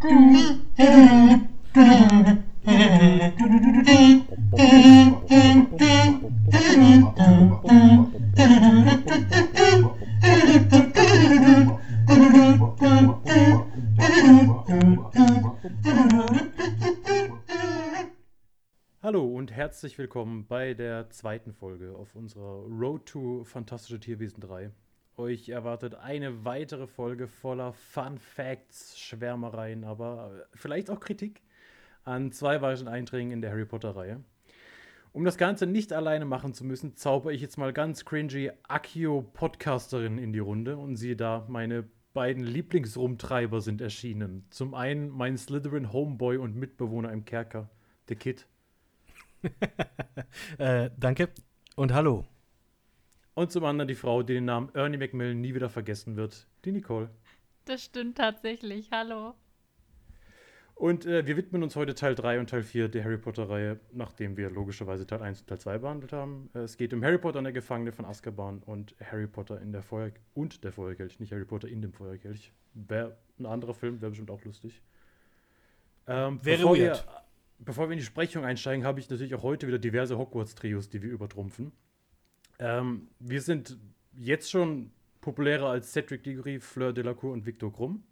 Hallo und herzlich willkommen bei der zweiten Folge auf unserer Road to Fantastische Tierwesen 3. Euch erwartet eine weitere Folge voller Fun Facts, Schwärmereien, aber vielleicht auch Kritik an zwei weiteren Einträgen in der Harry Potter-Reihe. Um das Ganze nicht alleine machen zu müssen, zauber ich jetzt mal ganz cringy Akio-Podcasterin in die Runde und siehe da, meine beiden Lieblingsrumtreiber sind erschienen. Zum einen mein Slytherin Homeboy und Mitbewohner im Kerker, der Kid. äh, danke und hallo. Und zum anderen die Frau, die den Namen Ernie Macmillan nie wieder vergessen wird, die Nicole. Das stimmt tatsächlich. Hallo. Und äh, wir widmen uns heute Teil 3 und Teil 4 der Harry Potter-Reihe, nachdem wir logischerweise Teil 1 und Teil 2 behandelt haben. Äh, es geht um Harry Potter und der Gefangene von Azkaban und Harry Potter in der Feuer und der Feuerkelch, nicht Harry Potter in dem Feuerkelch. Wäre ein anderer Film, wäre bestimmt auch lustig. Ähm, Wäre bevor weird. Wir, bevor wir in die Sprechung einsteigen, habe ich natürlich auch heute wieder diverse Hogwarts-Trios, die wir übertrumpfen. Ähm, wir sind jetzt schon populärer als Cedric Diggory, Fleur Delacour und Victor Krumm.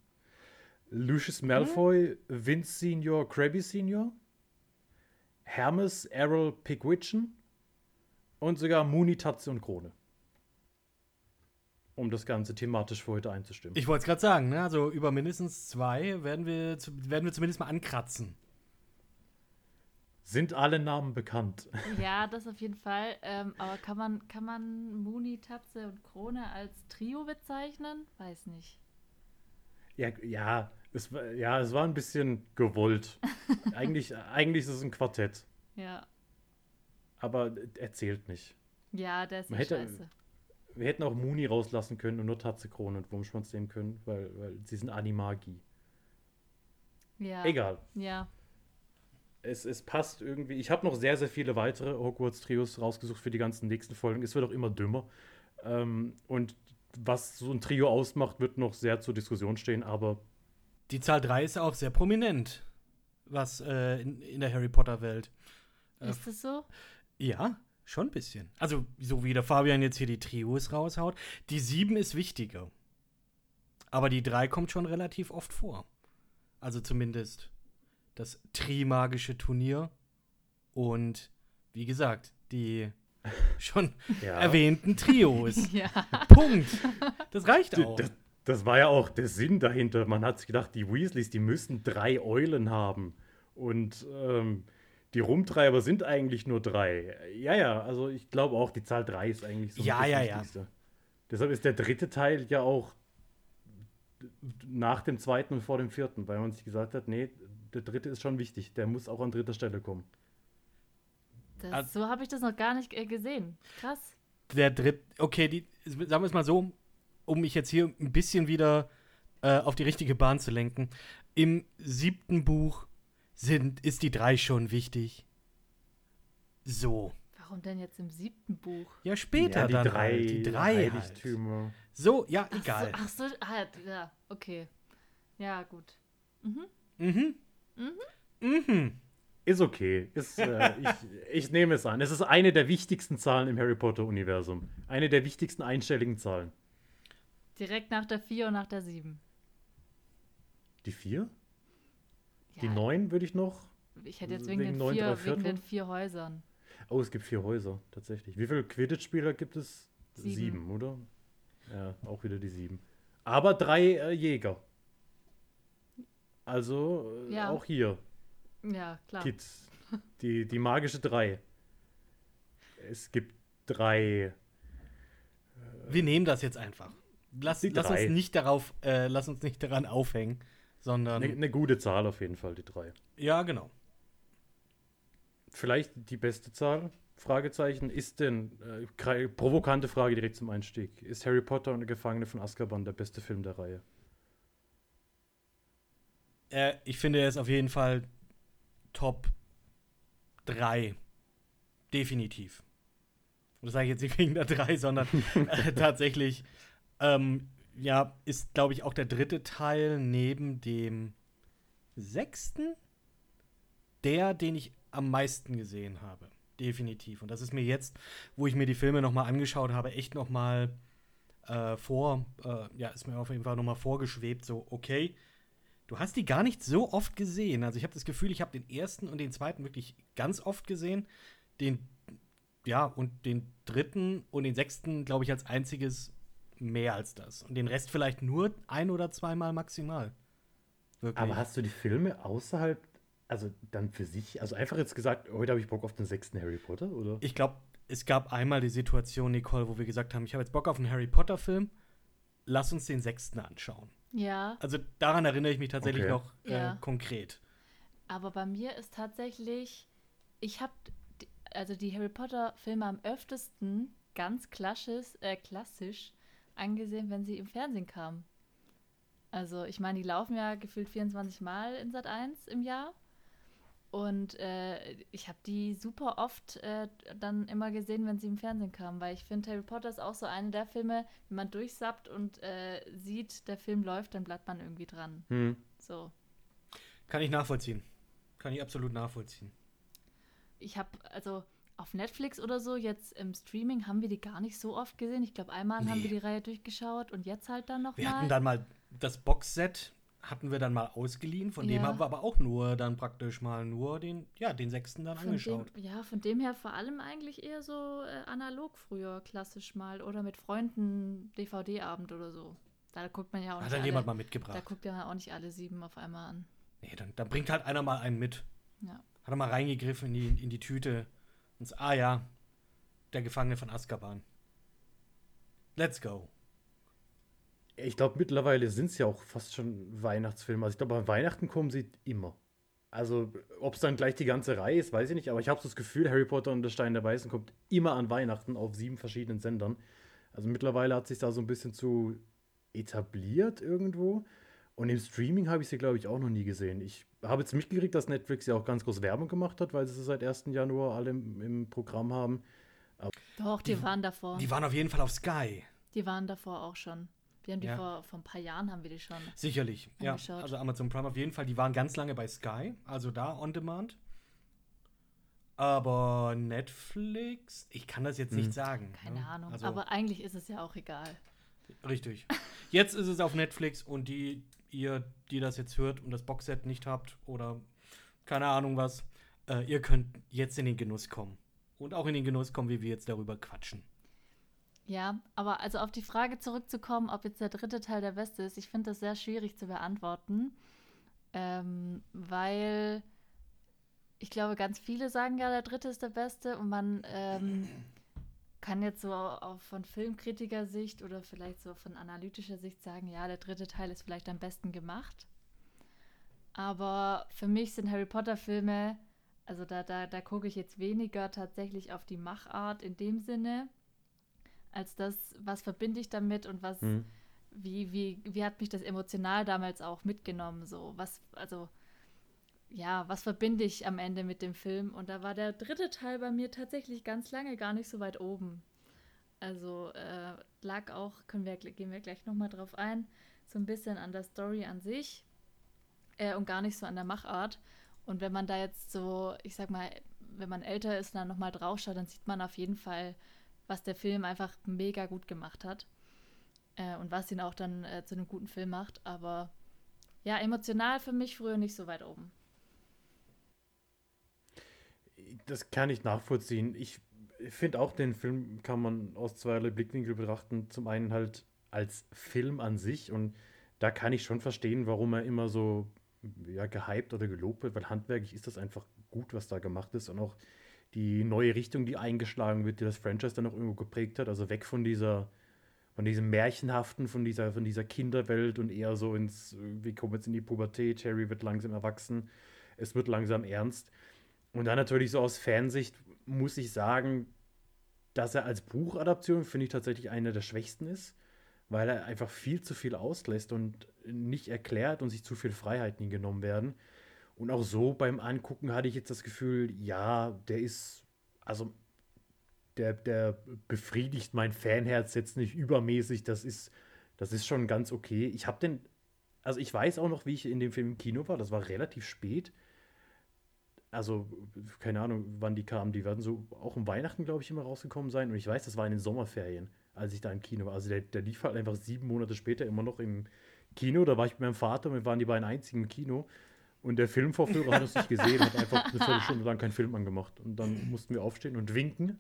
Lucius Malfoy, Vince Senior, Krabby Senior. Hermes, Errol Pickwitchen. Und sogar Mooney, Tatze und Krone. Um das Ganze thematisch für heute einzustimmen. Ich wollte es gerade sagen, ne? also über mindestens zwei werden wir, werden wir zumindest mal ankratzen. Sind alle Namen bekannt? Ja, das auf jeden Fall. Ähm, aber kann man, kann man Muni, Tatze und Krone als Trio bezeichnen? Weiß nicht. Ja, ja, es, war- ja, es war ein bisschen gewollt. eigentlich, eigentlich ist es ein Quartett. Ja. Aber er zählt nicht. Ja, der ist Man hätte- scheiße. Wir hätten auch Muni rauslassen können und nur Tatze, Krone und Wurmschwanz nehmen können, weil, weil sie sind Animagi. Ja. Egal. Ja. Es, es passt irgendwie. Ich habe noch sehr, sehr viele weitere Hogwarts-Trios rausgesucht für die ganzen nächsten Folgen. Es wird auch immer dümmer. Ähm, und was so ein Trio ausmacht, wird noch sehr zur Diskussion stehen, aber Die Zahl 3 ist auch sehr prominent, was äh, in, in der Harry Potter-Welt. Äh, Ist das so? Ja, schon ein bisschen. Also, so wie der Fabian jetzt hier die Trios raushaut. Die 7 ist wichtiger. Aber die 3 kommt schon relativ oft vor. Also zumindest das Trimagische Turnier und wie gesagt, die schon ja. erwähnten Trios. Ja. Punkt. Das reicht auch. Das, das war ja auch der Sinn dahinter. Man hat sich gedacht, die Weasleys, die müssen drei Eulen haben. Und ähm, die Rumtreiber sind eigentlich nur drei. Ja, ja, also ich glaube auch, die Zahl drei ist eigentlich so Ja, das ja, ja. Wichtigste. Deshalb ist der dritte Teil ja auch nach dem zweiten und vor dem vierten, weil man sich gesagt hat, nee, der dritte ist schon wichtig. Der muss auch an dritter Stelle kommen. Das, Also- so habe ich das noch gar nicht äh, gesehen. Krass. der dritte, okay, die, sagen wir es mal so, um mich jetzt hier ein bisschen wieder äh, auf die richtige Bahn zu lenken. Im siebten Buch sind, ist die drei schon wichtig. So. Warum denn jetzt im siebten Buch? Ja, später ja, die dann drei, halt. Die drei halt. Heiligtümer. So, ja, Ach egal. So, ach so, ah, ja, okay. Ja, gut. Mhm. Mhm. Mhm. Ist okay. Ist, äh, ich, ich nehme es an. Es ist eine der wichtigsten Zahlen im Harry Potter-Universum. Eine der wichtigsten einstelligen Zahlen. Direkt nach der 4 und nach der 7. Die vier? Ja, Die neun würde ich noch. Ich hätte jetzt wegen, wegen den, neun, drei vier, wegen den vier Häusern. Oh, es gibt vier Häuser, tatsächlich. Wie viele Quidditch-Spieler gibt es? Sieben. oder? Ja, auch wieder die sieben. Aber drei äh, Jäger. Also äh, Ja. auch hier, Ja, klar. Kids. Die, die magische drei. Es gibt drei. Wir nehmen das jetzt einfach. Lass, lass uns nicht darauf, äh, lass uns nicht daran aufhängen, sondern Eine ne gute Zahl auf jeden Fall, die drei. ja, genau. Vielleicht die beste Zahl? Fragezeichen. Ist denn, äh, provokante Frage direkt zum Einstieg. Ist Harry Potter und der Gefangene von Azkaban der beste Film der Reihe? Äh, ich finde, er ist auf jeden Fall Top 3. Definitiv. Und das sage ich jetzt nicht wegen der 3, sondern äh, tatsächlich, ähm, ja, ist, glaube ich, auch der dritte Teil neben dem sechsten der, den ich am meisten gesehen habe. Definitiv. Und das ist mir jetzt, wo ich mir die Filme nochmal angeschaut habe, echt nochmal äh, vor, äh, ja, ist mir auf jeden Fall nochmal vorgeschwebt, so, okay, du hast die gar nicht so oft gesehen. Also ich habe das Gefühl, ich habe den ersten und den zweiten wirklich ganz oft gesehen. Den, ja, und den dritten und den sechsten, glaube ich, als einziges mehr als das. Und den Rest vielleicht nur ein oder zweimal maximal. Wirklich. Aber hast du die Filme außerhalb, also dann für sich, also einfach jetzt gesagt, heute habe ich Bock auf den sechsten Harry Potter, oder? Ich glaube, es gab einmal die Situation, Nicole, wo wir gesagt haben, ich habe jetzt Bock auf einen Harry Potter-Film, lass uns den sechsten anschauen. Ja. Also daran erinnere ich mich tatsächlich Okay. noch äh, Ja. konkret. Aber bei mir ist tatsächlich, ich habe also die Harry Potter Filme am öftesten ganz klassisch, äh, klassisch angesehen, wenn sie im Fernsehen kamen. Also ich meine, die laufen ja gefühlt 24 Mal in Sat 1 im Jahr. Und äh, ich habe die super oft äh, dann immer gesehen, wenn sie im Fernsehen kamen, weil ich finde, Harry Potter ist auch so einer der Filme, wenn man durchsappt und äh, sieht, der Film läuft, dann bleibt man irgendwie dran. Hm. So. Kann ich nachvollziehen. Kann ich absolut nachvollziehen. ich habe also auf Netflix oder so, jetzt im Streaming haben wir die gar nicht so oft gesehen. Ich glaube, einmal haben Nee. wir die Reihe durchgeschaut und jetzt halt dann Wir hatten nochmal. dann mal das Boxset hatten wir dann mal ausgeliehen, von dem Ja. haben wir aber auch nur dann praktisch mal nur den, ja, den sechsten dann Von angeschaut. dem, ja, von dem her vor allem eigentlich eher so äh, analog früher, klassisch mal. Oder mit Freunden DVD-Abend oder so. Da guckt man ja auch Hat nicht dann alle, jemand mal Da mitgebracht. guckt ja auch nicht alle sieben auf einmal an. Nee, dann, dann bringt halt einer mal einen mit. Ja. Hat er mal reingegriffen in die, in die Tüte und so, ah ja, der Gefangene von Azkaban. Let's go. Ich glaube, mittlerweile sind es ja auch fast schon Weihnachtsfilme. Also ich glaube, an Weihnachten kommen sie immer. Also, ob es dann gleich die ganze Reihe ist, weiß ich nicht. Aber ich habe so das Gefühl, Harry Potter und der Stein der Weißen kommt immer an Weihnachten auf sieben verschiedenen Sendern. Also mittlerweile hat sich da so ein bisschen zu etabliert irgendwo. Und im Streaming habe ich sie, glaube ich, auch noch nie gesehen. Ich habe jetzt mitgekriegt, dass Netflix ja auch ganz groß Werbung gemacht hat, weil sie sie seit 1. Januar alle im, im Programm haben. Doch, die, Die- waren davor. Die waren auf jeden Fall auf Sky. Die waren davor auch schon. Wir haben die Ja. vor, vor ein paar Jahren haben wir die schon. Sicherlich. Ja, Angeschaut. also Amazon Prime auf jeden Fall. Die waren ganz lange bei Sky, also da on demand. Aber Netflix, ich kann das jetzt Hm. nicht sagen. Keine ne? Ahnung. Also, Aber eigentlich ist es ja auch egal. Richtig. Jetzt ist es auf Netflix und die, ihr, die das jetzt hört und das Boxset nicht habt oder keine Ahnung was, äh, ihr könnt jetzt in den Genuss kommen. Und auch in den Genuss kommen, wie wir jetzt darüber quatschen. Ja, aber also auf die Frage zurückzukommen, ob jetzt der dritte Teil der beste ist, ich finde das sehr schwierig zu beantworten, ähm, weil ich glaube, ganz viele sagen ja, der dritte ist der beste und man ähm, kann jetzt so auch von Filmkritiker-Sicht oder vielleicht so von analytischer Sicht sagen, ja, der dritte Teil ist vielleicht am besten gemacht. Aber für mich sind Harry Potter-Filme, also da, da, da gucke ich jetzt weniger tatsächlich auf die Machart in dem Sinne, als das, was verbinde ich damit und was, Hm. wie, wie, wie hat mich das emotional damals auch mitgenommen, so, was, also, ja, was verbinde ich am Ende mit dem Film? Und da war der dritte Teil bei mir tatsächlich ganz lange gar nicht so weit oben. Also, äh, lag auch, können wir, gehen wir gleich nochmal drauf ein, so ein bisschen an der Story an sich äh, und gar nicht so an der Machart. Und wenn man da jetzt so, ich sag mal, wenn man älter ist und dann nochmal draufschaut, dann sieht man auf jeden Fall, was der Film einfach mega gut gemacht hat. Äh, und was ihn auch dann äh, zu einem guten Film macht. Aber ja, emotional für mich früher nicht so weit oben. Das kann ich nachvollziehen. Ich finde auch, den Film kann man aus zweierlei Blickwinkel betrachten. Zum einen halt als Film an sich und da kann ich schon verstehen, warum er immer so ja, gehypt oder gelobt wird, weil handwerklich ist das einfach gut, was da gemacht ist und auch die neue Richtung, die eingeschlagen wird, die das Franchise dann auch irgendwo geprägt hat, also weg von dieser von diesem Märchenhaften, von dieser, von dieser Kinderwelt und eher so ins, wir kommen jetzt in die Pubertät, Harry wird langsam erwachsen, es wird langsam ernst. Und dann natürlich so aus Fansicht muss ich sagen, dass er als Buchadaption, finde ich, tatsächlich einer der schwächsten ist, weil er einfach viel zu viel auslässt und nicht erklärt und sich zu viel Freiheiten genommen werden. Und auch so beim Angucken hatte ich jetzt das Gefühl, ja, der ist, also der, der befriedigt mein Fanherz jetzt nicht übermäßig, das ist, das ist schon ganz okay. Ich habe den also ich weiß auch noch, wie ich in dem Film im Kino war. Das war relativ spät. Also, keine Ahnung, wann die kamen. Die werden so auch um Weihnachten, glaube ich, immer rausgekommen sein. Und ich weiß, das war in den Sommerferien, als ich da im Kino war. Also der, der lief halt einfach sieben Monate später immer noch im Kino. Da war ich mit meinem Vater wir waren die beiden einzigen im Kino. Und der Filmvorführer hat es nicht gesehen, hat einfach eine Viertelstunde lang keinen Film angemacht. Und dann mussten wir aufstehen und winken.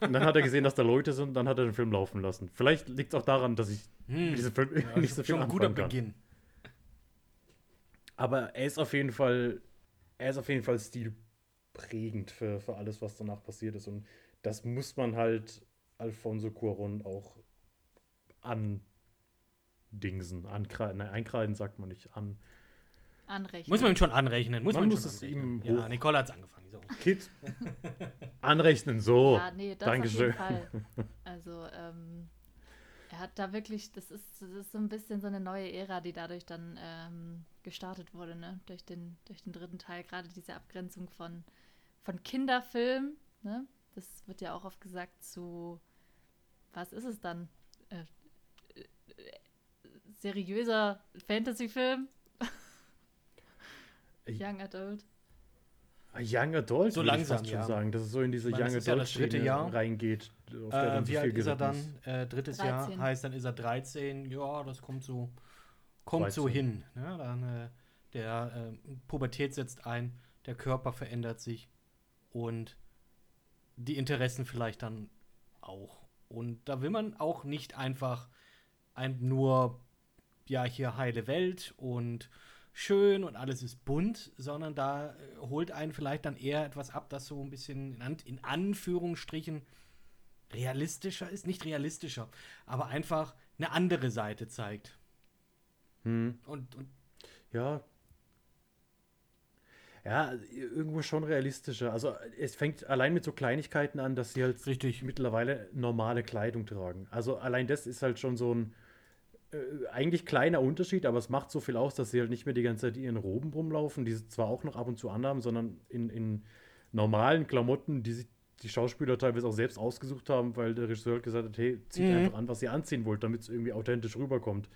Und dann hat er gesehen, dass da Leute sind, und dann hat er den Film laufen lassen. Vielleicht liegt es auch daran, dass ich Hm. mit diesem Film Ja, nicht so viel schon ein guter anfangen kann. Beginn. Aber er ist auf jeden Fall, er ist auf jeden Fall stilprägend für, für alles, was danach passiert ist. Und das muss man halt Alfonso Cuaron auch andingsen, ankreiden, nein, einkreiden sagt man nicht, an. Anrechnen. Muss man ihm schon anrechnen. Muss Man man, muss schon es anrechnen. ihm Ja, hoch- Nicole hat's angefangen. So. Kid. Anrechnen, so. Ja, nee, das Dankeschön. auf jeden Fall. Also, ähm, er hat da wirklich, das ist, das ist so ein bisschen so eine neue Ära, die dadurch dann ähm, gestartet wurde, ne? Durch den, durch den dritten Teil, gerade diese Abgrenzung von, von Kinderfilm, ne? Das wird ja auch oft gesagt zu, was ist es dann? Äh, äh, seriöser Fantasyfilm? Young Adult. Young Adult, So ich langsam, schon ja. sagen, dass es so in diese Ich meine, Young ist ja Adult das dritte Jahr. reingeht. auf der dann Äh, so wie alt viel ist er dann? Äh, drittes 13. Jahr heißt, dann ist er 13. Ja, das kommt so, kommt so 13. hin. Ja, dann, äh, der äh, Pubertät setzt ein, der Körper verändert sich und die Interessen vielleicht dann auch. Und da will man auch nicht einfach ein nur, ja, hier heile Welt und schön und alles ist bunt, sondern da äh, holt einen vielleicht dann eher etwas ab, das so ein bisschen in, An in Anführungsstrichen realistischer ist. Nicht realistischer, aber einfach eine andere Seite zeigt. Hm. Und, und Ja. Ja, irgendwo schon realistischer. Also es fängt allein mit so Kleinigkeiten an, dass sie halt richtig. mittlerweile normale Kleidung tragen. Also allein das ist halt schon so ein äh, eigentlich kleiner Unterschied, aber es macht so viel aus, dass sie halt nicht mehr die ganze Zeit in ihren Roben rumlaufen, die sie zwar auch noch ab und zu anhaben, sondern in, in normalen Klamotten, die sich die Schauspieler teilweise auch selbst ausgesucht haben, weil der Regisseur halt gesagt hat, hey, zieht Mhm. einfach an, was ihr anziehen wollt, damit es irgendwie authentisch rüberkommt.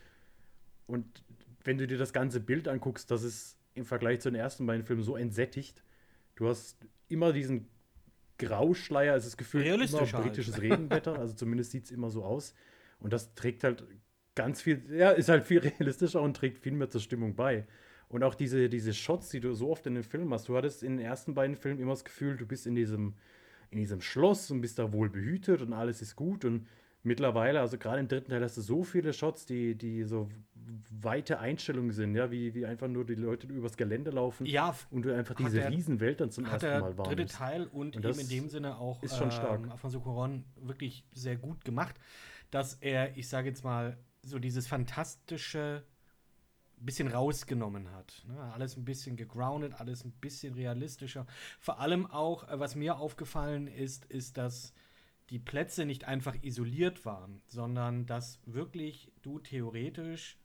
Und wenn du dir das ganze Bild anguckst, das ist im Vergleich zu den ersten beiden Filmen so entsättigt. Du hast immer diesen Grauschleier, es ist gefühlt immer Realistisch halt. britisches Regenwetter, also zumindest sieht es immer so aus. Und das trägt halt ganz viel, ja, ist halt viel realistischer und trägt viel mehr zur Stimmung bei. Und auch diese, diese Shots, die du so oft in den Filmen hast, du hattest in den ersten beiden Filmen immer das Gefühl, du bist in diesem, in diesem Schloss und bist da wohl behütet und alles ist gut. Und mittlerweile, also gerade im dritten Teil, hast du so viele Shots, die, die so weite Einstellungen sind, ja, wie, wie einfach nur die Leute übers Gelände laufen Ja, und du einfach diese der- Riesenwelt dann zum ersten der Mal dritte wahrnimmst. Teil und, Und eben in dem Sinne auch ist schon stark. Ähm, Alfonso Cuarón wirklich sehr gut gemacht, dass er, ich sage jetzt mal, so dieses fantastische bisschen rausgenommen hat. Ne? Alles ein bisschen gegroundet, alles ein bisschen realistischer. Vor allem auch, äh, was mir aufgefallen ist, ist, dass die Plätze nicht einfach isoliert waren, sondern dass wirklich du theoretisch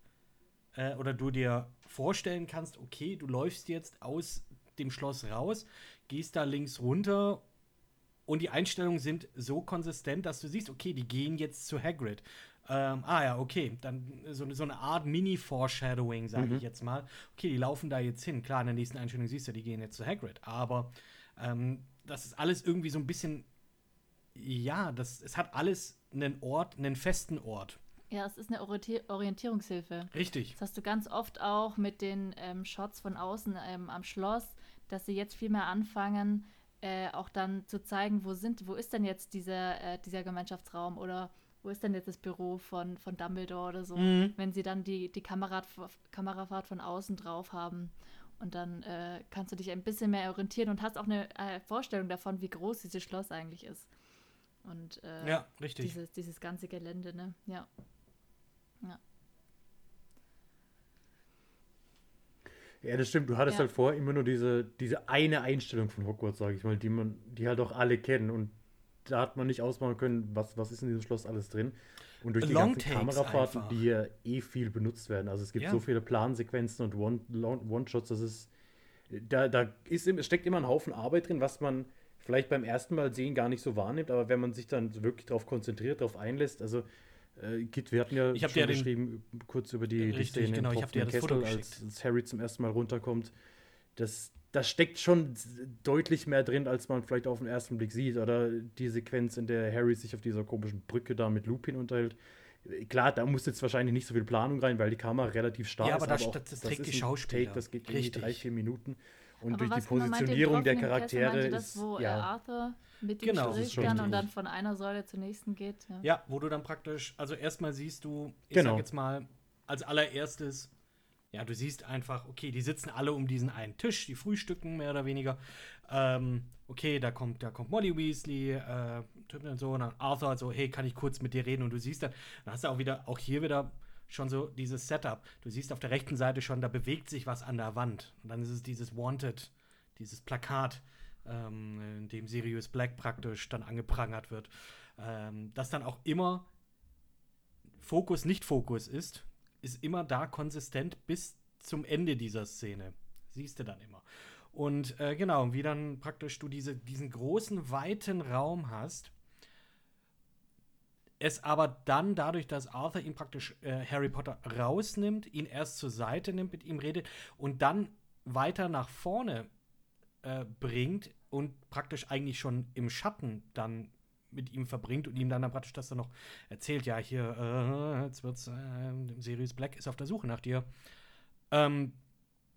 äh, oder du dir vorstellen kannst, okay, du läufst jetzt aus dem Schloss raus, gehst da links runter und die Einstellungen sind so konsistent, dass du siehst, okay, die gehen jetzt zu Hagrid. Ähm, ah ja, okay, dann so, so eine Art Mini-Foreshadowing, sage Mhm. ich jetzt mal. Okay, die laufen da jetzt hin. Klar, in der nächsten Einstellung siehst du, die gehen jetzt zu Hagrid. Aber ähm, das ist alles irgendwie so ein bisschen, ja, das, es hat alles einen Ort, einen festen Ort. Ja, es ist eine Orientier Orientierungshilfe. Richtig. Das hast du ganz oft auch mit den ähm, Shots von außen ähm, am Schloss, dass sie jetzt viel mehr anfangen, äh, auch dann zu zeigen, wo sind, wo ist denn jetzt dieser, äh, dieser Gemeinschaftsraum oder wo ist denn jetzt das Büro von, von Dumbledore oder so, Mhm. wenn sie dann die, die Kamerad, Kamerafahrt von außen drauf haben. Und dann äh, kannst du dich ein bisschen mehr orientieren und hast auch eine äh, Vorstellung davon, wie groß dieses Schloss eigentlich ist. Und äh, Ja, richtig. dieses, dieses ganze Gelände, ne? Ja. Ja, das stimmt. Du hattest Ja. halt vorher immer nur diese, diese eine Einstellung von Hogwarts, sage ich mal, die man, die halt auch alle kennen. Und da hat man nicht ausmachen können, was, was ist in diesem Schloss alles drin. Und durch die Long ganzen Takes Kamerafahrten, einfach. die ja eh viel benutzt werden. Also es gibt Ja. so viele Plansequenzen und One-Shots, das ist. Da, da ist, steckt immer ein Haufen Arbeit drin, was man vielleicht beim ersten Mal sehen gar nicht so wahrnimmt, aber wenn man sich dann wirklich darauf konzentriert, darauf einlässt, also Äh, Git, wir hatten ja Ich schon den- geschrieben, kurz über die Richtig, Szene genau, im ich hab dir das Kessel, als, als Harry zum ersten Mal runterkommt. Das, da steckt schon deutlich mehr drin, als man vielleicht auf den ersten Blick sieht. Oder die Sequenz, in der Harry sich auf dieser komischen Brücke da mit Lupin unterhält. Klar, da muss jetzt wahrscheinlich nicht so viel Planung rein, weil die Kamera relativ stark Ja, ist. aber das- auch- das- das trägt die ist ein Schauspieler. Take, das geht irgendwie drei, vier Minuten. Und Aber durch die Positionierung der? Charaktere Meint ihr das, ist. wo äh, ja, Arthur mit ihm Genau. Das ist spricht schon dann richtig. und dann von einer Säule zur nächsten geht. Ja. Ja, wo du dann praktisch, also erstmal siehst du, ich Genau. sag jetzt mal, als allererstes, ja, du siehst einfach, okay, die sitzen alle um diesen einen Tisch, die frühstücken mehr oder weniger. Ähm, okay, da kommt, da kommt Molly Weasley, äh, und so, und dann Arthur so, hey, kann ich kurz mit dir reden? Und du siehst dann, dann hast du auch wieder, auch hier wieder schon so dieses Setup. Du siehst auf der rechten Seite schon, da bewegt sich was an der Wand. Und dann ist es dieses Wanted, dieses Plakat, ähm, in dem Sirius Black praktisch dann angeprangert wird. Ähm, das dann auch immer Fokus, nicht Fokus ist, ist immer da konsistent bis zum Ende dieser Szene. Siehst du dann immer. Und äh, genau, wie dann praktisch du diese, diesen großen, weiten Raum hast, es aber dann dadurch, dass Arthur ihn praktisch äh, Harry Potter rausnimmt, ihn erst zur Seite nimmt, mit ihm redet und dann weiter nach vorne äh, bringt und praktisch eigentlich schon im Schatten dann mit ihm verbringt und ihm dann, dann praktisch das dann noch erzählt, ja, hier, äh, jetzt wird's, äh, Sirius Black ist auf der Suche nach dir. Ähm,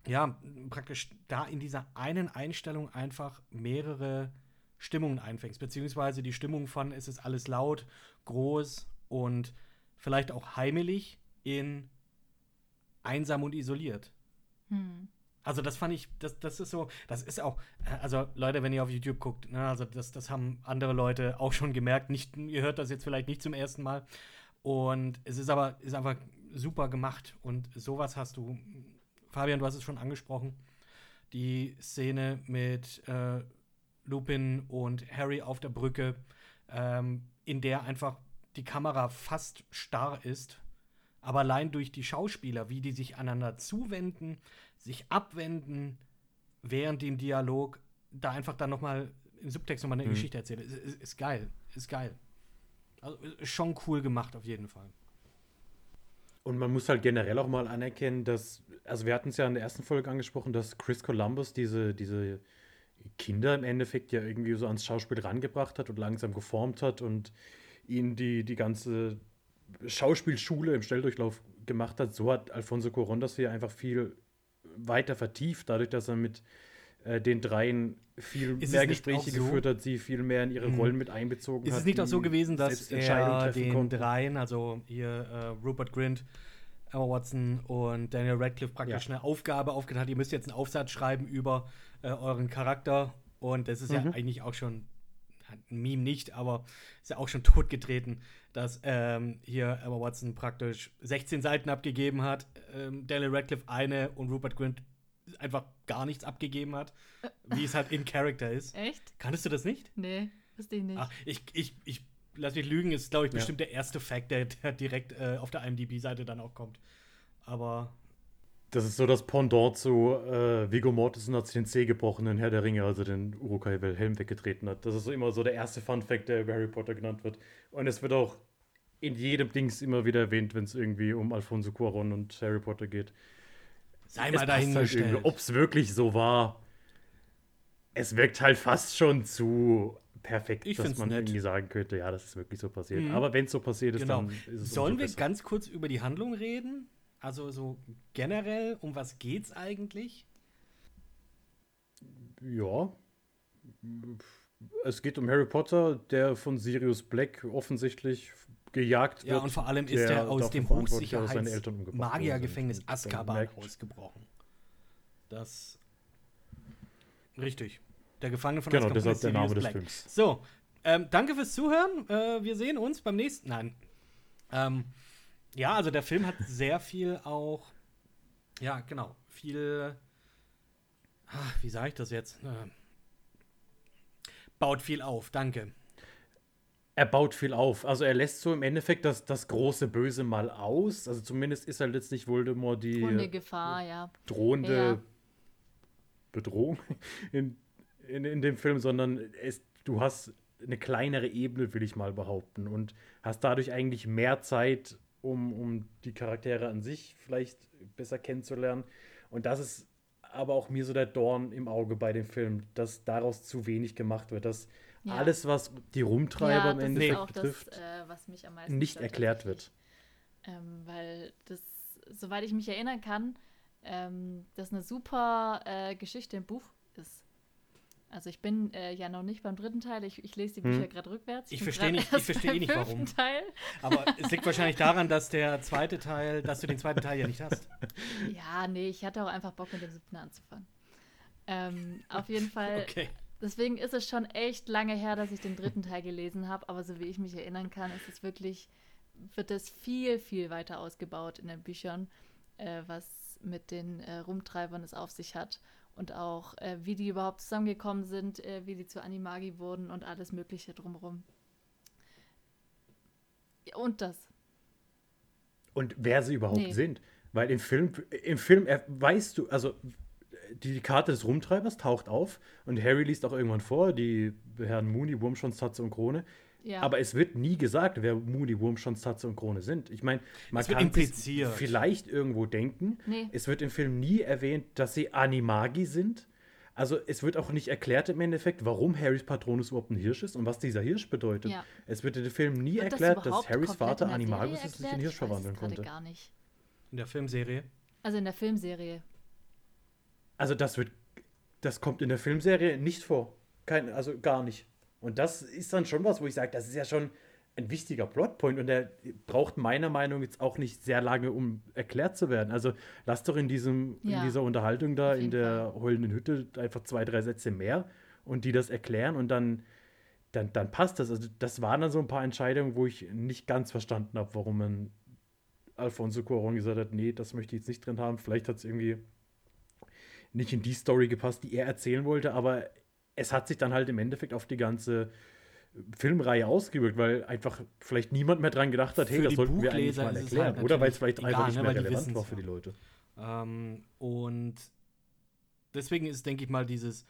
ja, praktisch da in dieser einen Einstellung einfach mehrere Stimmungen einfängst, beziehungsweise die Stimmung von es ist alles laut, groß und vielleicht auch heimelig in einsam und isoliert. Hm. Also das fand ich, das, das ist so, das ist auch, äh, also Leute, wenn ihr auf YouTube guckt, ne, also das, das haben andere Leute auch schon gemerkt. Nicht, ihr hört das jetzt vielleicht nicht zum ersten Mal. Und es ist aber, ist einfach super gemacht. Und sowas hast du, Fabian, du hast es schon angesprochen, die Szene mit äh, Lupin und Harry auf der Brücke, ähm, in der einfach die Kamera fast starr ist, aber allein durch die Schauspieler, wie die sich aneinander zuwenden, sich abwenden während dem Dialog, da einfach dann noch mal im Subtext noch mal eine Mhm. Geschichte erzählen. Ist, ist, ist geil, ist geil. Also ist schon cool gemacht auf jeden Fall. Und man muss halt generell auch mal anerkennen, dass, also wir hatten es ja in der ersten Folge angesprochen, dass Chris Columbus diese, diese Kinder im Endeffekt ja irgendwie so ans Schauspiel rangebracht hat und langsam geformt hat und ihnen die, die ganze Schauspielschule im Schnelldurchlauf gemacht hat. So hat Alfonso Cuarón das hier einfach viel weiter vertieft, dadurch, dass er mit äh, den dreien viel Ist mehr Gespräche so- geführt hat, sie viel mehr in ihre Mhm. Rollen mit einbezogen Ist hat. es nicht auch so gewesen, dass er den konnten? dreien, also hier äh, Rupert Grint, Emma Watson und Daniel Radcliffe praktisch Ja. eine Aufgabe aufgetan hat, ihr müsst jetzt einen Aufsatz schreiben über äh, euren Charakter und das ist ja Mhm. eigentlich auch schon ein Meme nicht, aber ist ja auch schon totgetreten, dass ähm, hier Emma Watson praktisch 16 Seiten abgegeben hat, ähm, Daniel Radcliffe eine und Rupert Grint einfach gar nichts abgegeben hat, wie es halt in Character ist. Echt? Kanntest du das nicht? Nee, wusste ich nicht. Ach, ich, ich, ich lass mich lügen, ist, glaube ich, Ja. bestimmt der erste Fact, der, der direkt äh, auf der IMDb-Seite dann auch kommt. Aber Das ist so das Pendant zu äh, Viggo Mortensen hat sich den Zeh gebrochen in Herr der Ringe, als er den Urukai Helm weggetreten hat. Das ist so immer so der erste Fun-Fact, der über Harry Potter genannt wird. Und es wird auch in jedem Dings immer wieder erwähnt, wenn es irgendwie um Alfonso Cuarón und Harry Potter geht. sei Es mal halt dahingestellt. irgendwie, Ob es wirklich so war, es wirkt halt fast schon zu perfekt, Ich dass man nett. irgendwie sagen könnte, ja, das ist wirklich so passiert. Mhm. Aber wenn es so passiert ist, Genau. dann ist es Sollen wir besser. ganz kurz über die Handlung reden? Also so generell, um was geht's eigentlich? Ja. Es geht um Harry Potter, der von Sirius Black offensichtlich gejagt wird. Ja, und vor allem ist er aus dem Hochsicherheits-Magiergefängnis. Azkaban ausgebrochen. Das. Richtig. Der Gefangene von Genau, Azkaban deshalb ist der Name Sirius des Black. Films. So, ähm, danke fürs Zuhören. Äh, wir sehen uns beim nächsten. Nein. Ähm, ja, also der Film hat sehr viel auch. Ja, genau. Viel. Ah, wie sage ich das jetzt? Äh, baut viel auf. Danke. Er baut viel auf. Also er lässt so im Endeffekt das, das große Böse mal aus. Also zumindest ist er letztlich Voldemort die Ohne Gefahr, ja. drohende Ja. Bedrohung in, in, in dem Film, sondern es, du hast eine kleinere Ebene, will ich mal behaupten. Und hast dadurch eigentlich mehr Zeit, um, um die Charaktere an sich vielleicht besser kennenzulernen. Und das ist aber auch mir so der Dorn im Auge bei dem Film, dass daraus zu wenig gemacht wird, dass ja. alles, was die Rumtreiber ja, am Ende betrifft, das, äh, nicht erklärt wird. Ähm, weil das, soweit ich mich erinnern kann, ähm, das eine super äh, Geschichte im Buch ist. Also ich bin äh, ja noch nicht beim dritten Teil, ich, ich lese die Bücher hm. gerade rückwärts. Ich, ich verstehe nicht, ich verstehe nicht warum. Teil. Aber es liegt wahrscheinlich daran, dass der zweite Teil, dass du den zweiten Teil ja nicht hast. Ja, nee, ich hatte auch einfach Bock mit dem siebten anzufangen. Ähm, auf jeden Fall. Okay. Deswegen ist es schon echt lange her, dass ich den dritten Teil gelesen habe, aber so wie ich mich erinnern kann, ist es wirklich, wird es viel, viel weiter ausgebaut in den Büchern, äh, was mit den äh, Rumtreibern es auf sich hat und auch äh, wie die überhaupt zusammengekommen sind, äh, wie die zu Animagi wurden und alles Mögliche drumherum. Und das. Und wer sie überhaupt nee. sind. Weil im Film, im Film weißt du, also die Karte des Rumtreibers taucht auf und Harry liest auch irgendwann vor, die Herren Mooney, Wurmschwanz, Tatze und Krone. Ja. Aber es wird nie gesagt, wer Moody, Wurmschwanz, Tatze und Krone sind. Ich meine, man kann sich vielleicht irgendwo denken. Nee. Es wird im Film nie erwähnt, dass sie Animagi sind. Also es wird auch nicht erklärt im Endeffekt, warum Harrys Patronus überhaupt ein Hirsch ist und was dieser Hirsch bedeutet. Ja. Es wird in dem Film nie wird erklärt, das dass Harrys Vater Animagus ist und sich in Hirsch verwandeln konnte. Gar nicht. In der Filmserie? Also in der Filmserie. Also das wird, das kommt in der Filmserie nicht vor. Kein, also gar nicht. Und das ist dann schon was, wo ich sage, das ist ja schon ein wichtiger Plotpoint und der braucht meiner Meinung nach jetzt auch nicht sehr lange, um erklärt zu werden. Also lass doch in, diesem, ja, in dieser Unterhaltung da, in der Fall. heulenden Hütte, einfach zwei, drei Sätze mehr und die das erklären und dann, dann, dann passt das. Also das waren dann so ein paar Entscheidungen, wo ich nicht ganz verstanden habe, warum man Alfonso Cuarón gesagt hat, nee, das möchte ich jetzt nicht drin haben. Vielleicht hat es irgendwie nicht in die Story gepasst, die er erzählen wollte, aber es hat sich dann halt im Endeffekt auf die ganze Filmreihe ausgewirkt, weil einfach vielleicht niemand mehr dran gedacht hat, hey, das sollten wir eigentlich mal erklären. Halt oder weil es vielleicht egal, einfach nicht ne, mehr relevant war für die Leute. Ähm, und deswegen ist, denke ich mal, dieses,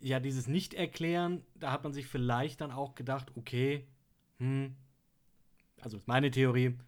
ja, dieses Nicht-Erklären, da hat man sich vielleicht dann auch gedacht, okay, hm, also ist meine Theorie,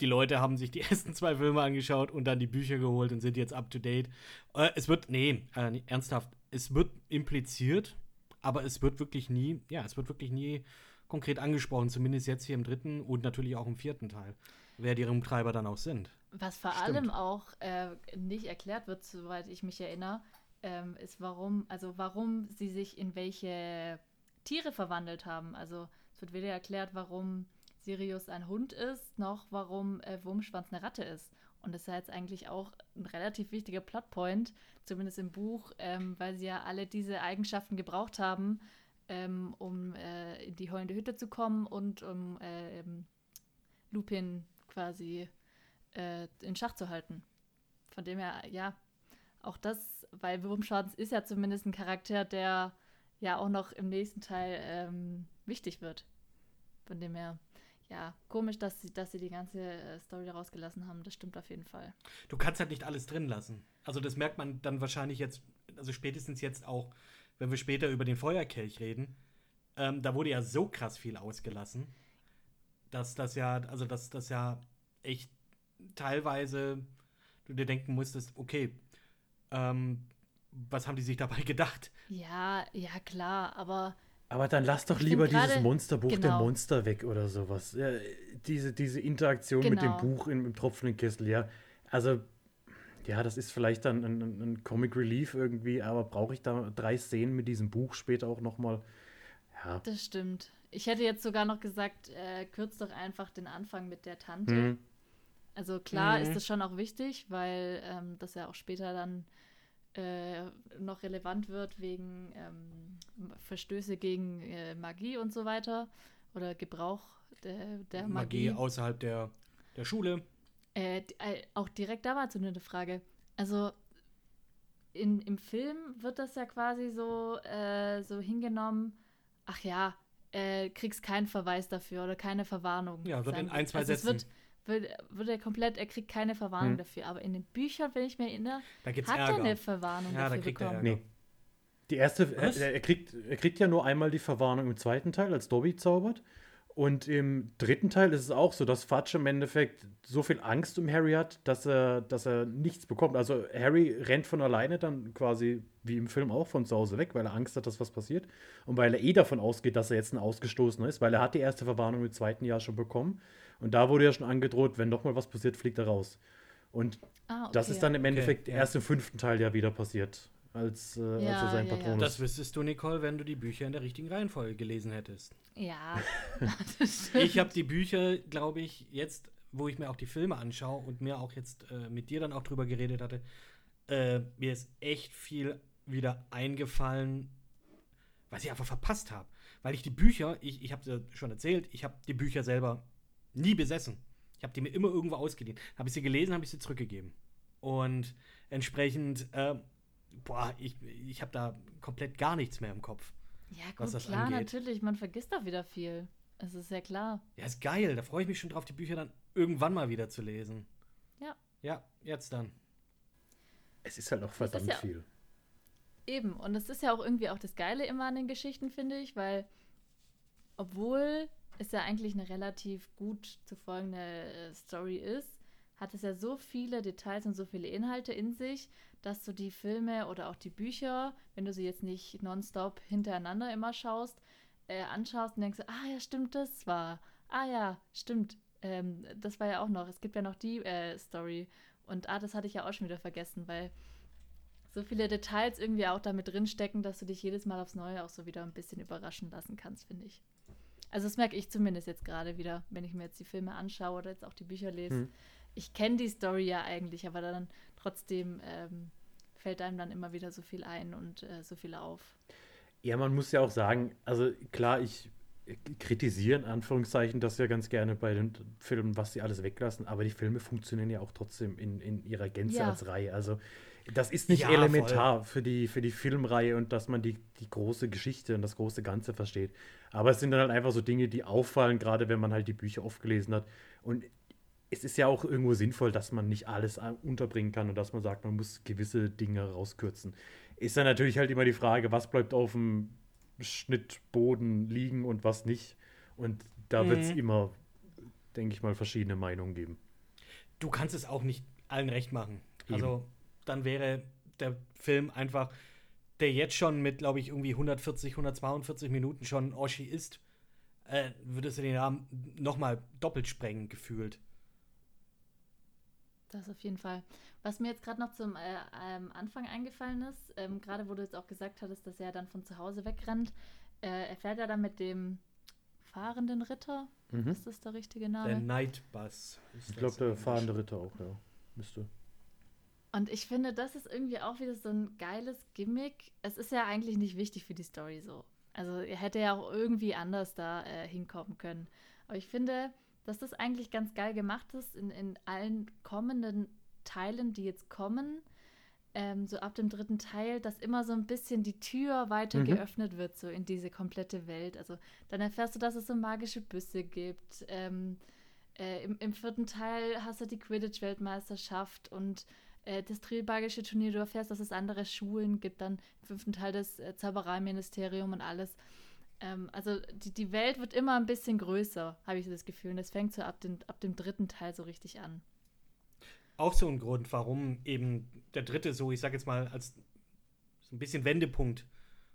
die Leute haben sich die ersten zwei Filme angeschaut und dann die Bücher geholt und sind jetzt up to date. Äh, es wird, nee, äh, ernsthaft, es wird impliziert, aber es wird wirklich nie, ja, es wird wirklich nie konkret angesprochen, zumindest jetzt hier im dritten und natürlich auch im vierten Teil, wer die Rumtreiber dann auch sind. Was vor Stimmt. allem auch äh, nicht erklärt wird, soweit ich mich erinnere, ähm, ist warum, also warum sie sich in welche Tiere verwandelt haben. Also es wird weder erklärt, warum Sirius ein Hund ist, noch warum äh, Wurmschwanz eine Ratte ist. Und das ist ja jetzt eigentlich auch ein relativ wichtiger Plotpoint, zumindest im Buch, ähm, weil sie ja alle diese Eigenschaften gebraucht haben, ähm, um äh, in die heulende Hütte zu kommen und um äh, ähm, Lupin quasi äh, in Schach zu halten. Von dem her, ja, auch das, weil Wurmschwanz ist ja zumindest ein Charakter, der ja auch noch im nächsten Teil ähm, wichtig wird. Von dem her, ja, komisch, dass sie, dass sie die ganze äh, Story rausgelassen haben. Das stimmt auf jeden Fall. Du kannst halt nicht alles drin lassen. Also das merkt man dann wahrscheinlich jetzt, also spätestens jetzt auch, wenn wir später über den Feuerkelch reden. Ähm, da wurde ja so krass viel ausgelassen, dass das ja, also dass das ja echt teilweise du dir denken musstest, okay, ähm, was haben die sich dabei gedacht? Ja, ja, klar, aber aber dann lass doch lieber dieses Monsterbuch genau. der Monster weg oder sowas. Ja, diese, diese Interaktion genau. mit dem genau. Buch im, im tropfenden Kessel, ja. Also, ja, das ist vielleicht dann ein, ein Comic Relief irgendwie, aber brauche ich da drei Szenen mit diesem Buch später auch noch mal? Ja. Das stimmt. Ich hätte jetzt sogar noch gesagt, äh, kürzt doch einfach den Anfang mit der Tante. Mhm. Also klar mhm. ist das schon auch wichtig, weil ähm, das ja auch später dann äh, noch relevant wird wegen ähm, Verstöße gegen äh, Magie und so weiter oder Gebrauch der, der Magie. Magie außerhalb der, der Schule. Äh, äh auch direkt da war so eine Frage. Also in, im Film wird das ja quasi so, äh, so hingenommen, ach ja, äh, kriegst keinen Verweis dafür oder keine Verwarnung. Ja, wird in ein, zwei also Sätzen. Wird, wird, er komplett, er kriegt keine Verwarnung hm. dafür. Aber in den Büchern, wenn ich mir erinnere, hat Ärger. er eine Verwarnung ja, dafür bekommen. Nee. Die erste, er, er, kriegt, er kriegt ja nur einmal die Verwarnung im zweiten Teil, als Dobby zaubert. Und im dritten Teil ist es auch so, dass Fudge im Endeffekt so viel Angst um Harry hat, dass er, dass er nichts bekommt. Also Harry rennt von alleine dann quasi, wie im Film auch, von zu Hause weg, weil er Angst hat, dass was passiert. Und weil er eh davon ausgeht, dass er jetzt ein Ausgestoßener ist, weil er hat die erste Verwarnung im zweiten Jahr schon bekommen. Und da wurde ja schon angedroht, wenn nochmal was passiert, fliegt er raus. Und ah, okay. das ist dann im Endeffekt okay, ja. erst im fünften Teil ja wieder passiert als, äh, ja, als er sein ja, Patron ist. Das wüsstest du, Nicole, wenn du die Bücher in der richtigen Reihenfolge gelesen hättest. Ja. ich habe die Bücher, glaube ich, jetzt, wo ich mir auch die Filme anschaue und mir auch jetzt äh, mit dir dann auch drüber geredet hatte, äh, mir ist echt viel wieder eingefallen, was ich einfach verpasst habe. Weil ich die Bücher, ich, ich habe ja schon erzählt, ich habe die Bücher selber nie besessen. Ich habe die mir immer irgendwo ausgeliehen. Habe ich sie gelesen, habe ich sie zurückgegeben. Und entsprechend äh, boah, ich, ich habe da komplett gar nichts mehr im Kopf. Ja, gut, was das klar, angeht. natürlich. Man vergisst auch wieder viel. Es ist ja klar. Ja, ist geil. Da freue ich mich schon drauf, die Bücher dann irgendwann mal wieder zu lesen. Ja. Ja, jetzt dann. Es ist halt auch verdammt ja viel. Eben. Und es ist ja auch irgendwie auch das Geile immer an den Geschichten, finde ich, weil obwohl es ja eigentlich eine relativ gut zu folgende äh, Story ist, hat es ja so viele Details und so viele Inhalte in sich, dass du die Filme oder auch die Bücher, wenn du sie jetzt nicht nonstop hintereinander immer schaust, äh, anschaust und denkst, ah ja, stimmt, das war, ah ja, stimmt, ähm, das war ja auch noch, es gibt ja noch die äh, Story und ah, das hatte ich ja auch schon wieder vergessen, weil so viele Details irgendwie auch damit drinstecken, dass du dich jedes Mal aufs Neue auch so wieder ein bisschen überraschen lassen kannst, finde ich. Also das merke ich zumindest jetzt gerade wieder, wenn ich mir jetzt die Filme anschaue oder jetzt auch die Bücher lese. Hm ich kenne die Story ja eigentlich, aber dann trotzdem ähm, fällt einem dann immer wieder so viel ein und äh, so viel auf. Ja, man muss ja auch sagen, also klar, ich kritisiere in Anführungszeichen das ja ganz gerne bei den Filmen, was sie alles weglassen, aber die Filme funktionieren ja auch trotzdem in, in ihrer Gänze ja. als Reihe. Also das ist nicht ja, elementar für die, für die Filmreihe und dass man die, die große Geschichte und das große Ganze versteht. Aber es sind dann halt einfach so Dinge, die auffallen, gerade wenn man halt die Bücher oft gelesen hat. Und es ist ja auch irgendwo sinnvoll, dass man nicht alles unterbringen kann und dass man sagt, man muss gewisse Dinge rauskürzen. Ist dann natürlich halt immer die Frage, was bleibt auf dem Schnittboden liegen und was nicht. Und da mhm. wird es immer, denke ich mal, verschiedene Meinungen geben. Du kannst es auch nicht allen recht machen. Eben. Also dann wäre der Film einfach, der jetzt schon mit, glaube ich, irgendwie 140, 142 Minuten schon Oshi ist, äh, würdest du den Rahmen nochmal doppelt sprengen, gefühlt. Das auf jeden Fall. Was mir jetzt gerade noch zum äh, ähm, Anfang eingefallen ist, ähm, gerade wo du jetzt auch gesagt hattest, dass er dann von zu Hause wegrennt, äh, er fährt ja dann mit dem fahrenden Ritter. Mhm. Ist das der richtige Name? Der Nightbus. Ich glaube, der fahrende Ritter auch, ja. Müsste. Und ich finde, das ist irgendwie auch wieder so ein geiles Gimmick. Es ist ja eigentlich nicht wichtig für die Story so. Also er hätte ja auch irgendwie anders da äh, hinkommen können. Aber ich finde, dass das eigentlich ganz geil gemacht ist in, in allen kommenden Teilen, die jetzt kommen. Ähm, so ab dem dritten Teil, dass immer so ein bisschen die Tür weiter mhm. geöffnet wird, so in diese komplette Welt. Also dann erfährst du, dass es so magische Büsse gibt. Ähm, äh, im, im, vierten Teil hast du die Quidditch-Weltmeisterschaft und äh, das Trilmagische Turnier. Du erfährst, dass es andere Schulen gibt. Dann im fünften Teil das äh, Zaubereiministerium und alles. Ähm, also die, die Welt wird immer ein bisschen größer, habe ich so das Gefühl. Und das fängt so ab, den, ab dem dritten Teil so richtig an. Auch so ein Grund, warum eben der dritte so, ich sag jetzt mal, als so ein bisschen Wendepunkt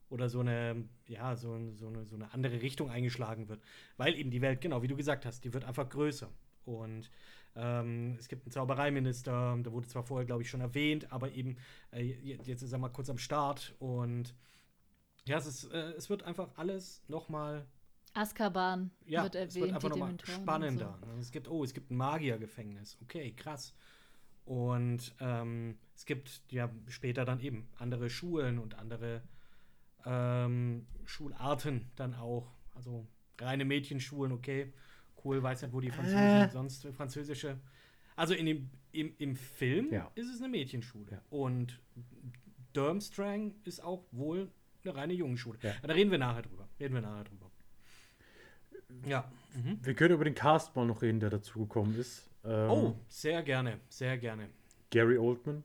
oder so eine, ja, so, so, eine, so eine andere Richtung eingeschlagen wird. Weil eben die Welt, genau wie du gesagt hast, die wird einfach größer. Und ähm, es gibt einen Zaubereiminister, der wurde zwar vorher, glaube ich, schon erwähnt, aber eben äh, jetzt ist er mal kurz am Start und ja, es, ist, äh, es wird einfach alles nochmal. Azkaban ja, wird erwähnt. Es wird einfach nochmal spannender. So. Es gibt, oh, es gibt ein Magiergefängnis. Okay, krass. Und ähm, es gibt ja später dann eben andere Schulen und andere ähm, Schularten dann auch. Also reine Mädchenschulen, okay. Cool, weiß nicht, wo die Französische, äh. sonst französische. Also in dem, im, im Film ja. ist es eine Mädchenschule. Ja. Und Durmstrang ist auch wohl eine reine Jungenschule. Ja. Da reden wir nachher drüber. Reden wir nachher drüber. Ja. Mhm. Wir können über den Cast mal noch reden, der dazugekommen ist. Ähm, oh, sehr gerne, sehr gerne. Gary Oldman.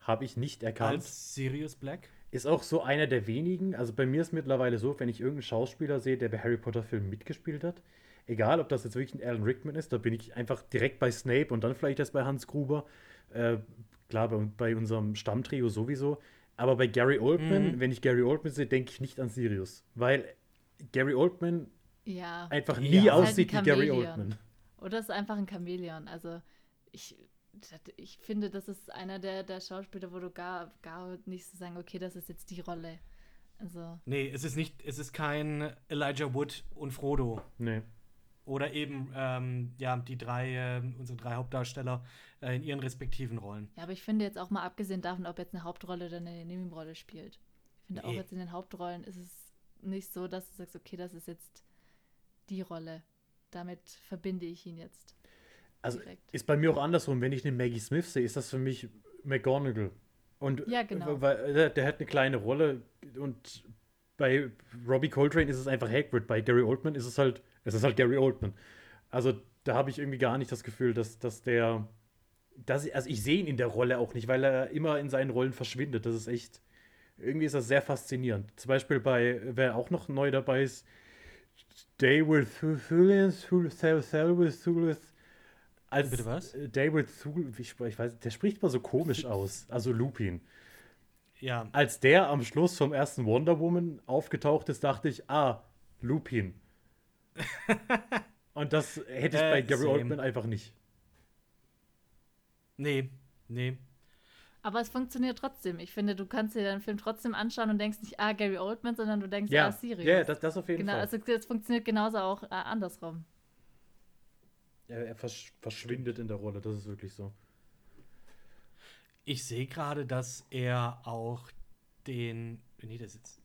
Habe ich nicht erkannt. Als Sirius Black? ist auch so einer der wenigen. Also bei mir ist mittlerweile so, wenn ich irgendeinen Schauspieler sehe, der bei Harry Potter Filmen mitgespielt hat, egal ob das jetzt wirklich ein Alan Rickman ist, da bin ich einfach direkt bei Snape und dann vielleicht erst bei Hans Gruber. Äh, klar, bei, bei, unserem Stammtrio sowieso. Aber bei Gary Oldman, mhm. wenn ich Gary Oldman sehe, denke ich nicht an Sirius. Weil Gary Oldman ja. einfach nie ja. aussieht halt wie Gary Oldman. Oder ist einfach ein Chamäleon. Also ich, ich finde, das ist einer der, der Schauspieler, wo du gar, gar nicht so sagen, okay, das ist jetzt die Rolle. Also. Nee, es ist nicht, es ist kein Elijah Wood und Frodo. Nee. Oder eben, ähm, ja, die drei, äh, unsere drei Hauptdarsteller äh, in ihren respektiven Rollen. Ja, aber ich finde jetzt auch mal abgesehen davon, ob jetzt eine Hauptrolle oder eine Nebenrolle spielt. Ich finde nee. auch jetzt in den Hauptrollen ist es nicht so, dass du sagst, okay, das ist jetzt die Rolle. Damit verbinde ich ihn jetzt. Also direkt. ist bei mir auch andersrum. Wenn ich eine Maggie Smith sehe, ist das für mich McGonagall. Und ja, genau. Weil, der, der, hat eine kleine Rolle und bei Robbie Coltrane ist es einfach Hagrid. Bei Gary Oldman ist es halt es ist halt Gary Oldman. Also da habe ich irgendwie gar nicht das Gefühl, dass, dass der. Dass, also ich sehe ihn in der Rolle auch nicht, weil er immer in seinen Rollen verschwindet. Das ist echt. Irgendwie ist das sehr faszinierend. Zum Beispiel bei, wer auch noch neu dabei ist, David Thulians, Thulis, als Bitte was? David Thul, ich, weiß, der spricht mal so komisch aus, also Lupin. Ja. Als der am Schluss vom ersten Wonder Woman aufgetaucht ist, dachte ich, ah, Lupin. Und das hätte ich äh, bei Gary same. Oldman einfach nicht. Nee, nee. Aber es funktioniert trotzdem. Ich finde, du kannst dir den Film trotzdem anschauen und denkst nicht, ah, Gary Oldman, sondern du denkst, ja. ah, Sirius. Ja, das, das auf jeden genau, Fall. Also es funktioniert genauso auch äh, andersrum. Ja, er versch verschwindet in der Rolle, das ist wirklich so. Ich sehe gerade, dass er auch den, nee, das ist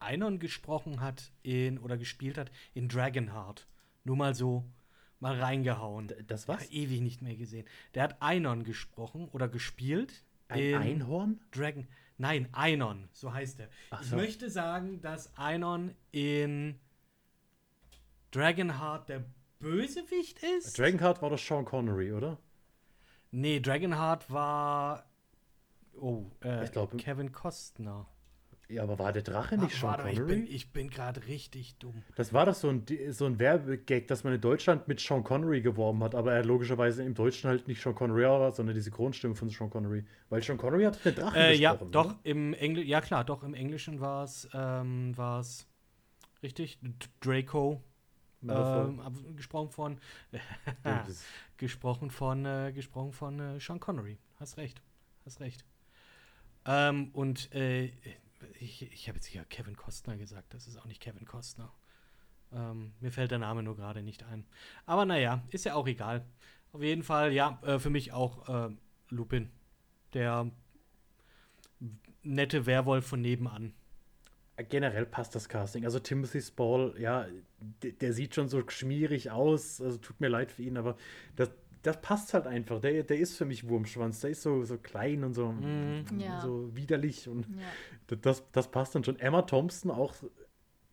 Einon gesprochen hat in oder gespielt hat in Dragonheart. Nur mal so mal reingehauen. Das was? Ewig nicht mehr gesehen. Der hat Einon gesprochen oder gespielt. Ein Einhorn? Dragon. Nein, Einon, so heißt er. Ach ich möchte sagen, dass Einon in Dragonheart der Bösewicht ist. Dragonheart war doch Sean Connery, oder? Nee, Dragonheart war. Oh, äh, ich glaube. Kevin Costner. Ja, aber war der Drache nicht Ach, Sean Connery? Ich bin, ich bin gerade richtig dumm. Das war doch so ein, so ein Werbegag, dass man in Deutschland mit Sean Connery geworben hat, aber er logischerweise im Deutschen halt nicht Sean Connery war, sondern die Synchronstimme von Sean Connery. Weil Sean Connery hat den Drachen äh, Ja, doch, im Engl ja klar, doch, im Englischen war es, ähm, richtig, Draco. Ähm, gesprochen von gesprochen von äh, gesprochen von äh, Sean Connery. Hast recht. Hast recht. Ähm, und äh, ich, ich habe jetzt hier Kevin Costner gesagt, das ist auch nicht Kevin Costner. Ähm, mir fällt der Name nur gerade nicht ein. Aber naja, ist ja auch egal. Auf jeden Fall, ja, äh, für mich auch äh, Lupin. Der nette Werwolf von nebenan. Generell passt das Casting. Also Timothy Spall, ja, der sieht schon so schmierig aus. Also tut mir leid für ihn, aber das, das passt halt einfach. Der, der ist für mich Wurmschwanz. Der ist so, so klein und so, mm. ja. so widerlich. Und ja. das, das passt dann schon. Emma Thompson auch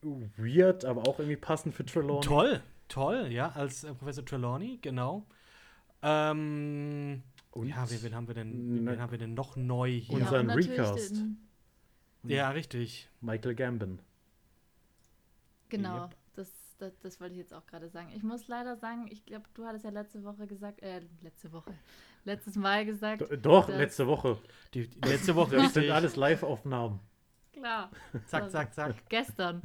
weird, aber auch irgendwie passend für Trelawney. Toll, toll, ja, als äh, Professor Trelawney, genau. Ähm, und ja, wen, wen, haben wir denn, wen haben wir denn noch neu hier? Unseren ja, Recast. Ja, richtig. Michael Gambon. Genau. Yep das, das wollte ich jetzt auch gerade sagen. Ich muss leider sagen, ich glaube, du hattest ja letzte Woche gesagt, äh, letzte Woche, letztes Mal gesagt. Doch, letzte Woche. Die, die letzte Woche. Das sind alles Live-Aufnahmen. Klar. zack, zack, zack. Gestern.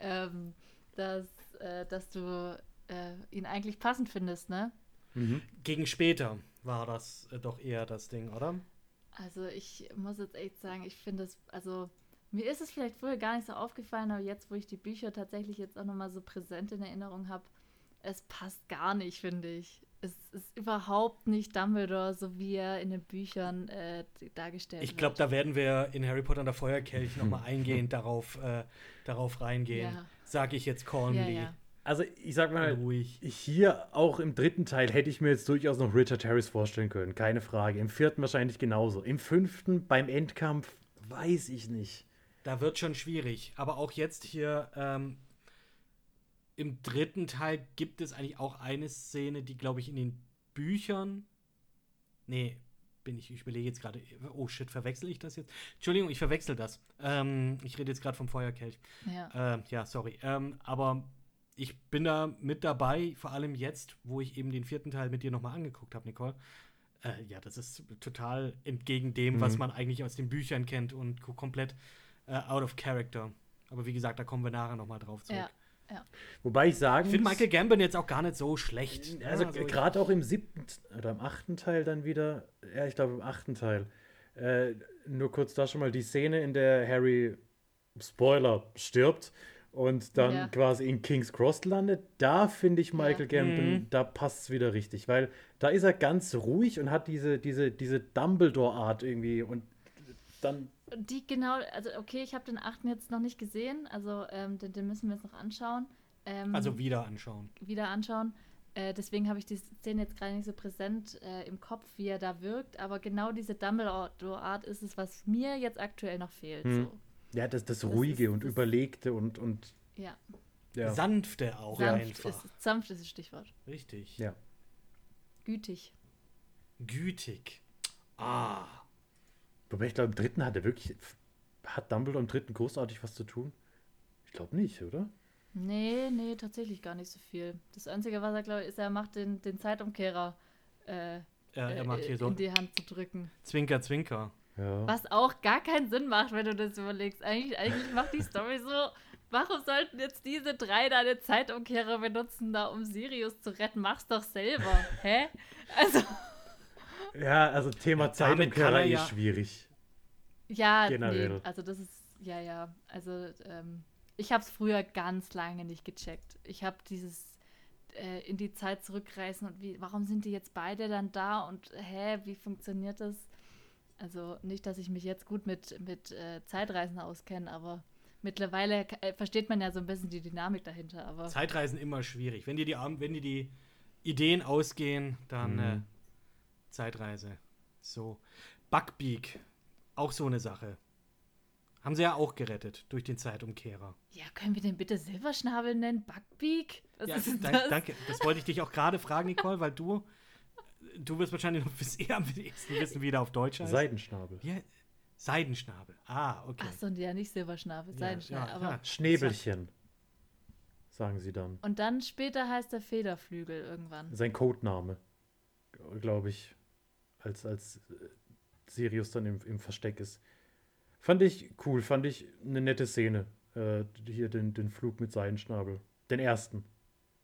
ähm, dass, äh, dass du äh, ihn eigentlich passend findest, ne? Mhm. Gegen später war das äh, doch eher das Ding, oder? Also ich muss jetzt echt sagen, ich finde es, also mir ist es vielleicht früher gar nicht so aufgefallen, aber jetzt, wo ich die Bücher tatsächlich jetzt auch nochmal so präsent in Erinnerung habe, es passt gar nicht, finde ich. Es ist überhaupt nicht Dumbledore, so wie er in den Büchern äh, dargestellt ich glaub, wird. Ich glaube, da werden wir in Harry Potter und der Feuerkelch nochmal eingehend darauf, äh, darauf reingehen. Ja. Sag ich jetzt calmly. Ja, ja. Also ich sag mal, Ruhig. hier auch im dritten Teil hätte ich mir jetzt durchaus noch Richard Harris vorstellen können, keine Frage. Im vierten wahrscheinlich genauso. Im fünften beim Endkampf weiß ich nicht da wird schon schwierig. Aber auch jetzt hier ähm, im dritten Teil gibt es eigentlich auch eine Szene, die, glaube ich, in den Büchern. Nee, bin ich, ich überlege jetzt gerade, oh shit, verwechsel ich das jetzt? Entschuldigung, ich verwechsel das. Ähm, ich rede jetzt gerade vom Feuerkelch. Ja. Äh, ja, sorry. Ähm, aber ich bin da mit dabei, vor allem jetzt, wo ich eben den vierten Teil mit dir nochmal angeguckt habe, Nicole. Äh, ja, das ist total entgegen dem, Mhm. was man eigentlich aus den Büchern kennt und ko- komplett äh, out of character. Aber wie gesagt, da kommen wir nachher nochmal drauf zurück. Ja. Wobei ich sagen Ich finde Michael Gambon jetzt auch gar nicht so schlecht. Also, Ja, ich- gerade auch im siebten oder im achten Teil dann wieder, ja, ich glaube im achten Teil. Äh, nur kurz da schon mal die Szene, in der Harry Spoiler stirbt und dann Ja. quasi in King's Cross landet. Da finde ich Michael Ja. Gambon, Mhm. da passt es wieder richtig, weil da ist er ganz ruhig und hat diese, diese, diese Dumbledore-Art irgendwie und dann Die genau, also okay, ich habe den achten jetzt noch nicht gesehen, also ähm, den, den müssen wir jetzt noch anschauen. Ähm, also wieder anschauen. wieder anschauen. Äh, deswegen habe ich die Szene jetzt gerade nicht so präsent äh, im Kopf, wie er da wirkt, aber genau diese Dumbledore-Art ist es, was mir jetzt aktuell noch fehlt. Hm. So. ja, das, das Das Ruhige ist- und das- Überlegte und, und Ja, ja. Sanfte auch sanft einfach. ist, sanft ist das Stichwort. Richtig. Ja. Gütig. Gütig. Ah. Wobei ich glaube, im dritten hat er wirklich, hat Dumbledore im dritten großartig was zu tun? Ich glaube nicht, oder? Nee, nee, tatsächlich gar nicht so viel. Das Einzige, was er, glaube ich, ist, er macht den, den Zeitumkehrer äh, Er, er macht äh, hier so in die Hand zu drücken. Zwinker, Zwinker. Ja. Was auch gar keinen Sinn macht, wenn du das überlegst. Eigentlich, eigentlich macht die Story so, warum sollten jetzt diese drei da den Zeitumkehrer benutzen, da um Sirius zu retten? Mach's doch selber. Hä? Also, Ja, also Thema Ja, damit kann Zeitumkehrer er ist ja- schwierig. ja, Generell. nee, also das ist, ja, ja. Also, ähm, ich habe es früher ganz lange nicht gecheckt. Ich habe dieses äh, in die Zeit zurückreisen und wie, warum sind die jetzt beide dann da und hä, wie funktioniert das? Also nicht, dass ich mich jetzt gut mit, mit äh, Zeitreisen auskenne, aber mittlerweile äh, versteht man ja so ein bisschen die Dynamik dahinter. Aber Zeitreisen immer schwierig. Wenn dir die, wenn dir die Ideen ausgehen, dann Mhm. Zeitreise. So. Buckbeak. Auch so eine Sache. Haben sie ja auch gerettet durch den Zeitumkehrer. ja, können wir den bitte Silberschnabel nennen? Buckbeak? Was Ja, ist das? danke. Das wollte ich dich auch gerade fragen, Nicole, weil du, du wirst wahrscheinlich noch bis eher am wenigsten wissen, wie der auf Deutsch heißt. Seidenschnabel. He- Seidenschnabel. Ah, okay. Ach so, ja, nicht Silberschnabel, Ja, Seidenschnabel. ja, aber ja. Schnäbelchen, sagen sie dann. Und dann später heißt er Federflügel irgendwann. Sein Codename, glaube ich, als, als äh, Sirius dann im, im Versteck ist. Fand ich cool, fand ich eine nette Szene. Äh, hier den, den Flug mit Seidenschnabel. Den ersten.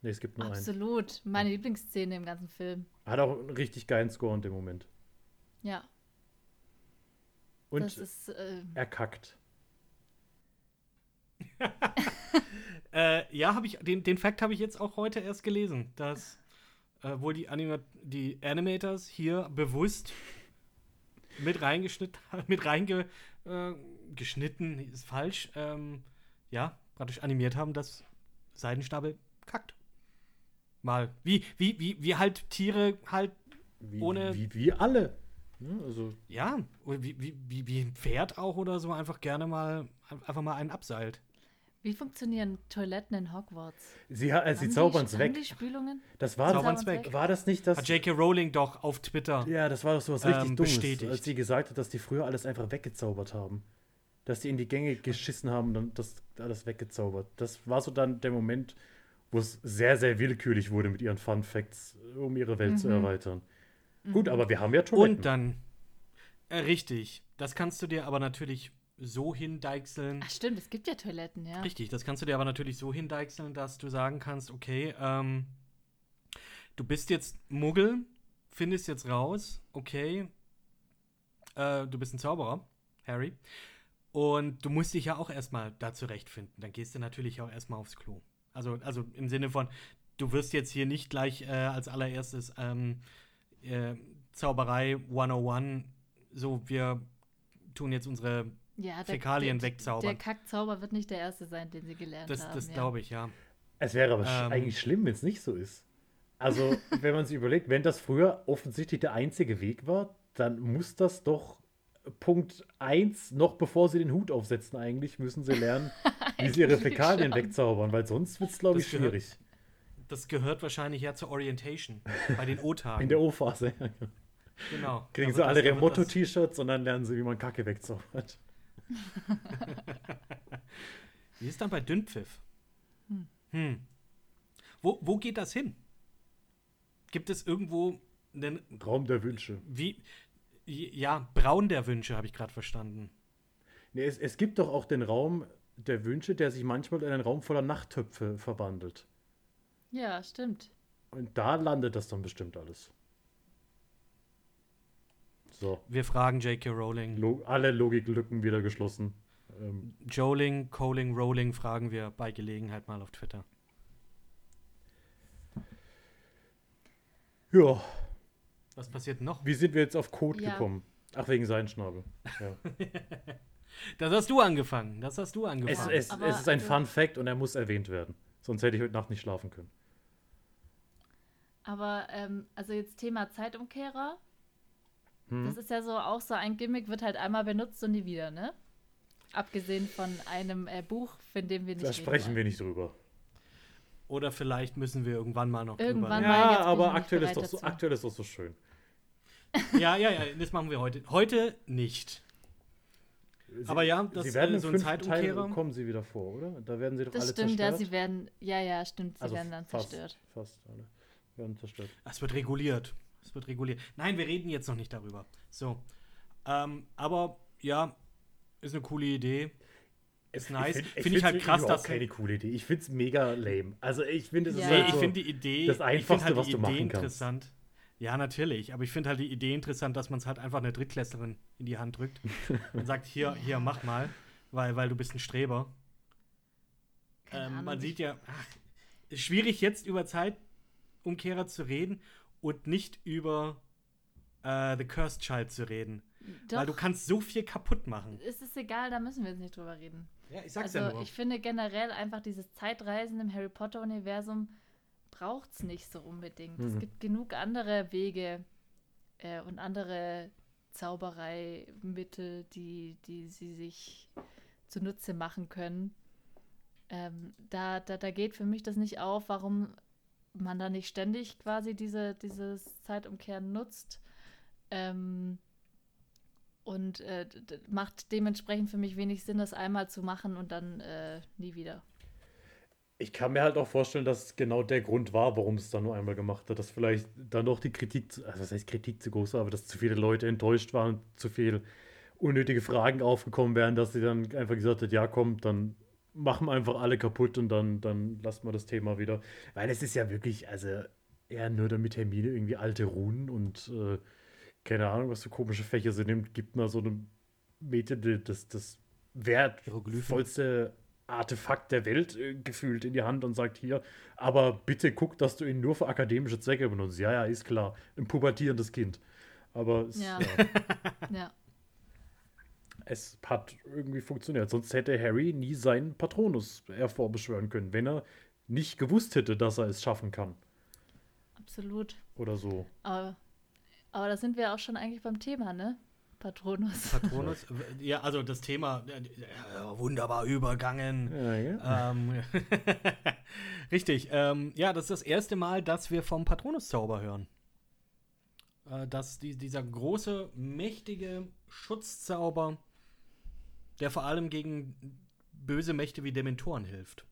Ne, es gibt nur einen. Absolut. Meine Lieblingsszene im ganzen Film. Hat auch einen richtig geilen Score in dem Moment. Ja. Und das ist. Äh, er kackt. Äh, ja, habe ich den, den Fact habe ich jetzt auch heute erst gelesen, dass äh, wohl die, Anima die Animators hier bewusst mit reingeschnitten, mit reinge äh, ist falsch, ähm, ja, praktisch animiert haben, dass Seidenschnabel kackt. Mal. Wie, wie, wie, wie halt Tiere halt, Wie, Ohne- wie, wie alle. Ja, also, ja, wie, wie, wie ein Pferd auch oder so einfach gerne mal einfach mal einen abseilt. Wie funktionieren Toiletten in Hogwarts? sie, äh, sie zaubern es weg. die Spülungen? Das war, Zaubern's weg. war das nicht das. Hat J.K. Rowling doch auf Twitter. Ja, das war doch so was Ähm, richtig Dummes, bestätigt. als sie gesagt hat, dass die früher alles einfach weggezaubert haben. Dass die in die Gänge geschissen haben und dann das alles weggezaubert. Das war so dann der Moment, wo es sehr, sehr willkürlich wurde mit ihren Fun Facts, um ihre Welt zu Mhm. erweitern. Gut, aber wir haben ja Toiletten. Und dann, äh, richtig, das kannst du dir aber natürlich so hindeichseln. Ach stimmt, es gibt ja Toiletten, ja. Richtig, das kannst du dir aber natürlich so hindeichseln, dass du sagen kannst, okay, ähm, du bist jetzt Muggel, findest jetzt raus, okay, äh, du bist ein Zauberer, Harry, und du musst dich ja auch erstmal da zurechtfinden. Dann gehst du natürlich auch erstmal aufs Klo. Also, also im Sinne von, du wirst jetzt hier nicht gleich äh, als allererstes ähm, äh, Zauberei 101, so wir tun jetzt unsere ja Fäkalien der, wegzaubern. Der Kackzauber wird nicht der erste sein, den sie gelernt Das, haben. das ja. glaube ich, ja. Es wäre aber Ähm. eigentlich schlimm, wenn es nicht so ist. Also, wenn man sich überlegt, wenn das früher offensichtlich der einzige Weg war, dann muss das doch Punkt 1, noch bevor sie den Hut aufsetzen, eigentlich müssen sie lernen, wie sie ihre Fäkalien schon. wegzaubern, weil sonst wird es, glaube ich, Das gehört- schwierig. Das gehört wahrscheinlich ja zur Orientation bei den O-Tagen. In der O-Phase. Genau. Kriegen Da sie alle ihre Motto-T-Shirts und dann lernen sie, wie man Kacke wegzaubert. Wie ist dann bei Dünnpfiff? Hm. Hm. Wo, wo geht das hin? Gibt es irgendwo einen, Raum der Wünsche. wie, ja, Braun der Wünsche, habe ich gerade verstanden. Nee, es, es gibt doch auch den Raum der Wünsche, der sich manchmal in einen Raum voller Nachttöpfe verwandelt. Ja, stimmt. Und da landet das dann bestimmt alles. So, Wir fragen J.K. Rowling. Lo alle Logiklücken wieder geschlossen. Ähm, Joling, Coling, Rowling fragen wir bei Gelegenheit mal auf Twitter. ja, Was passiert noch? wie sind wir jetzt auf Code Ja. gekommen? Ach, wegen Seidenschnabel. Ja. Das hast du angefangen. Das hast du es, angefangen. es, Aber- es ist ein. Fun Fact und er muss erwähnt werden. Sonst hätte ich heute Nacht nicht schlafen können. Aber, ähm, also jetzt Thema Zeitumkehrer. Hm? Das ist ja so auch so ein Gimmick, wird halt einmal benutzt und nie wieder, ne? Abgesehen von einem äh, Buch, von dem wir nicht Da reden sprechen wollen. wir nicht drüber. Oder vielleicht müssen wir irgendwann mal noch Irgendwann drüber. mal. jetzt Ja, aber aktuell ist, doch so, dazu. aktuell ist doch so schön. Ja, ja, ja, das machen wir heute. Heute nicht. Sie, Aber ja, das, sie werden äh, so ein fünften Teil Zeitumkehrer. kommen sie wieder vor, oder? Da werden sie doch Das alle stimmt, ja, zerstört. sie werden, ja, ja, stimmt, sie also werden dann fast, zerstört. Fast alle werden zerstört. Es wird reguliert. Es wird reguliert. Nein, wir reden jetzt noch nicht darüber. So. Ähm, aber ja, ist eine coole Idee. Ist nice. find- Finde ich, find's halt wirklich krass, überhaupt dass. keine coole Idee. Ich finde es mega lame. Also ich finde, es Ja. ist halt ich so, finde die Idee. das ich find Einfachste, halt was die du Idee machen kannst. interessant. Ja, natürlich. Aber ich finde halt die Idee interessant, dass man es halt einfach einer Drittklässlerin in die Hand drückt und sagt: Hier, hier, mach mal, weil, weil du bist ein Streber. Ähm, man ich- sieht ja, ach, ist schwierig jetzt über Zeitumkehrer zu reden und nicht über äh, The Cursed Child zu reden. Doch, Weil du kannst so viel kaputt machen. es ist egal, da müssen wir jetzt nicht drüber reden. Ja, ich sag's Also ich finde generell einfach dieses Zeitreisen im Harry Potter-Universum braucht es nicht so unbedingt. Es Mhm. gibt genug andere Wege äh, und andere Zaubereimittel, die, die sie sich zunutze machen können. Ähm, da, da, da geht für mich das nicht auf, warum man da nicht ständig quasi diese, dieses Zeitumkehren nutzt. Ähm, und äh, macht dementsprechend für mich wenig Sinn, das einmal zu machen und dann äh, nie wieder. Ich kann mir halt auch vorstellen, dass genau der Grund war, warum es dann nur einmal gemacht hat. Dass vielleicht dann doch die Kritik, also was heißt Kritik zu groß war, aber dass zu viele Leute enttäuscht waren, zu viel unnötige Fragen aufgekommen wären, dass sie dann einfach gesagt hat, ja komm, dann machen einfach alle kaputt und dann, dann lassen wir das Thema wieder. Weil es ist ja wirklich, also eher nur damit Hermine irgendwie alte Runen und äh, keine Ahnung, was für komische Fächer sie nimmt, gibt mal so Mädchen die- das, das wertvollste Artefakt der Welt äh, gefühlt in die Hand und sagt hier, aber bitte guck, dass du ihn nur für akademische Zwecke benutzt. Ja, ja, ist klar. Ein pubertierendes Kind. Aber es, Ja. ja. Ja, es hat irgendwie funktioniert. Sonst hätte Harry nie seinen Patronus hervorbeschwören können, wenn er nicht gewusst hätte, dass er es schaffen kann. absolut. Oder so. Aber, aber da sind wir auch schon eigentlich beim Thema, ne? Patronus. Patronus. ja, also das Thema, äh, wunderbar übergangen. Ja, ja. Ähm, richtig. Ähm, ja, das ist das erste Mal, dass wir vom Patronus-Zauber hören. Äh, dass die, dieser große, mächtige Schutzzauber, der vor allem gegen böse Mächte wie Dementoren hilft.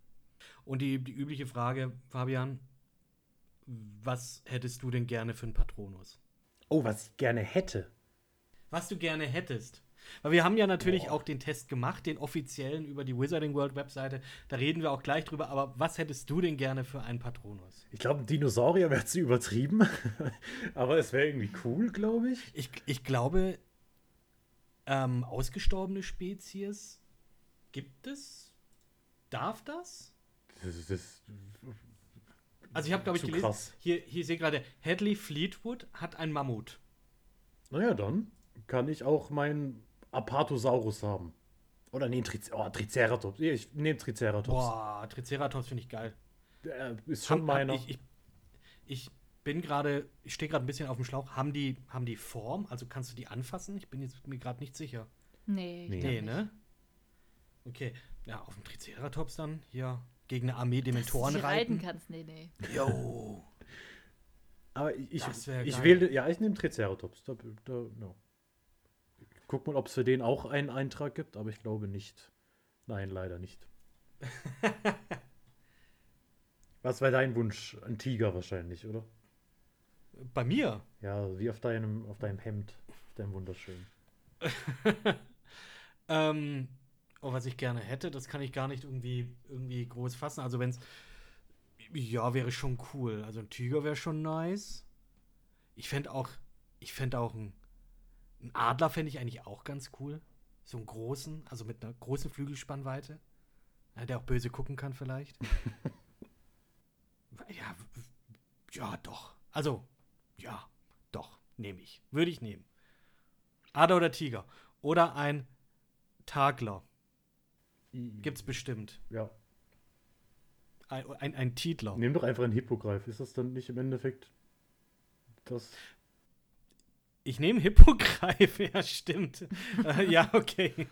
Und die, die übliche Frage, Fabian, was hättest du denn gerne für einen Patronus? Oh, was ich gerne hätte. Was du gerne hättest. Weil wir haben ja natürlich Boah. auch den Test gemacht, den offiziellen über die Wizarding World Webseite. Da reden wir auch gleich drüber. Aber was hättest du denn gerne für einen Patronus? Ich glaube, ein Dinosaurier wäre zu übertrieben. Aber es wäre irgendwie cool, glaube ich. Ich, ich glaube, ähm, ausgestorbene Spezies gibt es? Darf das? Das ist, das Also ich habe, glaube ich, gelesen, krass. hier, hier sehe gerade, Hadley Fleetwood hat ein Mammut. Naja, dann kann ich auch meinen Apatosaurus haben. Oder nee, Tric oh, Triceratops. Ich nehme Triceratops. Boah, Triceratops finde ich geil. Der ist schon Haben- meiner. Ich, ich, ich bin gerade, ich stehe gerade ein bisschen auf dem Schlauch. Haben die, haben die Form? Also kannst du die anfassen? Ich bin jetzt mir gerade nicht sicher. Nee, ich Nee. Nee, nicht. ne? Okay. Ja, auf dem Triceratops dann hier gegen eine Armee Dass du Dementoren reiten reiten. kannst, nee, nee. Jo. Aber ich, ich geil. wähle, ja, ich nehme Triceratops. Da, da, no. Guck mal, ob es für den auch einen Eintrag gibt, aber ich glaube nicht. Nein, leider nicht. Was wäre dein Wunsch? Ein Tiger wahrscheinlich, oder? Bei mir? Ja, wie auf deinem, auf deinem Hemd. Auf deinem wunderschön. ähm, oh, was ich gerne hätte, das kann ich gar nicht irgendwie, irgendwie groß fassen. Also wenn es, ja, wäre schon cool. Also ein Tiger wäre schon nice. Ich fände auch, ich fände auch ein, ein Adler fände ich eigentlich auch ganz cool. So einen großen, also mit einer großen Flügelspannweite. Ja, der auch böse gucken kann vielleicht. ja, ja, doch. Also, ja, doch, nehme ich. Würde ich nehmen. Adler oder Tiger. Oder ein Tagler. Gibt's bestimmt. Ja. Ein, ein, ein Titler. Nimm doch einfach einen Hippogreif. Ist das dann nicht im Endeffekt das? Ich nehme Hippogreif, ja, stimmt. äh, ja, okay.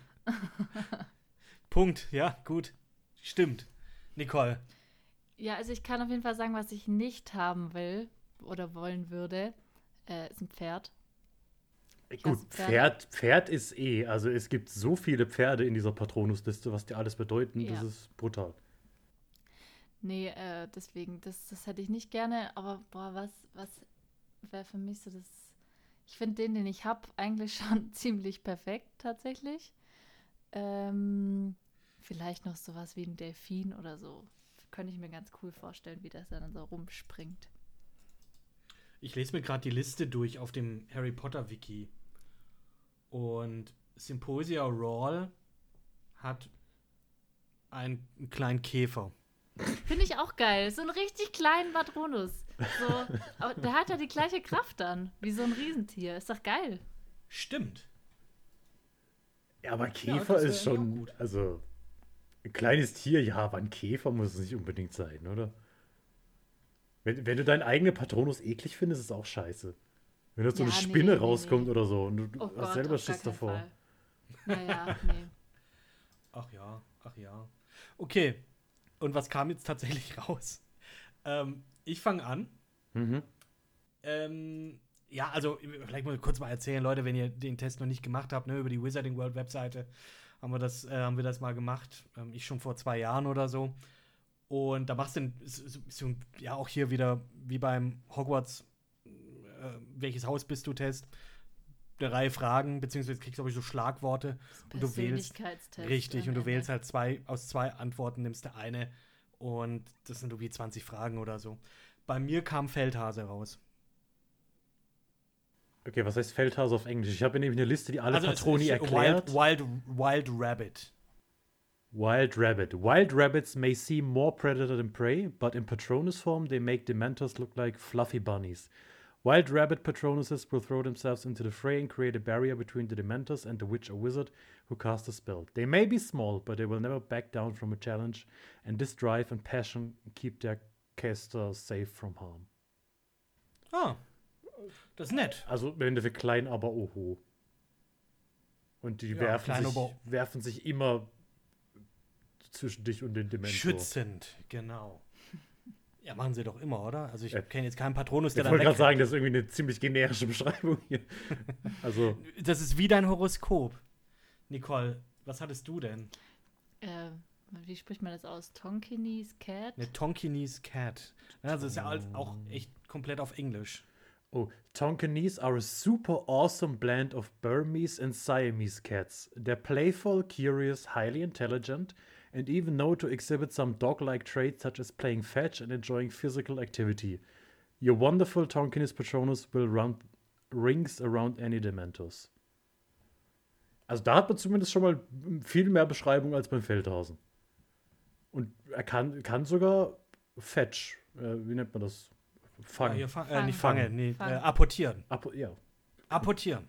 Punkt, ja, gut. Stimmt. Nicole. Ja, also ich kann auf jeden Fall sagen, was ich nicht haben will oder wollen würde, äh, ist ein Pferd. Gut, hasse Pferde. Pferd, Pferd ist eh. Also es gibt so viele Pferde in dieser Patronusliste, was die alles bedeuten. Das Ja. ist brutal. Nee, äh, deswegen, das, das hätte ich nicht gerne, aber boah, was, was wäre für mich so das. Ich finde den, den ich habe, eigentlich schon ziemlich perfekt tatsächlich. Ähm, vielleicht noch sowas wie ein Delfin oder so. Könnte ich mir ganz cool vorstellen, wie das dann so rumspringt. Ich lese mir gerade die Liste durch auf dem Harry Potter Wiki. Und Symposia Rawl hat einen, einen kleinen Käfer. Finde ich auch geil. So einen richtig kleinen Patronus. So, aber der hat ja die gleiche Kraft dann, wie so ein Riesentier. Ist doch geil. Stimmt. Ja, aber Ja, Käfer das ist ja schon, gut. also ein kleines Tier, ja, aber ein Käfer muss es nicht unbedingt sein, oder? Wenn, wenn du deinen eigenen Patronus eklig findest, ist es auch scheiße. Wenn da so Ja, eine Spinne nee, rauskommt nee. oder so und du, Oh hast Gott, selber Schiss davor. Fall. Naja, nee. Ach ja, ach ja. Okay. Und was kam jetzt tatsächlich raus? Ähm, ich fange an. Mhm. Ähm, ja, also vielleicht muss ich kurz mal erzählen, Leute, wenn ihr den Test noch nicht gemacht habt, ne, über die Wizarding World Webseite haben wir das, äh, haben wir das mal gemacht. Ähm, ich schon vor zwei Jahren oder so. Und da machst du ein- so, so, so, ja auch hier wieder wie beim Hogwarts, äh, welches Haus bist du Test, eine Reihe Fragen, beziehungsweise kriegst du ich so Schlagworte und du wählst Richtig, und du wählst halt zwei, aus zwei Antworten nimmst du eine und das sind irgendwie 20 Fragen oder so. Bei mir kam Feldhase raus. Okay, was heißt Feldhase auf Englisch? Ich habe nämlich eine Liste, die alle Also es Patroni ist erklärt. Wild, Wild, Wild Rabbit. Wild Rabbit. Wild rabbits may seem more predator than prey, but in Patronus form they make Dementors look like fluffy bunnies. Wild rabbit Patronuses will throw themselves into the fray and create a barrier between the Dementors and the witch or wizard who cast a spell. They may be small, but they will never back down from a challenge, and this drive and passion keep their caster safe from harm. Ah, das ist nett. Also im Endeffekt klein, aber oho. Und die Ja, werfen, sich, werfen sich immer zwischen dich und den Dementor. Schützend, genau. Ja, machen sie doch immer, oder? Also ich kenne jetzt keinen Patronus, Ich der dann wollte gerade sagen, das ist irgendwie eine ziemlich generische Beschreibung hier. Also, Das ist wie dein Horoskop. Nicole, was hattest du denn? Äh, wie spricht man das aus? Tonkinis Cat? Eine Tonkinese Cat. Das ist ja auch echt komplett auf Englisch. oh, Tonkinese are a super awesome blend of Burmese and Siamese cats. They're playful, curious, highly intelligent, and even know to exhibit some dog-like traits such as playing fetch and enjoying physical activity. Your wonderful Tonkinese Patronus will run rings around any Dementors. Also da hat man zumindest schon mal viel mehr Beschreibung als beim Feldhasen. Und er kann, kann sogar Fetch, äh, wie nennt man das? Ja, Fangen. hier fang, äh, nicht fangen, Fangen. nee, Fangen. Äh, apportieren. Ab, ja. Apportieren.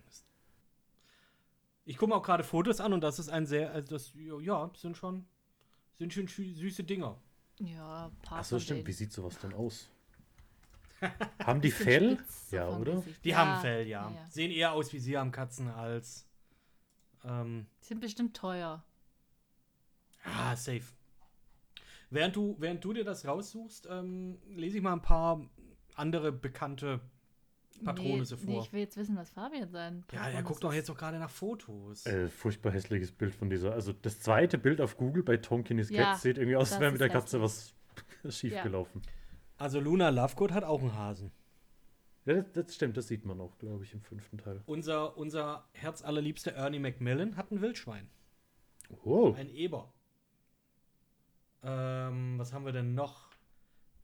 Ich gucke mir auch gerade Fotos an und das ist ein sehr, also das, ja, sind schon, sind schon süße Dinger. Ja, paar Achso, stimmt. Wie sieht sowas denn aus? Haben die Fell? Ja, oder? Gesicht. Die Ja, haben Fell, ja. ja. Sehen eher aus wie Siamkatzen als, ähm, sind bestimmt teuer. ah, safe. Während du, während du dir das raussuchst, ähm, lese ich mal ein paar andere bekannte Patronus nee, vor. Nee, ich will jetzt wissen, was Fabian sein ja, er guckt doch jetzt doch gerade nach Fotos. Äh, furchtbar hässliches Bild von dieser. Also das zweite Bild auf Google bei Tonkinis Cat Ja, sieht irgendwie aus, als wäre mit der Katze was schiefgelaufen. Also Luna Lovegood hat auch einen Hasen. Ja, das, das stimmt, das sieht man auch, glaube ich, im fünften Teil. Unser, unser herzallerliebster Ernie Macmillan hat ein Wildschwein. Wow. Ein Eber. Ähm, was haben wir denn noch?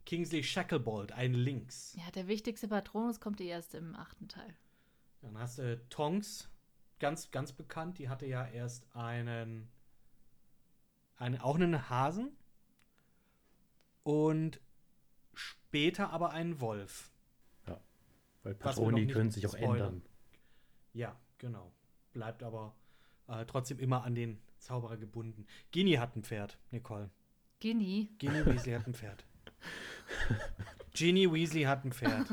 Kingsley Shacklebolt, ein Lynx. Ja, der wichtigste Patronus kommt erst im achten Teil. Dann hast du Tonks, ganz, ganz bekannt. Die hatte ja erst einen, einen auch einen Hasen und später aber einen Wolf. Weil wir noch Patroni können sich auch spoilern. ändern. Ja, genau. Bleibt aber äh, trotzdem immer an den Zauberer gebunden. Ginny hat ein Pferd, Nicole. Ginny. Ginny Weasley hat ein Pferd. Ginny Weasley hat ein Pferd.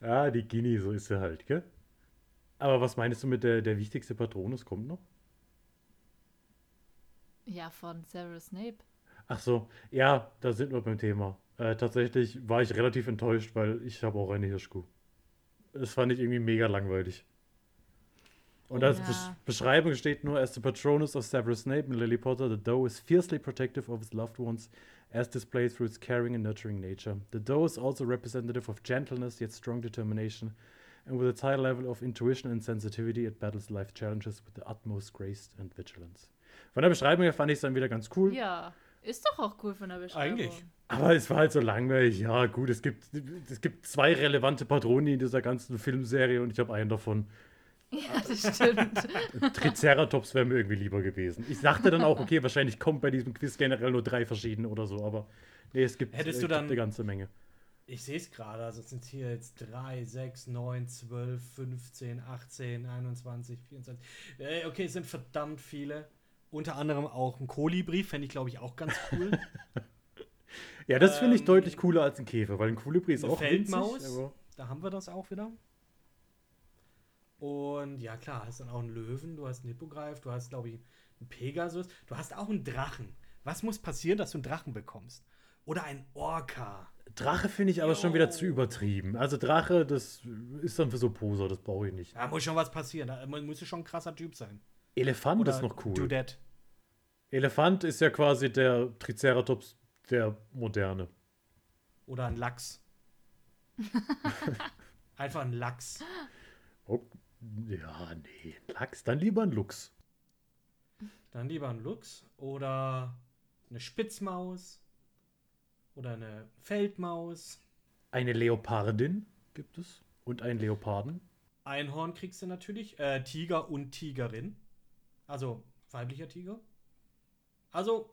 Ja, die Gini, so ist sie halt, gell? Aber was meinst du mit der, der wichtigste Patronus kommt noch? Ja, von Severus Snape. Ach so, ja, da sind wir beim Thema. Äh, tatsächlich war ich relativ enttäuscht, weil ich habe auch eine Hirschkuh. Das fand ich irgendwie mega langweilig. Und als Ja. Besch Beschreibung steht nur, as the Patronus of Severus Snape and Lily Potter, the doe is fiercely protective of its loved ones, as displayed through its caring and nurturing nature. The doe is also representative of gentleness yet strong determination, and with its high level of intuition and sensitivity, it battles life challenges with the utmost grace and vigilance. Von der Beschreibung her fand ich es dann wieder ganz cool. Ja, ist doch auch cool von der Beschreibung. Eigentlich. Aber es war halt so langweilig. Ja, gut, es gibt, es gibt zwei relevante Patroni in dieser ganzen Filmserie und ich habe einen davon. Ja, das stimmt. Triceratops wäre mir irgendwie lieber gewesen. Ich dachte dann auch, okay, wahrscheinlich kommt bei diesem Quiz generell nur drei verschiedene oder so, aber nee, es gibt, Hättest äh, du gibt dann- eine ganze Menge. Ich sehe es gerade, also es sind hier jetzt 3, 6, 9, 12, 15, 18, 21, 24. Äh, okay, es sind verdammt viele. Unter anderem auch ein Kolibri, fände ich glaube ich auch ganz cool. Ja, das finde ich Ähm, deutlich cooler als ein Käfer, weil ein Kolibri ist eine auch Feldmaus. winzig, aber da haben wir das auch wieder. Und ja, klar, hast dann auch einen Löwen, du hast einen Hippogreif, du hast, glaube ich, einen Pegasus, du hast auch einen Drachen. Was muss passieren, dass du einen Drachen bekommst? Oder ein Orca. Drache finde ich aber schon wieder Jo. zu übertrieben. Also Drache, das ist dann für so Poser, das brauche ich nicht. Da muss schon was passieren. Da man muss schon ein krasser Typ sein. Elefant Oder ist noch cool. Dudette. Elefant ist ja quasi der Triceratops, der moderne. Oder ein Lachs. Einfach ein Lachs. Oh, ja, nee, Lachs, dann lieber ein Luchs. Dann lieber ein Luchs. Oder eine Spitzmaus. Oder eine Feldmaus. Eine Leopardin gibt es und einen Leoparden. Einhorn kriegst du natürlich. Äh, Tiger und Tigerin. Also weiblicher Tiger. Also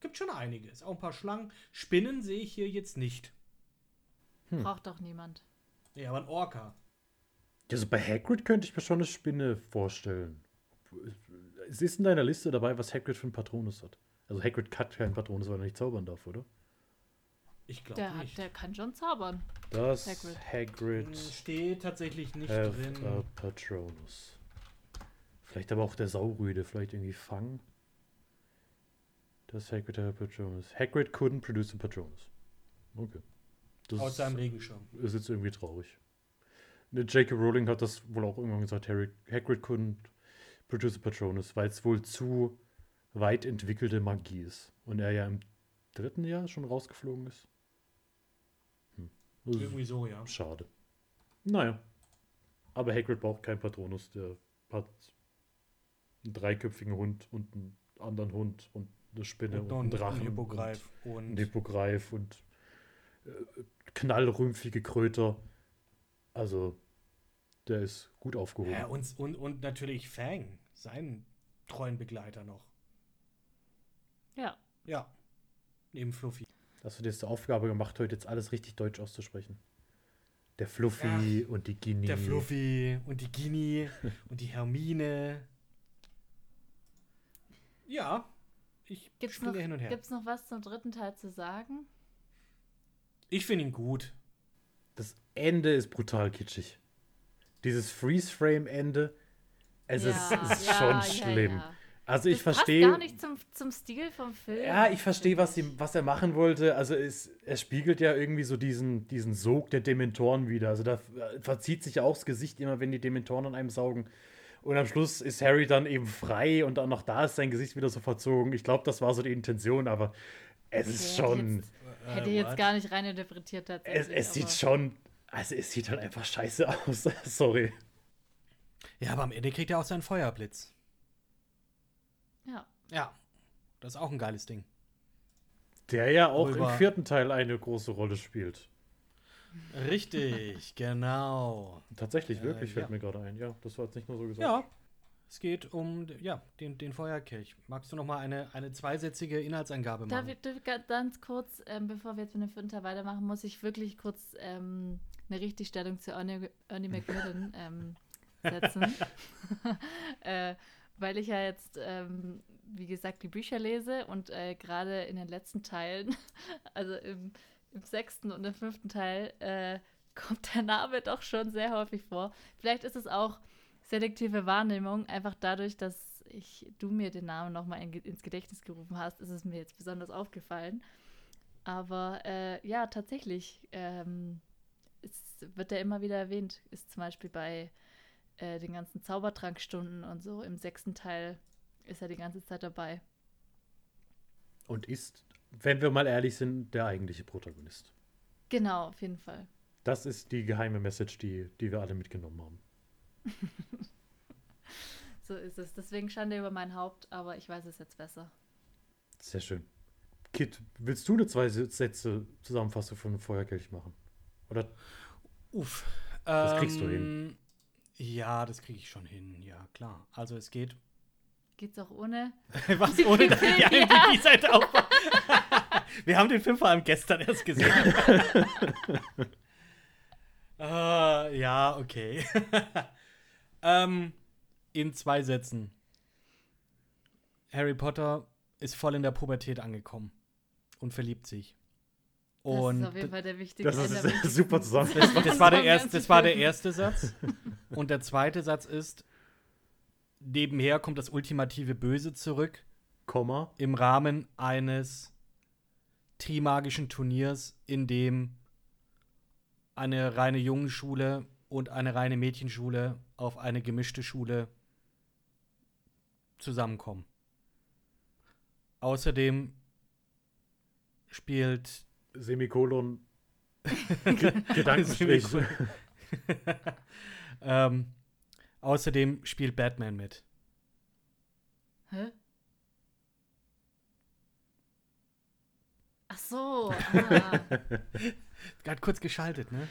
gibt schon einiges. Auch ein paar Schlangen. Spinnen sehe ich hier jetzt nicht. Hm. Braucht doch niemand. Ja, aber ein Orca. Also bei Hagrid könnte ich mir schon eine Spinne vorstellen. Es ist in deiner Liste dabei, was Hagrid für einen Patronus hat. Also Hagrid hat keinen Patronus, weil er nicht zaubern darf, oder? Ich glaube Der, hat, nicht. der kann schon zaubern. Das Hagrid. Hagrid, Hm, Steht tatsächlich nicht drin. a Patronus. Vielleicht aber auch der Saurüde, vielleicht irgendwie Fang. Das Hagrid a Patronus. Hagrid couldn't produce a Patronus. Okay. Das Aus ist- seinem Regenschirm. ist jetzt irgendwie traurig. J.K. Rowling hat das wohl auch irgendwann gesagt, Harry, Hagrid couldn't produce a Patronus, weil es wohl zu weit entwickelte Magie ist. Und er ja im dritten Jahr schon rausgeflogen ist. Hm. Ist Irgendwie so, ja. schade. Naja. Aber Hagrid braucht keinen Patronus, der hat einen dreiköpfigen Hund und einen anderen Hund und eine Spinne und, noch einen ein Drachen Hippogreif. und Und ein Hippogreif und äh, knallrümpfige Kröter. Also, der ist gut aufgehoben. Ja, und, und, und natürlich Fang, seinen treuen Begleiter noch. Ja. Ja. Neben Fluffy. Hast du dir jetzt zur Aufgabe gemacht, heute jetzt alles richtig deutsch auszusprechen? Der Fluffy und die Guinea. Der Fluffy und die Ginny und die Hermine. Ja. Ich Gibt's noch, hin und her. gibt's noch was zum dritten Teil zu sagen? Ich finde ihn gut. Das Ende ist brutal kitschig. Dieses Freeze-Frame-Ende, es ist, es ist schon schlimm. Also ich das verstehe. Passt gar nicht zum, zum Stil vom Film. Ja, ich verstehe, was, sie- was er machen wollte. Also es, er spiegelt ja irgendwie so diesen, diesen Sog der Dementoren wieder. Also da verzieht sich ja auch das Gesicht immer, wenn die Dementoren an einem saugen. Und am Schluss ist Harry dann eben frei und dann auch da ist sein Gesicht wieder so verzogen. Ich glaube, das war so die Intention, aber es ist Okay, hätte schon, Jetzt, hätte Äh, jetzt gar nicht rein interpretiert es, tatsächlich. es sieht aber- schon, also es sieht halt einfach scheiße aus. Sorry. Ja, aber am Ende kriegt er auch seinen Feuerblitz. Ja. Ja. Das ist auch ein geiles Ding. Der ja auch Worüber- im vierten Teil eine große Rolle spielt. Richtig, genau. Tatsächlich, Äh, wirklich, fällt ja. mir gerade ein. Ja, das war jetzt nicht nur so gesagt. Ja. Es geht um ja, den, den Feuerkelch. Magst du noch mal eine, eine zweisätzige Inhaltsangabe Darf machen? ich, darf ich ga- ganz kurz, ähm, bevor wir jetzt mit dem Teil weitermachen, muss ich wirklich kurz ähm, eine Richtigstellung zu Ernie, Ernie McMillan ähm, setzen. äh, weil ich ja jetzt, ähm, wie gesagt, die Bücher lese und äh, gerade in den letzten Teilen, also im, im sechsten und im fünften Teil, äh, kommt der Name doch schon sehr häufig vor. Vielleicht ist es auch selektive Wahrnehmung, einfach dadurch, dass ich, du mir den Namen nochmal in, ins Gedächtnis gerufen hast, ist es mir jetzt besonders aufgefallen. Aber äh, ja, tatsächlich ähm, ist, wird er immer wieder erwähnt. Ist zum Beispiel bei äh, den ganzen Zaubertrankstunden und so im sechsten Teil ist er die ganze Zeit dabei. Und ist, wenn wir mal ehrlich sind, der eigentliche Protagonist. Genau, auf jeden Fall. Das ist die geheime Message, die, die wir alle mitgenommen haben. So ist es. Deswegen Schande über mein Haupt, aber ich weiß es jetzt besser. Sehr schön. Kit, willst du eine zwei Sätze Zusammenfassung von Feuerkelch machen? Oder Uff. Das kriegst du Ähm, Ja, das kriege ich schon hin. Ja, klar. Also es geht. Geht's auch ohne? Was ohne dass ich die IMDb-Seite aufmache. Wir haben den Film vor allem gestern erst gesehen. Ah, ja, okay. Ähm, in zwei Sätzen. Harry Potter ist voll in der Pubertät angekommen und verliebt sich. Das Und ist auf jeden Fall der wichtigste. das ist der super Punkt. Zusammenfassung. das war der erste, das war der erste Satz. Und der zweite Satz ist: Nebenher kommt das ultimative Böse zurück Komma. im Rahmen eines Trimagischen Turniers, in dem eine reine Jungenschule und eine reine Mädchenschule auf eine gemischte Schule zusammenkommen. Außerdem spielt Semikolon. Ge Gedankenstrich. Semikolon. ähm, außerdem spielt Batman mit. Hä? Ach so. Ah. Gerade kurz geschaltet, ne?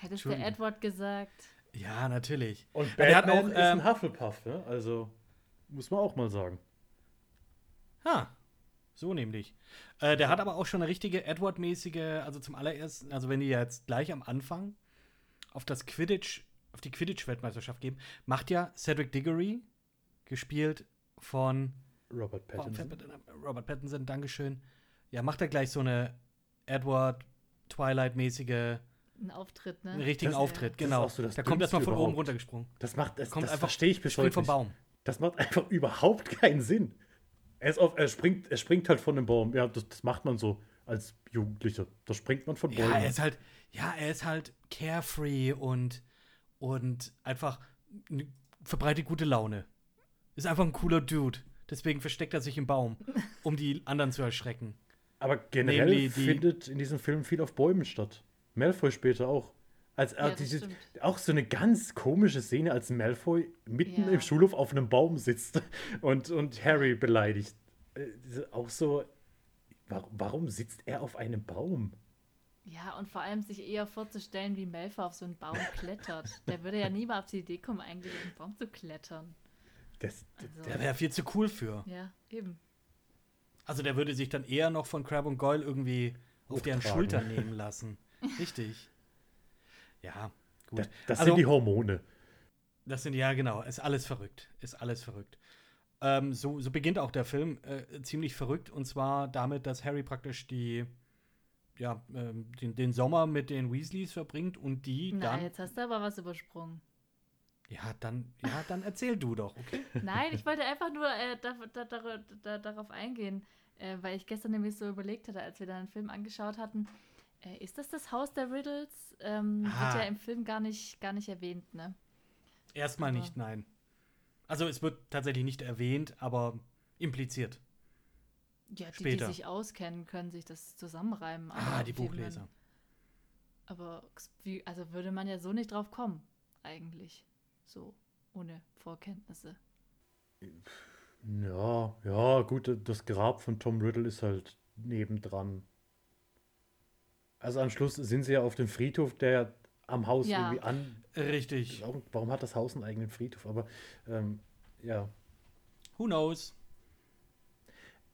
Hättest der Entschuldigung. Edward gesagt. Ja, natürlich. Und der hat Batman auch, ist ähm, ein Hufflepuff, ne? Also, muss man auch mal sagen. Ha, so nämlich. Äh, der hat aber auch schon eine richtige Edward-mäßige, also zum allerersten, also wenn die jetzt gleich am Anfang auf das Quidditch, auf die Quidditch-Weltmeisterschaft geben, macht ja Cedric Diggory, gespielt von Robert oh, Pattinson. Robert Pattinson, Dankeschön. Ja, macht er gleich so eine Edward Twilight-mäßige, Ein Auftritt, ne? einen richtigen Das- Auftritt, ist genau. so das da kommt erstmal von oben überhaupt. runtergesprungen. Das macht, das, Kommt das einfach- verstehe ich bis Springt heute vom. Baum. Das macht einfach überhaupt keinen Sinn. Er, ist auf, er, springt, er springt halt von dem Baum. Ja, das, das macht man so als Jugendlicher. Da springt man von Bäumen. Ja, er ist halt, ja, er ist halt carefree und, und einfach verbreitet gute Laune. Ist einfach ein cooler Dude. Deswegen versteckt er sich im Baum, um die anderen zu erschrecken. Aber generell Nämlich die- findet in diesem Film viel auf Bäumen statt. Malfoy später auch. Als, Ja, das diese, stimmt. auch so eine ganz komische Szene, als Malfoy mitten Ja. im Schulhof auf einem Baum sitzt und, und Harry beleidigt. Äh, auch so, warum, sitzt er auf einem Baum? Ja, und vor allem sich eher vorzustellen, wie Malfoy auf so einen Baum klettert. Der würde ja nie mal auf die Idee kommen, eigentlich auf den Baum zu klettern. Das, Also, Der wäre viel zu cool für. ja, eben. Also der würde sich dann eher noch von Crab und Goyle irgendwie auf deren. Schultern nehmen lassen. Richtig. Ja, gut. das, das Also- sind die Hormone. Das sind ja genau, ist alles verrückt. Ist alles verrückt. Ähm, so, so beginnt auch der Film äh, ziemlich verrückt und zwar damit, dass Harry praktisch die, ja, ähm, den, den Sommer mit den Weasleys verbringt und die Na, dann. jetzt hast du aber was übersprungen. Ja, dann, ja, dann erzähl du doch, okay? Nein, ich wollte einfach nur äh, da, da, da, da, darauf eingehen, äh, weil ich gestern nämlich so überlegt hatte, als wir dann einen Film angeschaut hatten. Äh, ist das das Haus der Riddles? Ähm, Ah. wird ja im Film gar nicht, gar nicht erwähnt, ne? Erstmal Aber- nicht, nein. Also es wird tatsächlich nicht erwähnt, aber impliziert. Ja, die, die Später. sich auskennen, können sich das zusammenreimen. Ah, aber die wie man- Buchleser. Aber wie, also würde man ja so nicht drauf kommen, eigentlich. So, ohne Vorkenntnisse. Ja, ja, gut, das Grab von Tom Riddle ist halt nebendran. Also am Schluss sind sie ja auf dem Friedhof, der am Haus Ja. irgendwie an. Richtig. Warum, warum hat das Haus einen eigenen Friedhof? Aber ähm, ja. Who knows?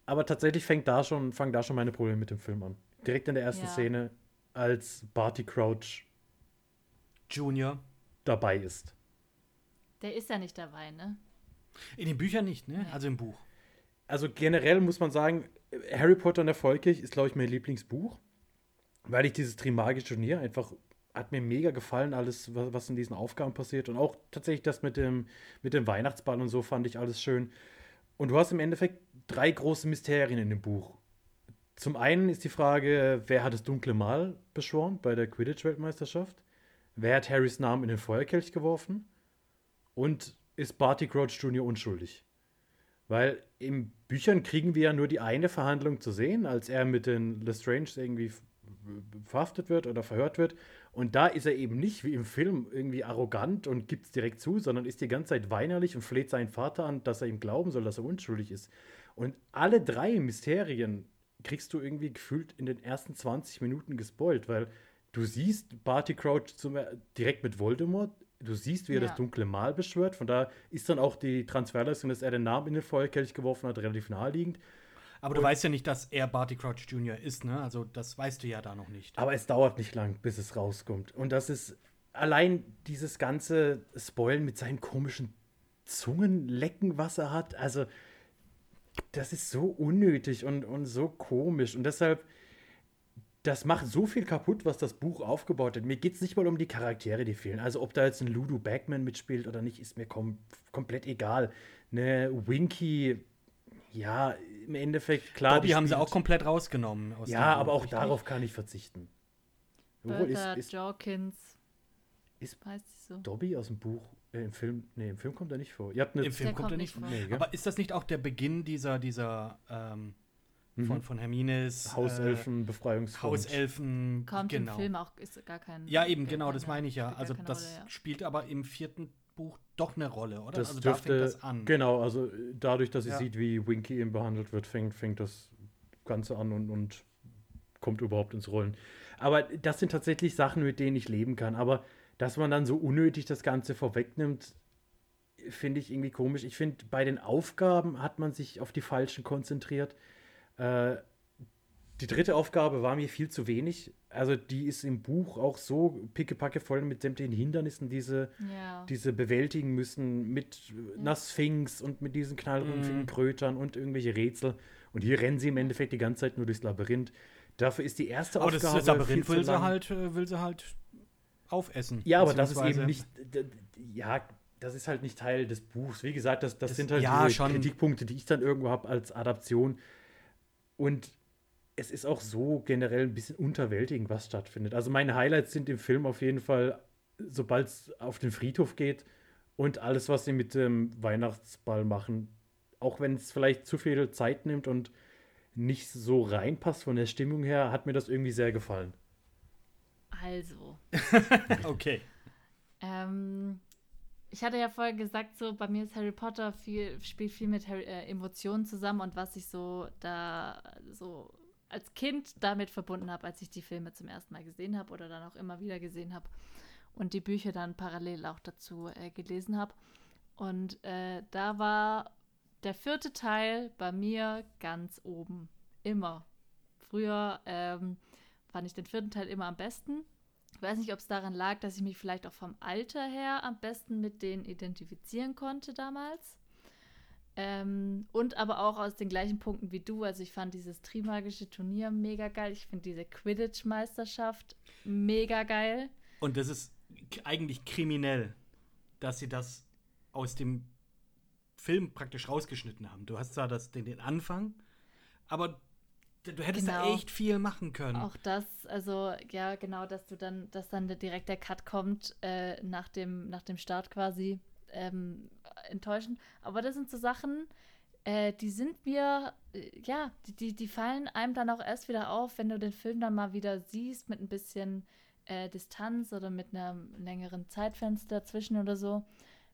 Aber tatsächlich fängt da schon, fangen da schon meine Probleme mit dem Film an. Direkt in der ersten Ja. Szene, als Barty Crouch Junior. dabei ist. Der ist ja nicht dabei, ne? In den Büchern nicht, ne? Nee. Also im Buch. Also generell muss man sagen, Harry Potter und der Vollkirch ist, glaube ich, mein Lieblingsbuch, weil ich dieses Trimagische Turnier einfach hat mir mega gefallen, alles, wa- was in diesen Aufgaben passiert. Und auch tatsächlich das mit dem, mit dem Weihnachtsball und so fand ich alles schön. Und du hast im Endeffekt drei große Mysterien in dem Buch. Zum einen ist die Frage, wer hat das dunkle Mal beschworen bei der Quidditch-Weltmeisterschaft? Wer hat Harrys Namen in den Feuerkelch geworfen? Und ist Barty Crouch Jr. unschuldig? Weil in Büchern kriegen wir ja nur die eine Verhandlung zu sehen, als er mit den Lestrange irgendwie verhaftet wird oder verhört wird. Und da ist er eben nicht wie im Film irgendwie arrogant und gibt es direkt zu, sondern ist die ganze Zeit weinerlich und fleht seinen Vater an, dass er ihm glauben soll, dass er unschuldig ist. Und alle drei Mysterien kriegst du irgendwie gefühlt in den ersten 20 Minuten gespoilt, weil du siehst Barty Crouch zum, direkt mit Voldemort, du siehst, wie er Ja. das dunkle Mal beschwört, von da ist dann auch die Transferleistung, dass er den Namen in den Feuerkelch geworfen hat, relativ naheliegend. Aber du weißt ja nicht, dass er Barty Crouch Jr. ist, ne? Also das weißt du ja da noch nicht. Aber es dauert nicht lang, bis es rauskommt. Und das ist allein dieses ganze Spoilen mit seinen komischen Zungenlecken, was er hat. Also, das ist so unnötig und, und so komisch. Und deshalb, das macht so viel kaputt, was das Buch aufgebaut hat. Mir geht es nicht mal um die Charaktere, die fehlen. Also, ob da jetzt ein Ludo Bagman mitspielt oder nicht, ist mir kom komplett egal. Eine Winky, ja, im Endeffekt, klar. Dobby die haben sie auch komplett rausgenommen. Aus Ja, aber auch richtig? darauf kann ich verzichten. Obwohl, ist, ist Jorkins. ist- so? Dobby aus dem Buch, äh, im Film, nee, im Film kommt er nicht vor. Ihr habt eine, Im Film Der kommt er kommt nicht vor. nee? Aber ist das nicht auch der Beginn dieser, dieser ähm, von, Mhm. von Hermines Hauselfen, äh, Befreiungsfront. Hauselfen? Kommt genau. im Film auch, ist gar kein. Ja, eben, genau, das meine ich ja. Also das Rolle, ja. spielt aber im vierten Buch doch eine Rolle, oder? Das also dürfte, da fängt das an. genau, also äh, dadurch, dass sie Ja. sieht, wie Winky eben behandelt wird, fängt, fängt das Ganze an und, und kommt überhaupt ins Rollen. Aber das sind tatsächlich Sachen, mit denen ich leben kann. Aber dass man dann so unnötig das Ganze vorwegnimmt, finde ich irgendwie komisch. Ich finde, bei den Aufgaben hat man sich auf die falschen konzentriert. Äh, die dritte Aufgabe war mir viel zu wenig. Also die ist im Buch auch so pickepacke voll mit sämtlichen Hindernissen, diese Ja. diese bewältigen müssen mit äh, einer Sphinx und mit diesen knallrumpfigen Mhm. Krötern und irgendwelche Rätsel. Und hier rennen sie im Endeffekt die ganze Zeit nur durchs Labyrinth. Dafür ist die erste aber das, Aufgabe das Labyrinth viel will sie, halt, äh, will sie halt aufessen. Ja, aber das ist eben nicht. Ja, das ist halt nicht Teil des Buchs. Wie gesagt, das, das Das- sind halt ja, diese schon. Kritikpunkte, die ich dann irgendwo habe als Adaption. Und es ist auch so generell ein bisschen unterwältigend, was stattfindet. Also meine Highlights sind im Film auf jeden Fall, sobald es auf den Friedhof geht und alles, was sie mit dem Weihnachtsball machen. Auch wenn es vielleicht zu viel Zeit nimmt und nicht so reinpasst von der Stimmung her, hat mir das irgendwie sehr gefallen. Also, Okay. ähm, ich hatte ja vorher gesagt, so bei mir ist Harry Potter viel, spielt viel mit Harry, äh, Emotionen zusammen und was ich so da so als Kind damit verbunden habe, als ich die Filme zum ersten Mal gesehen habe oder dann auch immer wieder gesehen habe und die Bücher dann parallel auch dazu äh, gelesen habe. Und äh, da war der vierte Teil bei mir ganz oben. Immer. Früher ähm, fand ich den vierten Teil immer am besten. Ich weiß nicht, ob es daran lag, dass ich mich vielleicht auch vom Alter her am besten mit denen identifizieren konnte damals. Ähm, und aber auch aus den gleichen Punkten wie du. Also ich fand dieses Trimagische Turnier mega geil. Ich finde diese Quidditch-Meisterschaft mega geil. Und das ist eigentlich kriminell, dass sie das aus dem Film praktisch rausgeschnitten haben. Du hast zwar das, den, den Anfang, aber du hättest Genau. da echt viel machen können. Auch das, also ja, genau, dass du dann, dass dann der- direkt der Cut kommt äh, nach, dem, nach dem Start quasi ähm, enttäuschend. Aber das sind so Sachen, äh, die sind mir, äh, ja, die, die, die fallen einem dann auch erst wieder auf, wenn du den Film dann mal wieder siehst mit ein bisschen äh, Distanz oder mit einem längeren Zeitfenster dazwischen oder so.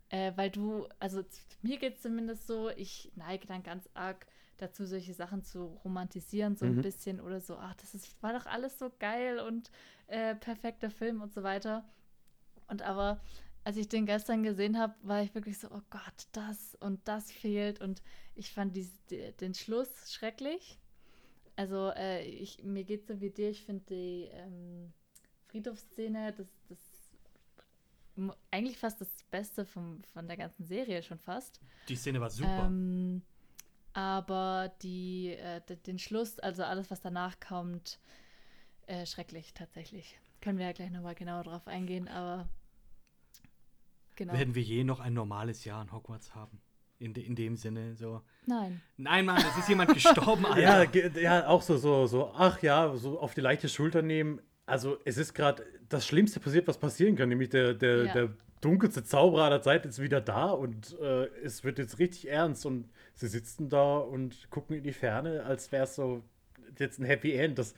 Äh, weil du, also mir geht es zumindest so, ich neige dann ganz arg dazu, solche Sachen zu romantisieren, so Mhm. ein bisschen oder so, ach, das ist, war doch alles so geil und äh, perfekter Film und so weiter. Und aber als ich den gestern gesehen habe, war ich wirklich so, oh Gott, das und das fehlt. Und ich fand dies, die, den Schluss schrecklich. Also äh, ich, mir geht so wie dir, ich finde die ähm, Friedhofsszene, das, das eigentlich fast das Beste vom, von der ganzen Serie schon fast. Die Szene war super. Ähm, aber die, äh, den Schluss, also alles, was danach kommt, äh, schrecklich tatsächlich. Können wir ja gleich nochmal genauer drauf eingehen, aber genau. Werden wir je noch ein normales Jahr in Hogwarts haben? In, de, in dem Sinne, so. Nein. Nein, Mann, es ist jemand gestorben, Alter. Ja, ge- ja, auch so, so, so, ach ja, so auf die leichte Schulter nehmen. Also es ist gerade das Schlimmste passiert, was passieren kann, nämlich der, der, Ja. der dunkelste Zauberer aller Zeit ist wieder da und äh, es wird jetzt richtig ernst und sie sitzen da und gucken in die Ferne, als wäre es so jetzt ein Happy End. Das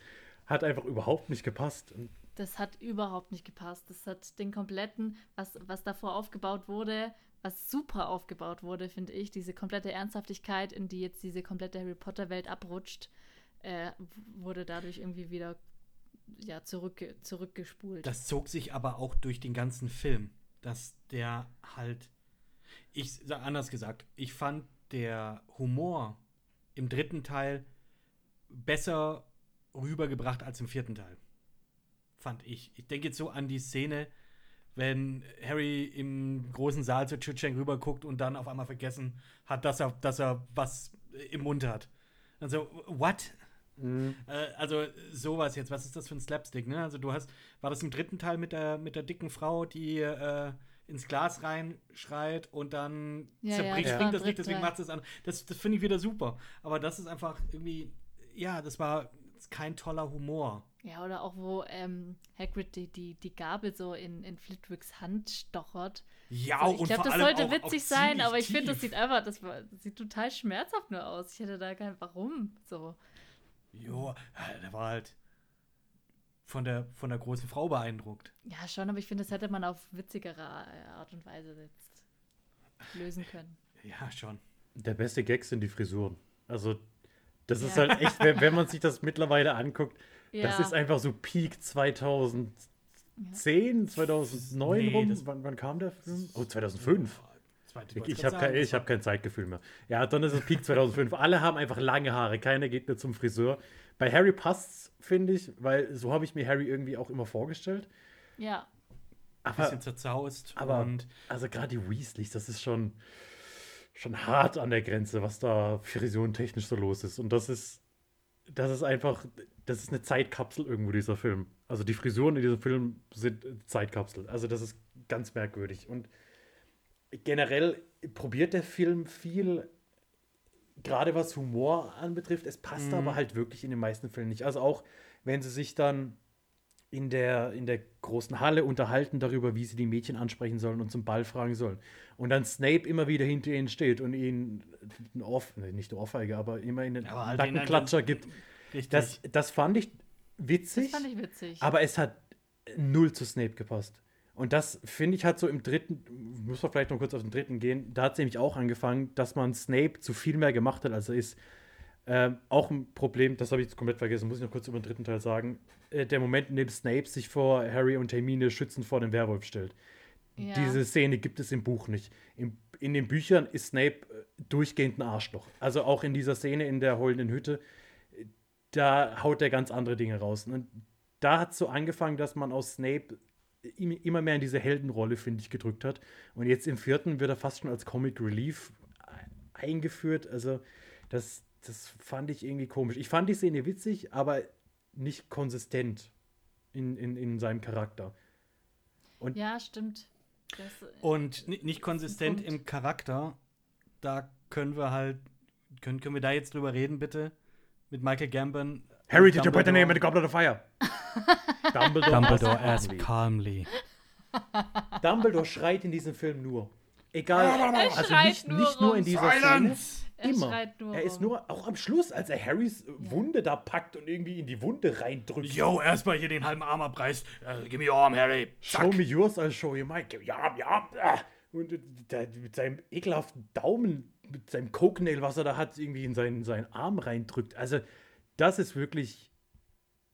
hat einfach überhaupt nicht gepasst. Und Das hat überhaupt nicht gepasst. Das hat den kompletten, was, was davor aufgebaut wurde, was super aufgebaut wurde, finde ich, diese komplette Ernsthaftigkeit, in die jetzt diese komplette Harry Potter-Welt abrutscht, äh, wurde dadurch irgendwie wieder ja, zurück, zurückgespult. Das zog sich aber auch durch den ganzen Film, dass der halt, ich anders gesagt, ich fand der Humor im dritten Teil besser rübergebracht als im vierten Teil. Fand ich. Ich denke jetzt so an die Szene, wenn Harry im großen Saal zu Cho Chang rüberguckt und dann auf einmal vergessen hat, dass er, dass er was im Mund hat. Also, what? Äh, also sowas jetzt, was ist das für ein Slapstick, ne? Also du hast, war das im dritten Teil mit der, mit der dicken Frau, die äh, ins Glas reinschreit und dann Ja, zerbricht ja, das das nicht, deswegen macht es an. Das, das finde ich wieder super. Aber das ist einfach irgendwie, ja, das war kein toller Humor. Ja, oder auch, wo ähm, Hagrid die, die, die Gabel so in, in Flitwicks Hand stochert. Ja, So, und ich glaube, das sollte auch, witzig auch sein, aber ich finde, das sieht einfach, das, war- das sieht total schmerzhaft nur aus. Ich hätte da kein Warum. So. Jo, äh, der war halt von der, von der großen Frau beeindruckt. Ja, schon, aber ich finde, das hätte man auf witzigere äh, Art und Weise jetzt lösen können. Ja, schon. der beste Gag sind die Frisuren. Also das ist Ja. halt echt, wenn man sich das mittlerweile anguckt, das Ja. ist einfach so Peak 2010, 2009 Nee, rum. das- wann, wann kam der Film? Oh, 2005. Zweite, Ich, ich habe kein, hab kein Zeitgefühl mehr. Ja, dann ist es Peak 2005. Alle haben einfach lange Haare. Keiner geht mehr zum Friseur. Bei Harry passt's, finde ich, weil so habe ich mir Harry irgendwie auch immer vorgestellt. Ja, ein Aber, bisschen zerzaust aber also gerade die Weasleys, das ist schon, schon hart an der Grenze, was da frisurentechnisch so los ist. Und das ist, das ist einfach, das ist eine Zeitkapsel irgendwo, dieser Film. Also die Frisuren in diesem Film sind Zeitkapsel. Also das ist ganz merkwürdig. Und generell probiert der Film viel, gerade was Humor anbetrifft. Es passt Mhm. aber halt wirklich in den meisten Fällen nicht. Also auch, wenn sie sich dann in der, in der großen Halle unterhalten darüber, wie sie die Mädchen ansprechen sollen und zum Ball fragen sollen. Und dann Snape immer wieder hinter ihnen steht und ihnen einen nee, nicht eine Ohrfeige, aber immer einen Aber halt den Nackenklatscher gibt. Richtig. Das, das fand ich das witzig, fand ich witzig. aber es hat null zu Snape gepasst. Und das finde ich hat so im dritten, muss man vielleicht noch kurz auf den dritten gehen, da hat es nämlich auch angefangen, dass man Snape zu viel mehr gemacht hat, als er ist. Ähm, auch ein Problem, das habe ich jetzt komplett vergessen, muss ich noch kurz über den dritten Teil sagen. Äh, der Moment, in dem Snape sich vor Harry und Hermine schützend vor dem Werwolf stellt. Ja. Diese Szene gibt es im Buch nicht. Im, in den Büchern ist Snape äh, durchgehend ein Arschloch. Also auch in dieser Szene in der heulenden Hütte, da haut er ganz andere Dinge raus. Und da hat es so angefangen, dass man aus Snape immer mehr in diese Heldenrolle, finde ich, gedrückt hat. Und jetzt im vierten wird er fast schon als Comic Relief eingeführt. Also das, das fand ich irgendwie komisch. Ich fand die Szene witzig, aber nicht konsistent in, in, in seinem Charakter. Und ja, stimmt. Das, äh, Und ni- nicht konsistent im Charakter. Da können wir halt. Können, können wir da jetzt drüber reden, bitte? Mit Michael Gambon. Harry, did you put the name in the goblet of fire? Dumbledore, Dumbledore asked asked calmly. Dumbledore schreit in diesem Film nur. Egal, Er also schreit nicht, nur nicht nur in dieser Szene. er Immer. schreit nur er ist nur, auch am Schluss, als er Harrys Wunde da packt und irgendwie in die Wunde reindrückt. Yo, erstmal hier den halben Arm abreißt. Uh, give me your arm, Harry. Show me yours, I'll show you mine. Ja, ja. ah. Und äh, der, mit seinem ekelhaften Daumen, mit seinem Coke-Nail, was er da hat, irgendwie in seinen, seinen Arm reindrückt. Also, das ist wirklich.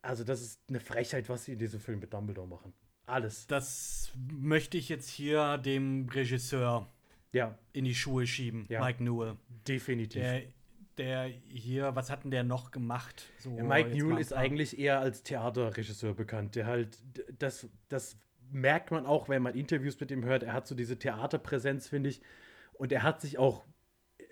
Also, das ist eine Frechheit, was sie in diesem Film mit Dumbledore machen. Alles. Das möchte ich jetzt hier dem Regisseur Ja, in die Schuhe schieben, Ja. Mike Newell. definitiv. Der, der hier, was hat denn der noch gemacht? So, Ja, Mike Newell ist eigentlich eher als Theaterregisseur bekannt. Der halt, das, das merkt man auch, wenn man Interviews mit ihm hört. Er hat so diese Theaterpräsenz, finde ich. Und er hat sich auch,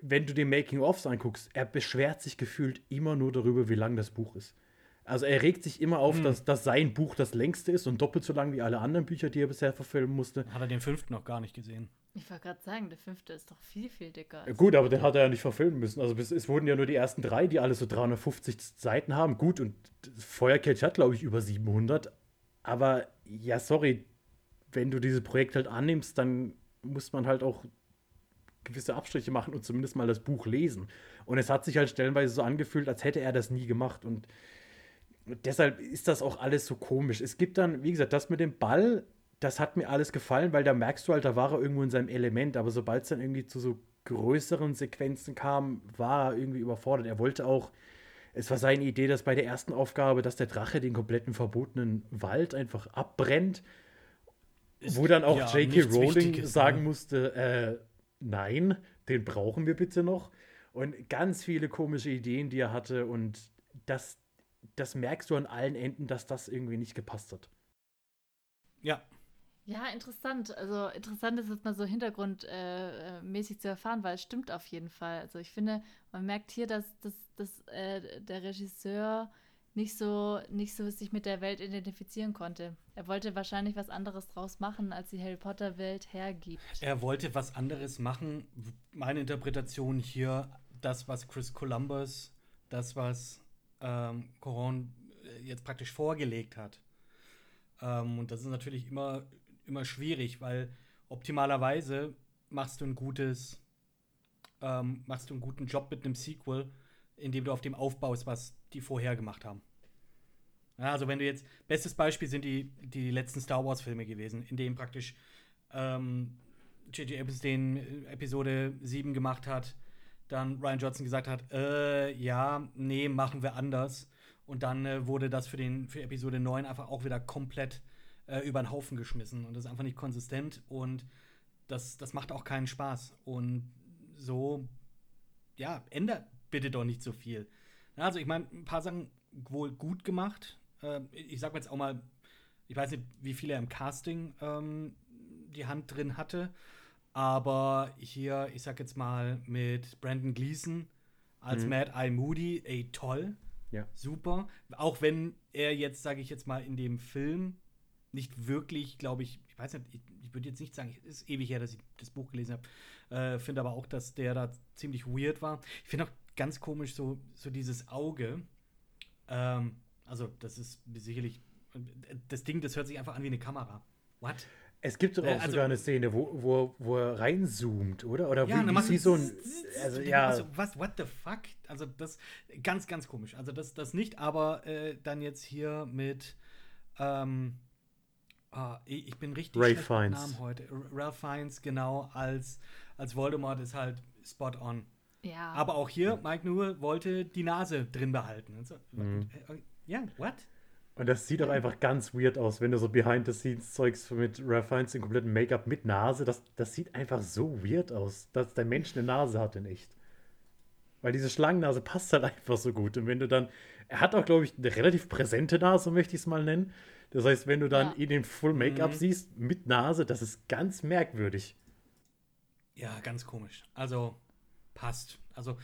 wenn du den Making-ofs anguckst, er beschwert sich gefühlt immer nur darüber, wie lang das Buch ist. Also er regt sich immer Hm. auf, dass, dass sein Buch das längste ist und doppelt so lang wie alle anderen Bücher, die er bisher verfilmen musste. Hat er den fünften noch gar nicht gesehen. Ich wollte gerade sagen, der fünfte ist doch viel, viel dicker. Gut, aber den hat er ja nicht verfilmen müssen. Also bis, es wurden ja nur die ersten drei, die alle so 350 Seiten haben. Gut, und Feuerkelch hat, glaube ich, über 700. Aber ja, sorry, wenn du dieses Projekt halt annimmst, dann muss man halt auch gewisse Abstriche machen und zumindest mal das Buch lesen. Und es hat sich halt stellenweise so angefühlt, als hätte er das nie gemacht. Und deshalb ist das auch alles so komisch. Es gibt dann, wie gesagt, das mit dem Ball, das hat mir alles gefallen, weil da merkst du halt, da war er irgendwo in seinem Element. Aber sobald es dann irgendwie zu so größeren Sequenzen kam, war er irgendwie überfordert. Er wollte auch, es war seine Idee, dass bei der ersten Aufgabe, dass der Drache den kompletten verbotenen Wald einfach abbrennt. Wo dann auch ja J.K. Rowling Wichtiges, sagen ne? musste, äh, nein, den brauchen wir bitte noch. Und ganz viele komische Ideen, die er hatte. Und das, das merkst du an allen Enden, dass das irgendwie nicht gepasst hat. Ja, Ja, interessant. Also interessant ist es mal so hintergrundmäßig äh, mäßig zu erfahren, weil es stimmt auf jeden Fall. Also ich finde, man merkt hier, dass, dass, dass äh, der Regisseur nicht so, nicht so sich mit der Welt identifizieren konnte. Er wollte wahrscheinlich was anderes draus machen, als die Harry Potter-Welt hergibt. er wollte was anderes machen. Meine Interpretation hier, das, was Chris Columbus, das, was ähm, Coron äh, jetzt praktisch vorgelegt hat. Ähm, und das ist natürlich immer, immer schwierig, weil optimalerweise machst du ein gutes, ähm, machst du einen guten Job mit einem Sequel, indem du auf dem aufbaust, was die vorher gemacht haben. Also wenn du jetzt, bestes Beispiel sind die, die letzten Star Wars-Filme gewesen, in denen praktisch ähm, J.J. Abrams den äh, Episode 7 gemacht hat, dann Ryan Johnson gesagt hat, äh, ja, nee, machen wir anders. Und dann äh, wurde das für, den, für Episode 9 einfach auch wieder komplett äh, über den Haufen geschmissen. Und das ist einfach nicht konsistent und das, das macht auch keinen Spaß. Und so, ja, ändert bitte doch nicht so viel. Also ich meine, ein paar Sachen wohl gut gemacht. Äh, ich sag jetzt auch mal, ich weiß nicht, wie viel er im Casting ähm, die Hand drin hatte. Aber hier, ich sag jetzt mal, mit Brandon Gleason als Mhm. Mad Eye Moody, ey, toll. Ja. Super. Auch wenn er jetzt, sage ich jetzt mal, in dem Film nicht wirklich, glaube ich, ich weiß nicht, ich, ich würde jetzt nicht sagen, es ist ewig her, dass ich das Buch gelesen habe. Äh, finde aber auch, dass der da ziemlich weird war. Ich finde auch ganz komisch so, so dieses Auge. Ähm, also, das ist sicherlich. Das Ding, das hört sich einfach an wie eine Kamera. What? Es gibt doch auch Äh, also- sogar eine Szene, wo, wo, wo er reinzoomt, oder? Oder Ja, wie, dann wie so ein. Also, ja, Also, was, what the fuck? Also, das ganz, ganz komisch. Also, das, das nicht, aber äh, dann jetzt hier mit. Ähm, ah, ich bin richtig mit Fiennes. Namen heute. Ralph Fiennes, genau, als, als Voldemort ist halt spot on. Ja. Aber auch hier, Mike Newell wollte die Nase drin behalten. Und so, Mhm. Ja, what? Und das sieht doch einfach ganz weird aus, wenn du so Behind-the-Scenes-Zeugs mit Ralph Fiennes im kompletten Make-up mit Nase, das, das sieht einfach so weird aus, dass der Mensch eine Nase hat in echt. Weil diese Schlangennase passt halt einfach so gut. Und wenn du dann, er hat auch, glaube ich, eine relativ präsente Nase, möchte ich es mal nennen. Das heißt, wenn du dann Ja. ihn in Full Make-up Mhm. siehst, mit Nase, das ist ganz merkwürdig. Ja, ganz komisch. Also, passt. Also,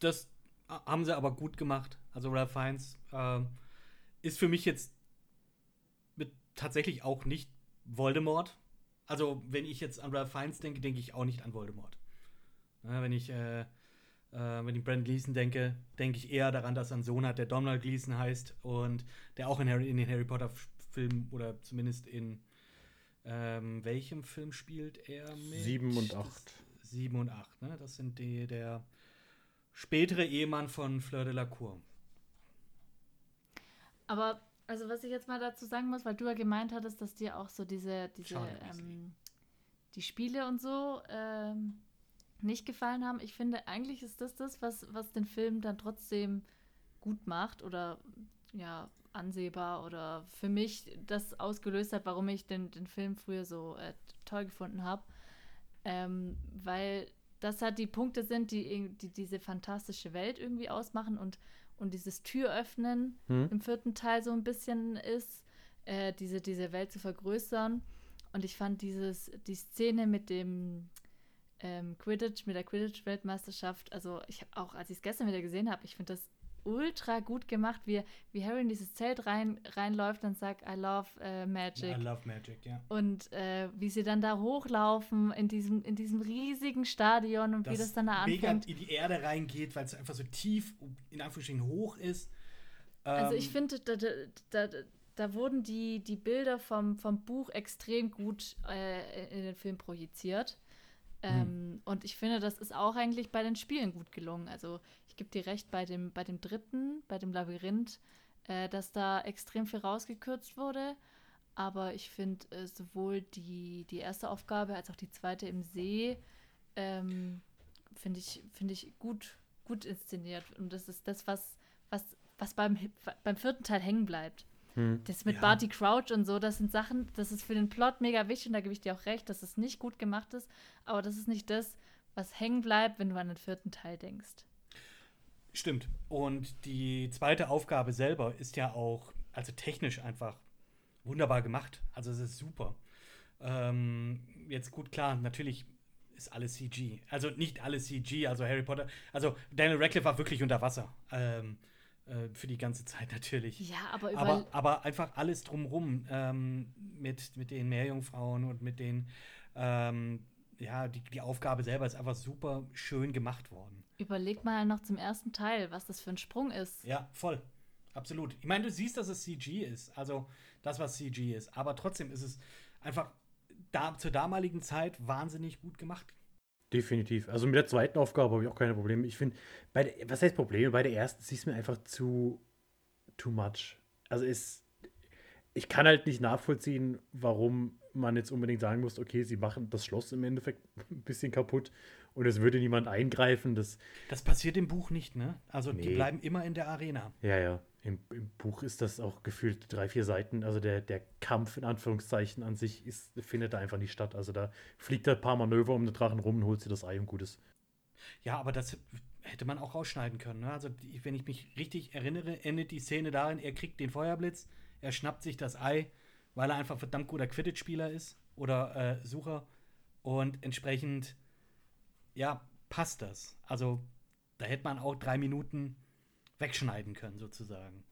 das haben sie aber gut gemacht. Also, Ralph Fiennes ähm, ist für mich jetzt mit tatsächlich auch nicht Voldemort. Also, wenn ich jetzt an Ralph Fiennes denke, denke ich auch nicht an Voldemort. Ja, wenn ich äh, äh, wenn ich Brandon Gleason denke, denke ich eher daran, dass er einen Sohn hat, der Donald Gleason heißt und der auch in, Harry, in den Harry Potter-Filmen oder zumindest in ähm, welchem Film spielt er mit? Sieben und acht. Das, sieben und acht, ne? Das sind die, der spätere Ehemann von Fleur de la Cour. Aber, also was ich jetzt mal dazu sagen muss, weil du ja gemeint hattest, dass dir auch so diese, diese, ähm, die Spiele und so ähm, nicht gefallen haben. Ich finde, eigentlich ist das das, was, was den Film dann trotzdem gut macht oder ja, ansehbar oder für mich das ausgelöst hat, warum ich den, den Film früher so äh, toll gefunden habe. Ähm, weil das halt die Punkte sind, die, die diese fantastische Welt irgendwie ausmachen und, und dieses Türöffnen hm. im vierten Teil so ein bisschen ist, äh, diese, diese Welt zu vergrößern. Und ich fand dieses, die Szene mit dem, ähm, Quidditch, mit der Quidditch-Weltmeisterschaft, also ich habe auch, als ich es gestern wieder gesehen habe, ich finde das ultra gut gemacht, wie, wie Harry in dieses Zelt rein, reinläuft und sagt, I love uh, Magic. I love Magic, ja. Und äh, wie sie dann da hochlaufen in diesem, in diesem riesigen Stadion und das wie das dann da mega anfängt. in die Erde reingeht, weil es einfach so tief, in Anführungsstrichen, hoch ist. Ähm, also ich ähm, finde, da, da, da, da, wurden die, die Bilder vom, vom Buch extrem gut äh, in den Film projiziert. Mhm. Ähm, Und ich finde, das ist auch eigentlich bei den Spielen gut gelungen. Also ich gebe dir recht, bei dem, bei dem dritten, bei dem Labyrinth, äh, dass da extrem viel rausgekürzt wurde. Aber ich finde äh, sowohl die, die erste Aufgabe als auch die zweite im See, ähm, finde ich, find ich gut, gut inszeniert. Und das ist das, was, was, was beim, beim vierten Teil hängen bleibt. Hm. Das mit ja. Barty Crouch und so, das sind Sachen, das ist für den Plot mega wichtig und da gebe ich dir auch recht, dass es nicht gut gemacht ist, aber das ist nicht das, was hängen bleibt, wenn du an den vierten Teil denkst. Stimmt. Und die zweite Aufgabe selber ist ja auch, also technisch einfach wunderbar gemacht. Also es ist super. Ähm, jetzt gut, klar, natürlich ist alles CG. Also nicht alles CG, also Harry Potter. Also Daniel Radcliffe war wirklich unter Wasser. Ähm, äh, für die ganze Zeit natürlich. Ja, aber aber, aber einfach alles drumrum ähm, mit, mit den Meerjungfrauen und mit den ähm, ja, die, die Aufgabe selber ist einfach super schön gemacht worden. Überleg mal noch zum ersten Teil, was das für ein Sprung ist. Ja, voll. Absolut. Ich meine, du siehst, dass es CG ist. Also das, was CG ist. Aber trotzdem ist es einfach da, zur damaligen Zeit wahnsinnig gut gemacht. Definitiv. Also mit der zweiten Aufgabe habe ich auch keine Probleme. Ich finde, was heißt Probleme? Bei der ersten ist es mir einfach zu too much. Also ist, ich kann halt nicht nachvollziehen, warum man jetzt unbedingt sagen muss, okay, sie machen das Schloss im Endeffekt ein bisschen kaputt und es würde niemand eingreifen. Das, das passiert im Buch nicht, ne? Also nee. die bleiben immer in der Arena. Ja, ja. Im, Im, Buch ist das auch gefühlt drei, vier Seiten. Also der, der Kampf in Anführungszeichen an sich ist, findet da einfach nicht statt. Also da fliegt er ein paar Manöver um den Drachen rum und holt sie das Ei und gut ist. Ja, aber das hätte man auch rausschneiden können. Ne? Also wenn ich mich richtig erinnere, endet die Szene darin, er kriegt den Feuerblitz, er schnappt sich das Ei, weil er einfach verdammt guter Quidditch-Spieler ist oder äh, Sucher. Und entsprechend, ja, passt das. Also da hätte man auch drei Minuten wegschneiden können, sozusagen.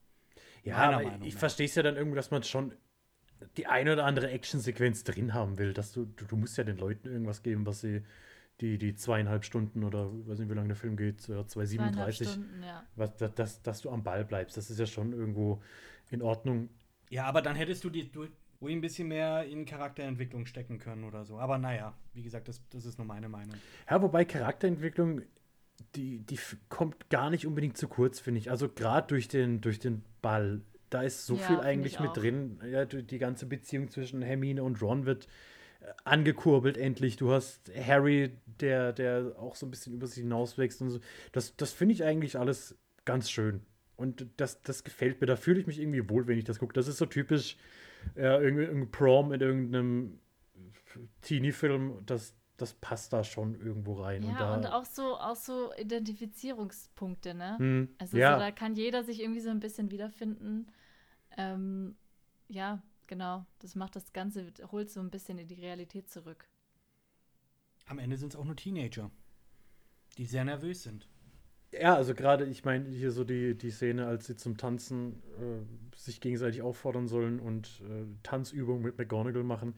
Ja, aber ich verstehe es ja dann irgendwie, dass man schon die eine oder andere Actionsequenz drin haben will. Dass du, du, du, musst ja den Leuten irgendwas geben, was sie die, die zweieinhalb Stunden oder weiß nicht, wie lange der Film geht, 2,37, ja. was, dass, dass, dass du am Ball bleibst. Das ist ja schon irgendwo in Ordnung. Ja, aber dann hättest du die du, ruhig ein bisschen mehr in Charakterentwicklung stecken können oder so. Aber naja, wie gesagt, das, das ist nur meine Meinung. Ja, wobei Charakterentwicklung die, die kommt gar nicht unbedingt zu kurz, finde ich. Also gerade durch den, durch den Ball. Da ist so ja, viel eigentlich mit drin. Ja, die ganze Beziehung zwischen Hermine und Ron wird äh, angekurbelt endlich. Du hast Harry, der, der auch so ein bisschen über sich hinauswächst und so. Das, das finde ich eigentlich alles ganz schön. Und das, das gefällt mir. Da fühle ich mich irgendwie wohl, wenn ich das gucke. Das ist so typisch ja, irgendwie Prom in irgendeinem Teenie-Film. Das, das passt da schon irgendwo rein. Ja, und, da, und auch so, auch so Identifizierungspunkte, ne? Hm, also ja. so, da kann jeder sich irgendwie so ein bisschen wiederfinden. Ähm, ja, genau. Das macht das Ganze, holt so ein bisschen in die Realität zurück. Am Ende sind es auch nur Teenager, die sehr nervös sind. Ja, also gerade, ich meine, hier so die, die Szene, als sie zum Tanzen äh, sich gegenseitig auffordern sollen und äh, Tanzübungen mit McGonagall machen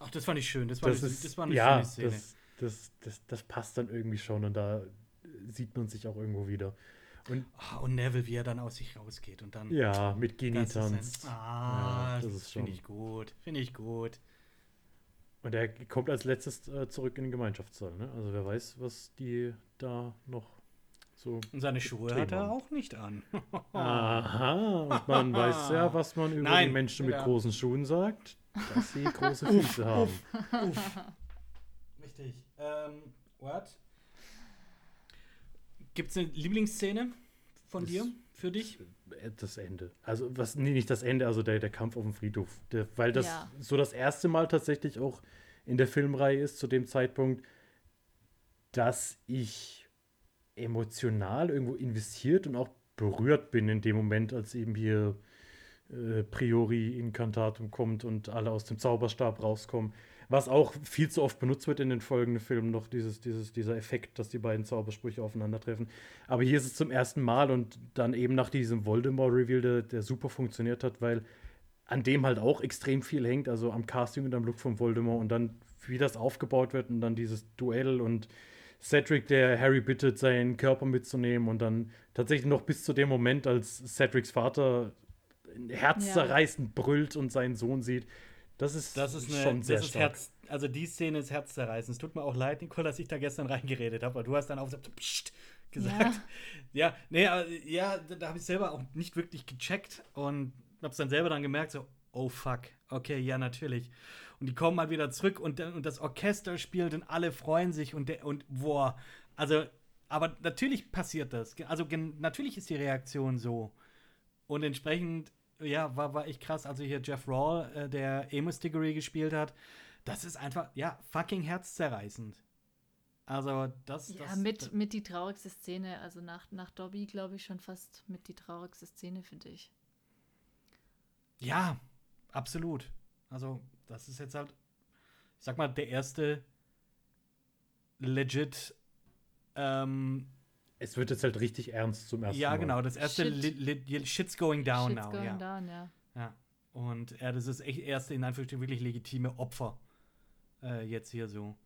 Ach, das fand ich schön. Das war, das eine, ist, das war eine ja, schöne Szene. Das, das, das, das passt dann irgendwie schon und da sieht man sich auch irgendwo wieder. Und, Ah, und Neville, wie er dann aus sich rausgeht und dann. ja, mit Genitanz. Ah, Ja, das das ist finde ich gut. Finde ich gut. Und er kommt als letztes äh, zurück in den Gemeinschaftssaal. Ne? Also wer weiß, was die da noch so. Und seine Schuhe hat er auch nicht an. Aha, und man weiß ja, was man über Nein, die Menschen mit ja. großen Schuhen sagt, dass sie große Füße haben. Richtig. Ähm, what? Gibt es eine Lieblingsszene von Das- dir, für dich? Äh, Das Ende. Also, was, nee, nicht das Ende, also der, der Kampf auf dem Friedhof. Der, weil das Ja. so das erste Mal tatsächlich auch in der Filmreihe ist, zu dem Zeitpunkt, dass ich emotional irgendwo investiert und auch berührt bin in dem Moment, als eben hier äh, Priori Incantatum kommt und alle aus dem Zauberstab rauskommen. Was auch viel zu oft benutzt wird in den folgenden Filmen, noch dieses, dieses, dieser Effekt, dass die beiden Zaubersprüche aufeinandertreffen. Aber hier ist es zum ersten Mal und dann eben nach diesem Voldemort-Reveal, der, der super funktioniert hat, weil an dem halt auch extrem viel hängt, also am Casting und am Look von Voldemort und dann, wie das aufgebaut wird und dann dieses Duell und Cedric, der Harry bittet, seinen Körper mitzunehmen und dann tatsächlich noch bis zu dem Moment, als Cedrics Vater herzzerreißend brüllt und seinen Sohn sieht. Das ist, Das ist, eine, schon sehr das ist stark. Herz, also die Szene ist herzzerreißend. Es tut mir auch leid, Nicole, dass ich da gestern reingeredet habe, weil du hast dann auch gesagt, Psst, gesagt. Ja, nee, aber, ja, da, da habe ich selber auch nicht wirklich gecheckt und habe es dann selber dann gemerkt, so, oh fuck, okay, ja, natürlich. Und die kommen mal wieder zurück und, dann- und das Orchester spielt und alle freuen sich und, der, und boah, also, aber natürlich passiert das. Also, natürlich ist die Reaktion so. Und entsprechend, ja, war, war echt krass. Also hier Jeff Rawl, äh, der Amos Diggory gespielt hat, das ist einfach, ja, fucking herzzerreißend. Also, das, Ja, das mit, mit die traurigste Szene. Also nach, nach Dobby, glaube ich, schon fast mit die traurigste Szene, finde ich. Ja, absolut. Also, das ist jetzt halt, ich sag mal, der erste legit, ähm, Es wird jetzt halt richtig ernst zum ersten ja, Mal. genau, das erste Shit. li, li, Shit's going down Shit's now, going ja. down, ja. ja. Und ja, das ist echt erste, in Anführungsstrichen, wirklich legitime Opfer. Äh, jetzt hier so.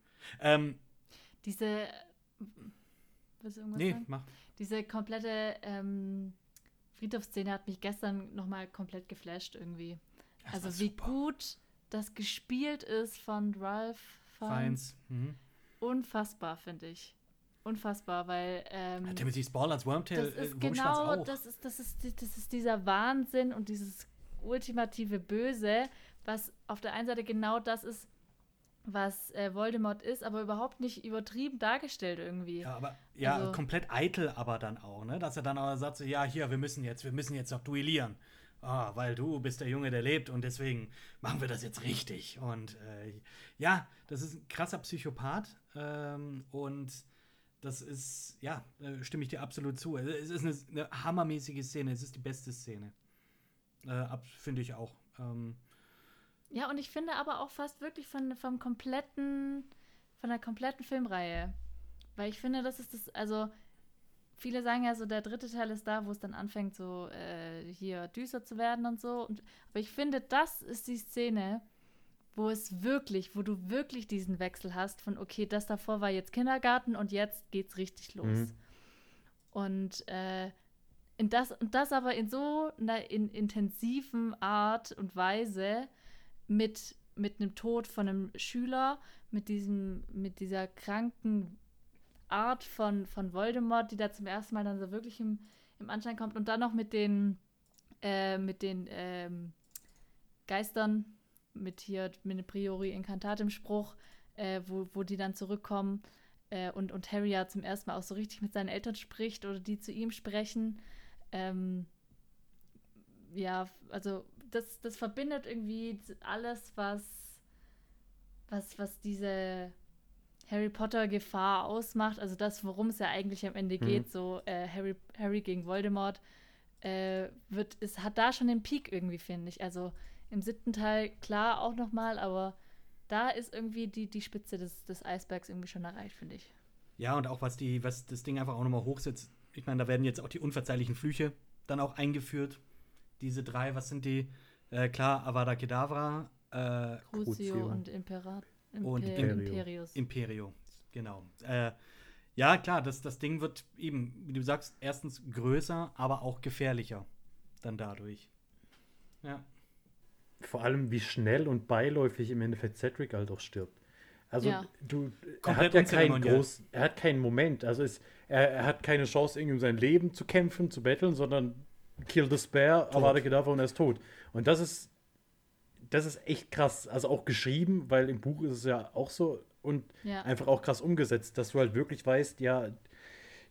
Ähm, Diese. Willst du irgendwas nee, sagen? mach. Diese komplette ähm, Friedhofsszene hat mich gestern nochmal komplett geflasht irgendwie. Das war also wie gut das gespielt ist von Ralph Fiennes. Feins. Mhm. Unfassbar, finde ich. Unfassbar, weil ähm, Ja, Timothy Spall als Wormtail, das ist äh, genau, auch. das ist, das, ist, das ist dieser Wahnsinn und dieses ultimative Böse, was auf der einen Seite genau das ist, was äh, Voldemort ist, aber überhaupt nicht übertrieben dargestellt irgendwie. Ja, aber ja, Also- komplett eitel aber dann auch, ne? Dass er dann aber sagt, so, ja, hier, wir müssen jetzt, wir müssen jetzt noch duellieren. Ah, weil du bist der Junge, der lebt und deswegen machen wir das jetzt richtig. Und äh, ja, das ist ein krasser Psychopath ähm, und das ist, ja, äh, stimme ich dir absolut zu. Es ist eine, eine hammermäßige Szene, es ist die beste Szene. Äh, Finde ich auch. Ähm, Ja, und ich finde aber auch fast wirklich von, vom kompletten, von der kompletten Filmreihe. Weil ich finde, das ist das, also viele sagen ja so, der dritte Teil ist da, wo es dann anfängt, so äh, hier düster zu werden und so. Und, aber ich finde, das ist die Szene, wo es wirklich, wo du wirklich diesen Wechsel hast von, okay, das davor war jetzt Kindergarten und jetzt geht's richtig los. Mhm. Und äh, in das, und das aber in so einer in intensiven Art und Weise mit, mit einem Tod von einem Schüler, mit diesem, mit dieser kranken Art von, von Voldemort, die da zum ersten Mal dann so wirklich im, im Anschein kommt und dann noch mit den, äh, mit den ähm, Geistern, mit hier, mit Priori Incantatem Spruch, äh, wo, wo die dann zurückkommen äh, und, und Harry ja zum ersten Mal auch so richtig mit seinen Eltern spricht oder die zu ihm sprechen. Ähm, ja, also das, das verbindet irgendwie alles, was, was, was diese Harry Potter Gefahr ausmacht. Also das, worum es ja eigentlich am Ende Mhm. geht, so äh, Harry, Harry gegen Voldemort, äh, wird, es hat da schon den Peak irgendwie, finde ich. Also im siebten Teil klar auch nochmal, aber da ist irgendwie die, die Spitze des, des Eisbergs irgendwie schon erreicht, finde ich. Ja, und auch was die, was das Ding einfach auch nochmal hochsetzt. Ich meine, da werden jetzt auch die unverzeihlichen Flüche dann auch eingeführt. Diese drei, was sind die? Äh, klar, Avada Kedavra, Äh, Crucio, Crucio. und Impera Und Imper Imperio. Imperius. Imperio, genau. Äh, ja, klar, das, das Ding wird eben, wie du sagst, erstens größer, aber auch gefährlicher dann dadurch. Ja. Vor allem, wie schnell und beiläufig im Endeffekt Cedric halt auch stirbt. Also Ja. du, er hat ja keinen groß, er hat keinen Moment. Also es, er, er hat keine Chance, irgendwie um sein Leben zu kämpfen, zu betteln, sondern kill the spare, Avada Kedavra und er ist tot. Und das ist, das ist echt krass. Also auch geschrieben, weil im Buch ist es ja auch so und Ja. einfach auch krass umgesetzt, dass du halt wirklich weißt, ja,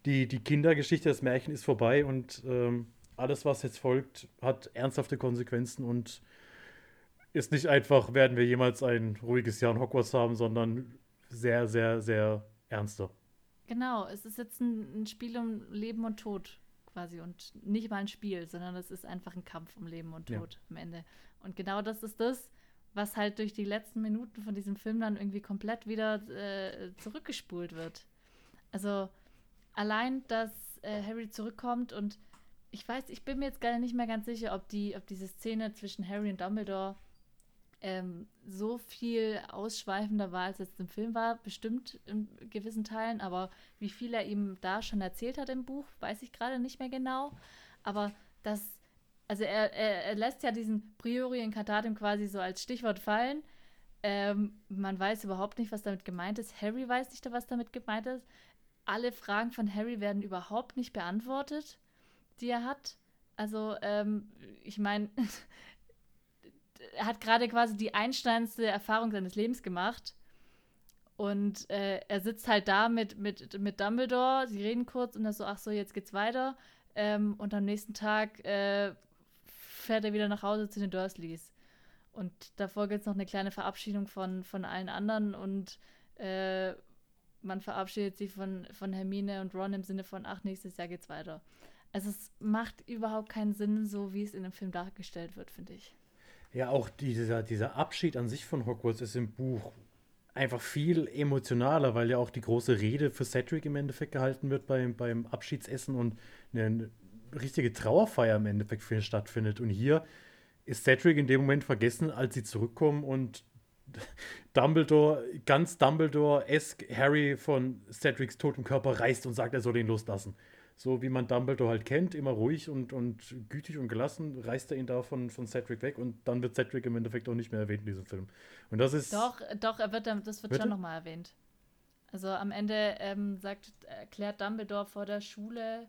die, die Kindergeschichte, das Märchen ist vorbei und ähm, alles, was jetzt folgt, hat ernsthafte Konsequenzen und ist nicht einfach, werden wir jemals ein ruhiges Jahr in Hogwarts haben, sondern sehr, sehr, sehr ernster. Genau, es ist jetzt ein, ein Spiel um Leben und Tod quasi und nicht mal ein Spiel, sondern es ist einfach ein Kampf um Leben und Ja. Tod am Ende. Und genau das ist das, was halt durch die letzten Minuten von diesem Film dann irgendwie komplett wieder äh, zurückgespult wird. Also allein, dass äh, Harry zurückkommt und ich weiß, ich bin mir jetzt gerade nicht mehr ganz sicher, ob die, ob diese Szene zwischen Harry und Dumbledore ähm, so viel ausschweifender war, als es im Film war, bestimmt in gewissen Teilen, aber wie viel er ihm da schon erzählt hat im Buch, weiß ich gerade nicht mehr genau. Aber das, also er, er, er lässt ja diesen Priori Incantatem quasi so als Stichwort fallen. Ähm, man weiß überhaupt nicht, was damit gemeint ist. Harry weiß nicht, was damit gemeint ist. Alle Fragen von Harry werden überhaupt nicht beantwortet, die er hat. Also, ähm, ich meine, er hat gerade quasi die einsteinste Erfahrung seines Lebens gemacht. Und äh, er sitzt halt da mit, mit, mit Dumbledore, sie reden kurz und er so, ach so, jetzt geht's weiter. Ähm, und am nächsten Tag äh, fährt er wieder nach Hause zu den Dursleys. Und davor gibt es noch eine kleine Verabschiedung von, von allen anderen und äh, man verabschiedet sich von, von Hermine und Ron im Sinne von, ach, nächstes Jahr geht's weiter. Also es macht überhaupt keinen Sinn, so wie es in dem Film dargestellt wird, finde ich. Ja, auch dieser, dieser Abschied an sich von Hogwarts ist im Buch einfach viel emotionaler, weil ja auch die große Rede für Cedric im Endeffekt gehalten wird beim, beim Abschiedsessen und eine richtige Trauerfeier im Endeffekt für ihn stattfindet. Und hier ist Cedric in dem Moment vergessen, als sie zurückkommen und Dumbledore, ganz Dumbledore-esque Harry von Cedrics totem Körper reißt und sagt, er soll ihn loslassen. So wie man Dumbledore halt kennt, immer ruhig und, und gütig und gelassen, reißt er ihn da von, von Cedric weg und dann wird Cedric im Endeffekt auch nicht mehr erwähnt in diesem Film. Und das ist. Doch, doch, er wird, das wird Bitte? schon nochmal erwähnt. Also am Ende ähm, sagt, erklärt Dumbledore vor der Schule,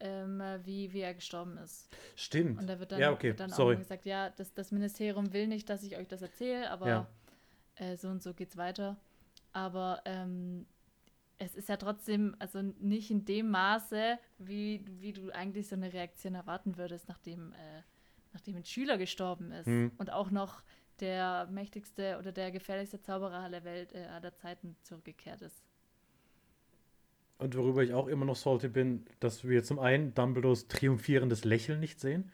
ähm, wie, wie er gestorben ist. Stimmt. Und da wird dann, ja, okay, wird dann sorry. auch gesagt, ja, das, das Ministerium will nicht, dass ich euch das erzähle, aber Ja. äh, so und so geht's weiter. Aber ähm, es ist ja trotzdem, also nicht in dem Maße, wie, wie du eigentlich so eine Reaktion erwarten würdest, nachdem, äh, nachdem ein Schüler gestorben ist. Hm. Und auch noch der mächtigste oder der gefährlichste Zauberer aller Welt äh, aller Zeiten zurückgekehrt ist. Und worüber ich auch immer noch salty bin, dass wir zum einen Dumbledores triumphierendes Lächeln nicht sehen.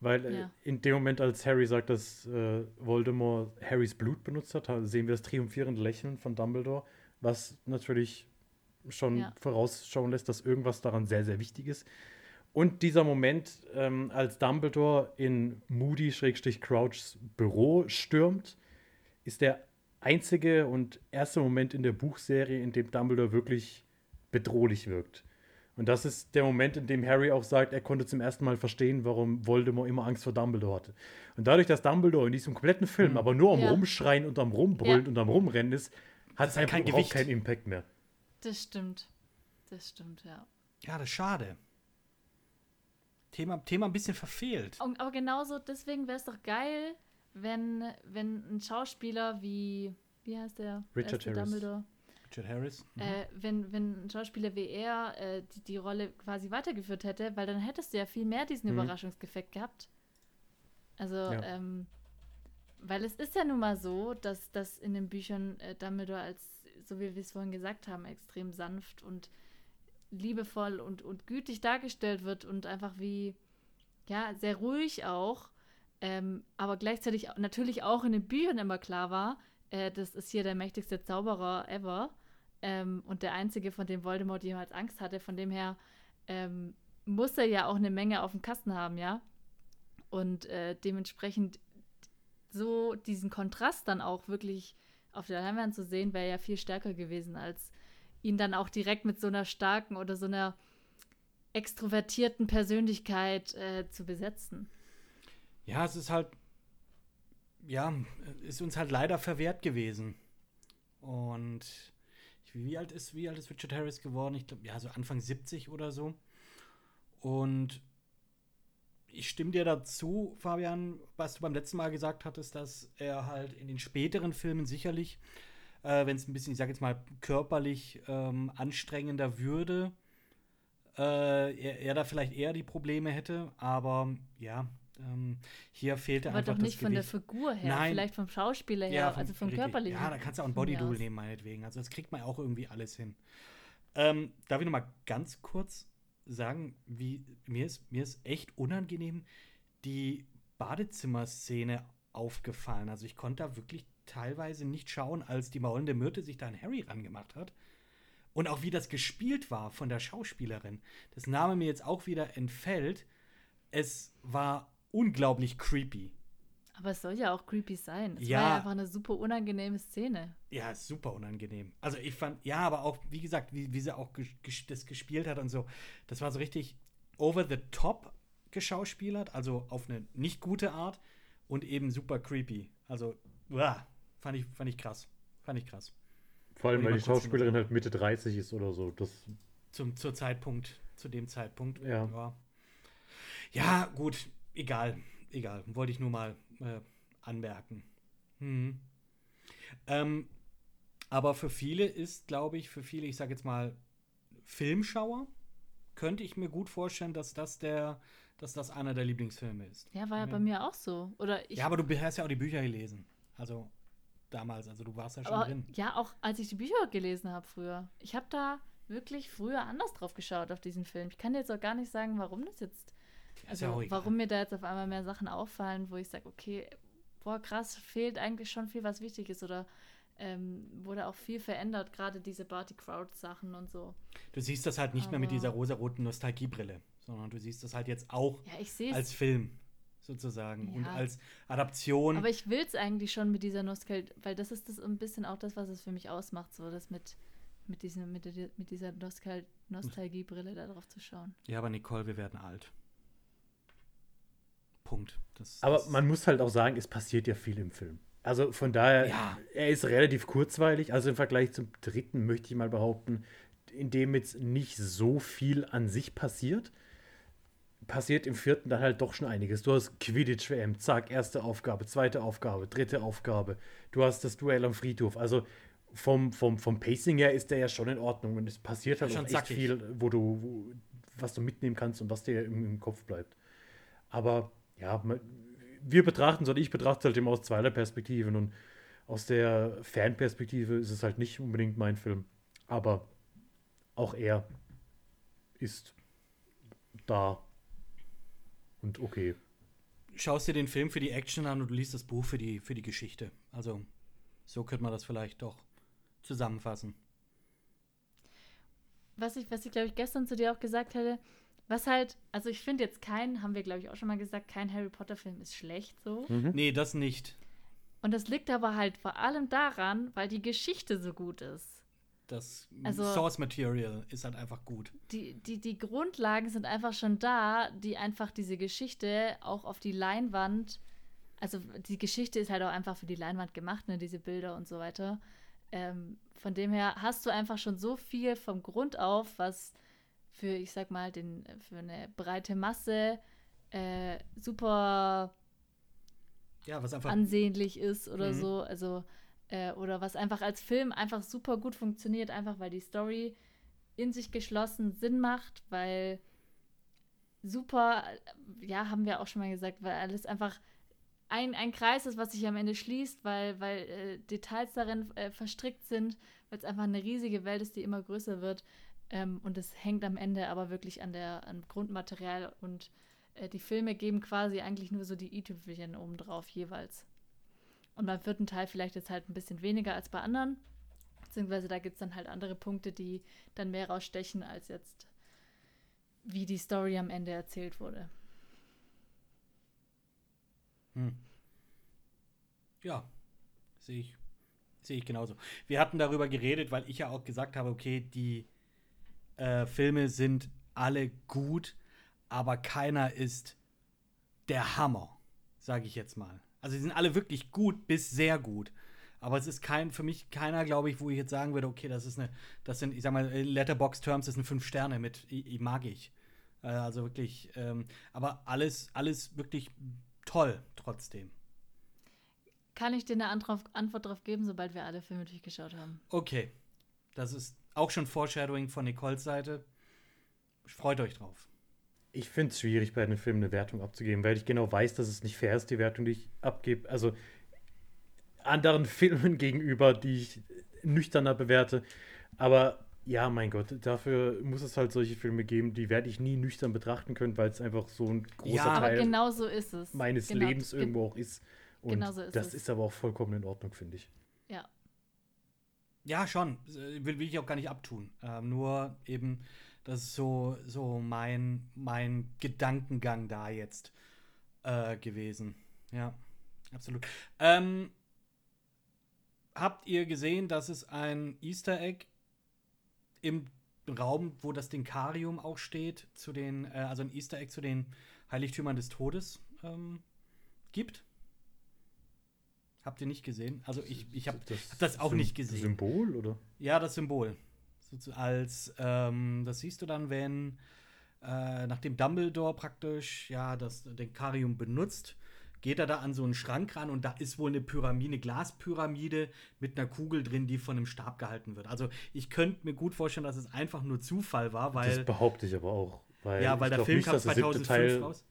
Weil äh, Ja. in dem Moment, als Harry sagt, dass äh, Voldemort Harrys Blut benutzt hat, ha- sehen wir das triumphierende Lächeln von Dumbledore, was natürlich schon Ja. vorausschauen lässt, dass irgendwas daran sehr, sehr wichtig ist. Und dieser Moment, ähm, als Dumbledore in Moody-Crouchs Büro stürmt, ist der einzige und erste Moment in der Buchserie, in dem Dumbledore wirklich bedrohlich wirkt. Und das ist der Moment, in dem Harry auch sagt, er konnte zum ersten Mal verstehen, warum Voldemort immer Angst vor Dumbledore hatte. Und dadurch, dass Dumbledore in diesem kompletten Film aber nur am Ja. Rumschreien und am Rumbrüllen Ja. und am Rumrennen ist, hat es einfach kein überhaupt Gewicht. keinen Impact mehr. Das stimmt. Das stimmt, ja. Ja, das ist schade. Thema, Thema ein bisschen verfehlt. Und, aber genauso, deswegen wäre es doch geil, wenn, wenn ein Schauspieler wie, wie heißt der? Richard erste Harris. Dumbledore, Richard Harris. Mhm. äh, wenn, wenn ein Schauspieler wie er äh, die, die Rolle quasi weitergeführt hätte, weil dann hättest du ja viel mehr diesen Mhm. Überraschungseffekt gehabt. Also, Ja. ähm, weil es ist ja nun mal so, dass, dass in den Büchern äh, Dumbledore als, so wie wir es vorhin gesagt haben, extrem sanft und liebevoll und, und gütig dargestellt wird und einfach wie, ja, sehr ruhig auch, ähm, aber gleichzeitig natürlich auch in den Büchern immer klar war, äh, das ist hier der mächtigste Zauberer ever ähm, und der einzige, von dem Voldemort jemals Angst hatte. Von dem her ähm, muss er ja auch eine Menge auf dem Kasten haben, ja. Und äh, dementsprechend so diesen Kontrast dann auch wirklich auf der Leinwand zu sehen, wäre ja viel stärker gewesen, als ihn dann auch direkt mit so einer starken oder so einer extrovertierten Persönlichkeit äh, zu besetzen. Ja, es ist halt, ja, ist uns halt leider verwehrt gewesen. Und wie alt ist, wie alt ist Richard Harris geworden? Ich glaube, ja, so Anfang 70 oder so. Und ich stimme dir dazu, Fabian, was du beim letzten Mal gesagt hattest, dass er halt in den späteren Filmen sicherlich, äh, wenn es ein bisschen, ich sag jetzt mal, körperlich ähm, anstrengender würde, äh, er, er, da vielleicht eher die Probleme hätte. Aber ja, ähm, hier fehlte Aber einfach doch nicht das von Gewicht. der Figur her, Nein. vielleicht vom Schauspieler her, Ja, vom- also vom körperlichen. Ja, da kannst du auch ein aus. nehmen, meinetwegen. Also das kriegt man auch irgendwie alles hin. Ähm, darf ich noch mal ganz kurz sagen, wie mir ist, mir ist echt unangenehm die Badezimmerszene aufgefallen. Also ich konnte da wirklich teilweise nicht schauen, als die maulende Myrte sich da an Harry rangemacht hat. Und auch wie das gespielt war von der Schauspielerin. Das Name mir jetzt auch wieder entfällt. Es war unglaublich creepy. Aber es soll ja auch creepy sein. Es Ja. war ja einfach eine super unangenehme Szene. Ja, ist super unangenehm. Also ich fand, ja, aber auch, wie gesagt, wie, wie sie auch ges ges das gespielt hat und so, das war so richtig over the top geschauspielert, also auf eine nicht gute Art und eben super creepy. Also, uah, fand ich, fand ich krass. Fand ich krass. Vor allem, weil die Schauspielerin halt Mitte 30 ist oder so. Das, Zum, zur Zeitpunkt, zu dem Zeitpunkt. Ja. Ja, ja gut, egal, egal. Wollte ich nur mal äh, anmerken. Hm. Ähm, aber für viele ist, glaube ich, für viele, ich sage jetzt mal, Filmschauer, könnte ich mir gut vorstellen, dass das der, dass das einer der Lieblingsfilme ist. Ja, war ja Ja. bei mir auch so. Oder ich ja, aber du hast ja auch die Bücher gelesen. Also damals, also du warst ja schon Aber drin. ja, auch als ich die Bücher gelesen habe früher. Ich habe da wirklich früher anders drauf geschaut auf diesen Film. Ich kann dir jetzt auch gar nicht sagen, warum das jetzt, also ja warum mir da jetzt auf einmal mehr Sachen auffallen, wo ich sage, okay, boah, krass, fehlt eigentlich schon viel, was wichtig ist oder ähm, wurde auch viel verändert, gerade diese Barty Crowd Sachen und so. Du siehst das halt nicht mehr mit Aber- dieser rosaroten Nostalgiebrille, sondern du siehst das halt jetzt auch Ja, als. Film sozusagen und Ja. als Adaption. Aber ich will es eigentlich schon mit dieser Nostalgie, weil das ist das ein bisschen auch das, was es für mich ausmacht, so das mit, mit, diesem, mit, mit dieser Nostal Nostalgiebrille da drauf zu schauen. ja, aber Nicole, wir werden alt. Punkt. Das, aber das, man muss halt auch sagen, es passiert ja viel im Film. Also von daher, Ja. er ist relativ kurzweilig. Also im Vergleich zum dritten möchte ich mal behaupten, in dem jetzt nicht so viel an sich passiert. Passiert im vierten dann halt doch schon einiges. Du hast Quidditch-WM, zack, erste Aufgabe, zweite Aufgabe, dritte Aufgabe. Du hast das Duell am Friedhof. Also vom, vom, vom Pacing her ist der ja schon in Ordnung. Und es passiert halt Schon echt zackig. viel, wo du, wo, was du mitnehmen kannst und was dir im, im Kopf bleibt. Aber ja, wir betrachten es, oder ich betrachte es halt immer aus zweiter Perspektive. Und aus der Fanperspektive ist es halt nicht unbedingt mein Film. Aber auch er ist da. Und okay. schaust dir den Film für die Action an und du liest das Buch für die, für die Geschichte. Also, so könnte man das vielleicht doch zusammenfassen. was ich, was ich glaube ich gestern zu dir auch gesagt hätte, was halt, also ich finde jetzt kein, haben wir glaube ich auch schon mal gesagt, kein Harry Potter Film ist schlecht so. Mhm. Nee, das nicht. Und das liegt aber halt vor allem daran, weil die Geschichte so gut ist. Das Also- Source Material ist halt einfach gut. Die, die, die Grundlagen sind einfach schon da, die einfach diese Geschichte auch auf die Leinwand, also die Geschichte ist halt auch einfach für die Leinwand gemacht, ne, diese Bilder und so weiter. Ähm, von dem her hast du einfach schon so viel vom Grund auf, was für, ich sag mal, den, für eine breite Masse äh, super Ja, was einfach. ansehnlich ist oder Mhm. so. Also, äh, oder was einfach als Film einfach super gut funktioniert, einfach weil die Story in sich geschlossen Sinn macht, weil super, äh, ja, haben wir auch schon mal gesagt, weil alles einfach ein, ein Kreis ist, was sich am Ende schließt, weil, weil äh, Details darin äh, verstrickt sind, weil es einfach eine riesige Welt ist, die immer größer wird. Ähm, und es hängt am Ende aber wirklich an der am Grundmaterial und äh, die Filme geben quasi eigentlich nur so die i-Tüpfelchen obendrauf jeweils. Und beim vierten Teil vielleicht jetzt halt ein bisschen weniger als bei anderen. Beziehungsweise da gibt es dann halt andere Punkte, die dann mehr rausstechen, als jetzt wie die Story am Ende erzählt wurde. Hm. Ja, sehe ich, sehe ich genauso. Wir hatten darüber geredet, weil ich ja auch gesagt habe, okay, die äh, Filme sind alle gut, aber keiner ist der Hammer, sage ich jetzt mal. Also sie sind alle wirklich gut bis sehr gut. Aber es ist kein, für mich keiner, glaube ich, wo ich jetzt sagen würde, okay, das ist eine, das sind, ich sag mal, Letterbox-Terms, das sind fünf Sterne mit, ich, ich mag ich. Äh, also wirklich, ähm, aber alles, alles wirklich toll trotzdem. Kann ich dir eine Antwort darauf geben, sobald wir alle Filme durchgeschaut haben? Okay. Das ist auch schon Foreshadowing von Nicoles Seite. Freut euch drauf. Ich finde es schwierig, bei einem Film eine Wertung abzugeben, weil ich genau weiß, dass es nicht fair ist, die Wertung, die ich abgebe. Also anderen Filmen gegenüber, die ich nüchterner bewerte. Aber ja, mein Gott, dafür muss es halt solche Filme geben, die werde ich nie nüchtern betrachten können, weil es einfach so ein großer ja, Teil genau so ist es. meines genau, Lebens irgendwo auch ist. Und genau so ist das es. ist aber auch vollkommen in Ordnung, finde ich. Ja. Ja, schon. Will, will ich auch gar nicht abtun. Ähm, nur eben, das ist so, so mein, mein Gedankengang da jetzt äh, gewesen. Ja, absolut. Ähm, habt ihr gesehen, dass es ein Easter Egg im Raum, wo das Denkarium auch steht, zu den, äh, also ein Easter Egg zu den Heiligtümern des Todes ähm, gibt? Habt ihr nicht gesehen? Also ich, ich habe hab das auch Sym- nicht gesehen. Symbol, oder? Ja, das Symbol. So als, ähm, das siehst du dann, wenn, äh, nachdem Dumbledore praktisch, ja, das Denkarium benutzt, geht er da an so einen Schrank ran und da ist wohl eine Pyramide, eine Glaspyramide mit einer Kugel drin, die von einem Stab gehalten wird. Also ich könnte mir gut vorstellen, dass es einfach nur Zufall war, weil, das behaupte ich aber auch. Weil ja, weil der Film nicht, kam dass der siebte 2005 Teil raus.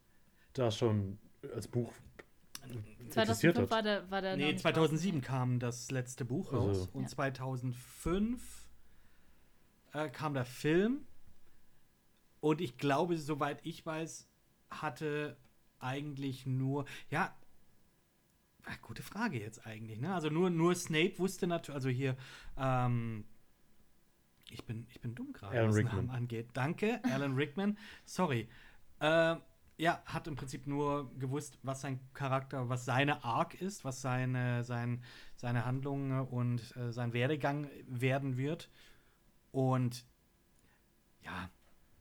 da schon als Buch 2005 hat. war der, war der Nee, nicht 2007 kam das letzte Buch Also- raus und Ja. 2005 äh, kam der Film und ich glaube, soweit ich weiß, hatte eigentlich nur, ja, ah, gute Frage jetzt eigentlich, ne? Also nur, nur Snape wusste natürlich, also hier, ähm, ich bin, ich bin dumm gerade, was Rickman. Namen angeht. Danke, Alan Rickman. Sorry. Äh, ja, hat im Prinzip nur gewusst, was sein Charakter, was seine Arc ist, was seine, sein, seine Handlung und äh, sein Werdegang werden wird. Und ja,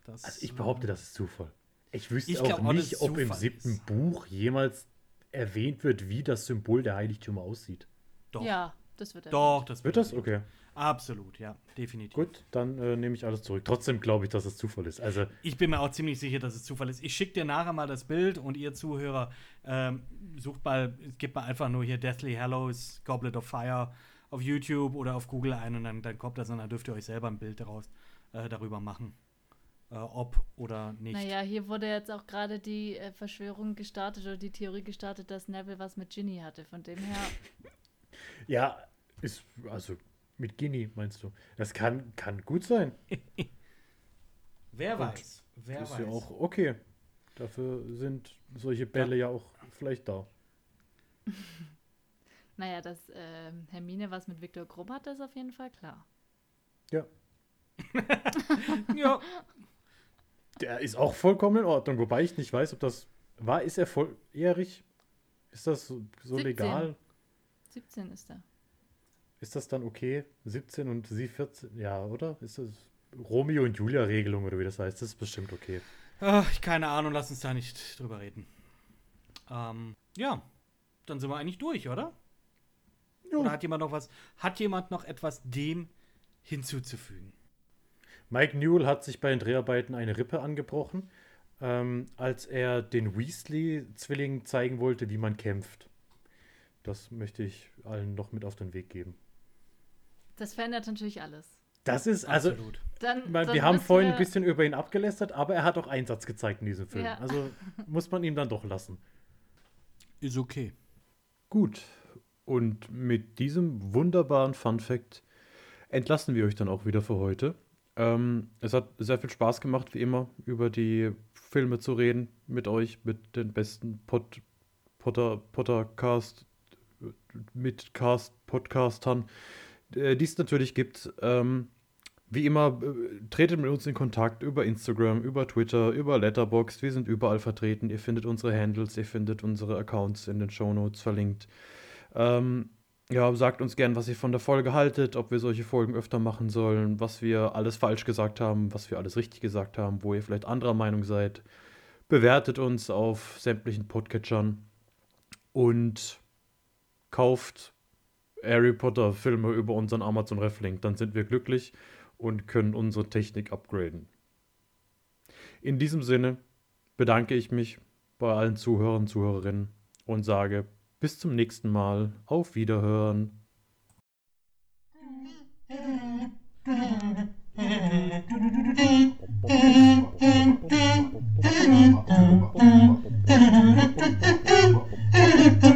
das. Also ich behaupte, das ist Zufall. Ich wüsste Ich auch glaub nicht, ob im siebten ist. Buch jemals erwähnt wird, wie das Symbol der Heiligtümer aussieht. Doch, Ja, das wird er. doch, das Wird das? erwähnt. Okay. Absolut, ja, definitiv. Gut, dann äh, nehme ich alles zurück. Trotzdem glaube ich, dass es Zufall ist. Also, Ich bin mir auch ziemlich sicher, dass es Zufall ist. Ich schicke dir nachher mal das Bild und ihr Zuhörer ähm, sucht mal, gebt mal einfach nur hier Deathly Hallows Goblet of Fire auf YouTube oder auf Google ein und dann, dann kommt das und dann dürft ihr euch selber ein Bild daraus, äh, darüber machen. Äh, ob oder nicht. Naja, hier wurde jetzt auch gerade die äh, Verschwörung gestartet oder die Theorie gestartet, dass Neville was mit Ginny hatte. Von dem her, ja, ist, also mit Guinea meinst du. Das kann, kann gut sein. Wer Und weiß. Wer ist weiß. ja auch okay. Dafür sind solche Bälle ja, auch vielleicht da. naja, dass ähm, Hermine was mit Viktor Krumm hatte, ist auf jeden Fall klar. Ja. ja, Der ist auch vollkommen in Ordnung, wobei ich nicht weiß, ob das war. Ist er volljährig? Ist das so, so 17. legal? 17 ist er. Ist das dann okay? 17 und sie 14? Ja, oder? Ist das Romeo und Julia-Regelung oder wie das heißt? Das ist bestimmt okay. Ach, keine Ahnung, lass uns da nicht drüber reden. Ähm, ja, dann sind wir eigentlich durch, oder? Oder hat jemand noch was? Hat jemand noch etwas dem hinzuzufügen? Mike Newell hat sich bei den Dreharbeiten eine Rippe angebrochen, ähm, als er den Weasley-Zwillingen zeigen wollte, wie man kämpft. Das möchte ich allen noch mit auf den Weg geben. Das verändert natürlich alles. Das ist, also, Absolut. Dann, man, dann wir haben vorhin ein wir- bisschen über ihn abgelästert, aber er hat auch Einsatz gezeigt in diesem Film. Ja. Also muss man ihm dann doch lassen. Ist okay. Gut. Und mit diesem wunderbaren Fun Fact entlassen wir euch dann auch wieder für heute. Ähm, es hat sehr viel Spaß gemacht, wie immer, über die Filme zu reden mit euch, mit den besten Pod, Potter, Pottercast, mit Cast, Podcastern, äh, die es natürlich gibt. Ähm, wie immer, äh, tretet mit uns in Kontakt über Instagram, über Twitter, über Letterboxd. Wir sind überall vertreten. Ihr findet unsere Handles, ihr findet unsere Accounts in den Shownotes verlinkt. Ähm, ja, sagt uns gern, was ihr von der Folge haltet, ob wir solche Folgen öfter machen sollen, was wir alles falsch gesagt haben, was wir alles richtig gesagt haben, wo ihr vielleicht anderer Meinung seid. Bewertet uns auf sämtlichen Podcatchern und kauft Harry Potter Filme über unseren Amazon Reflink. Dann sind wir glücklich und können unsere Technik upgraden. In diesem Sinne bedanke ich mich bei allen Zuhörern und Zuhörerinnen und sage bis zum nächsten Mal. Auf Wiederhören.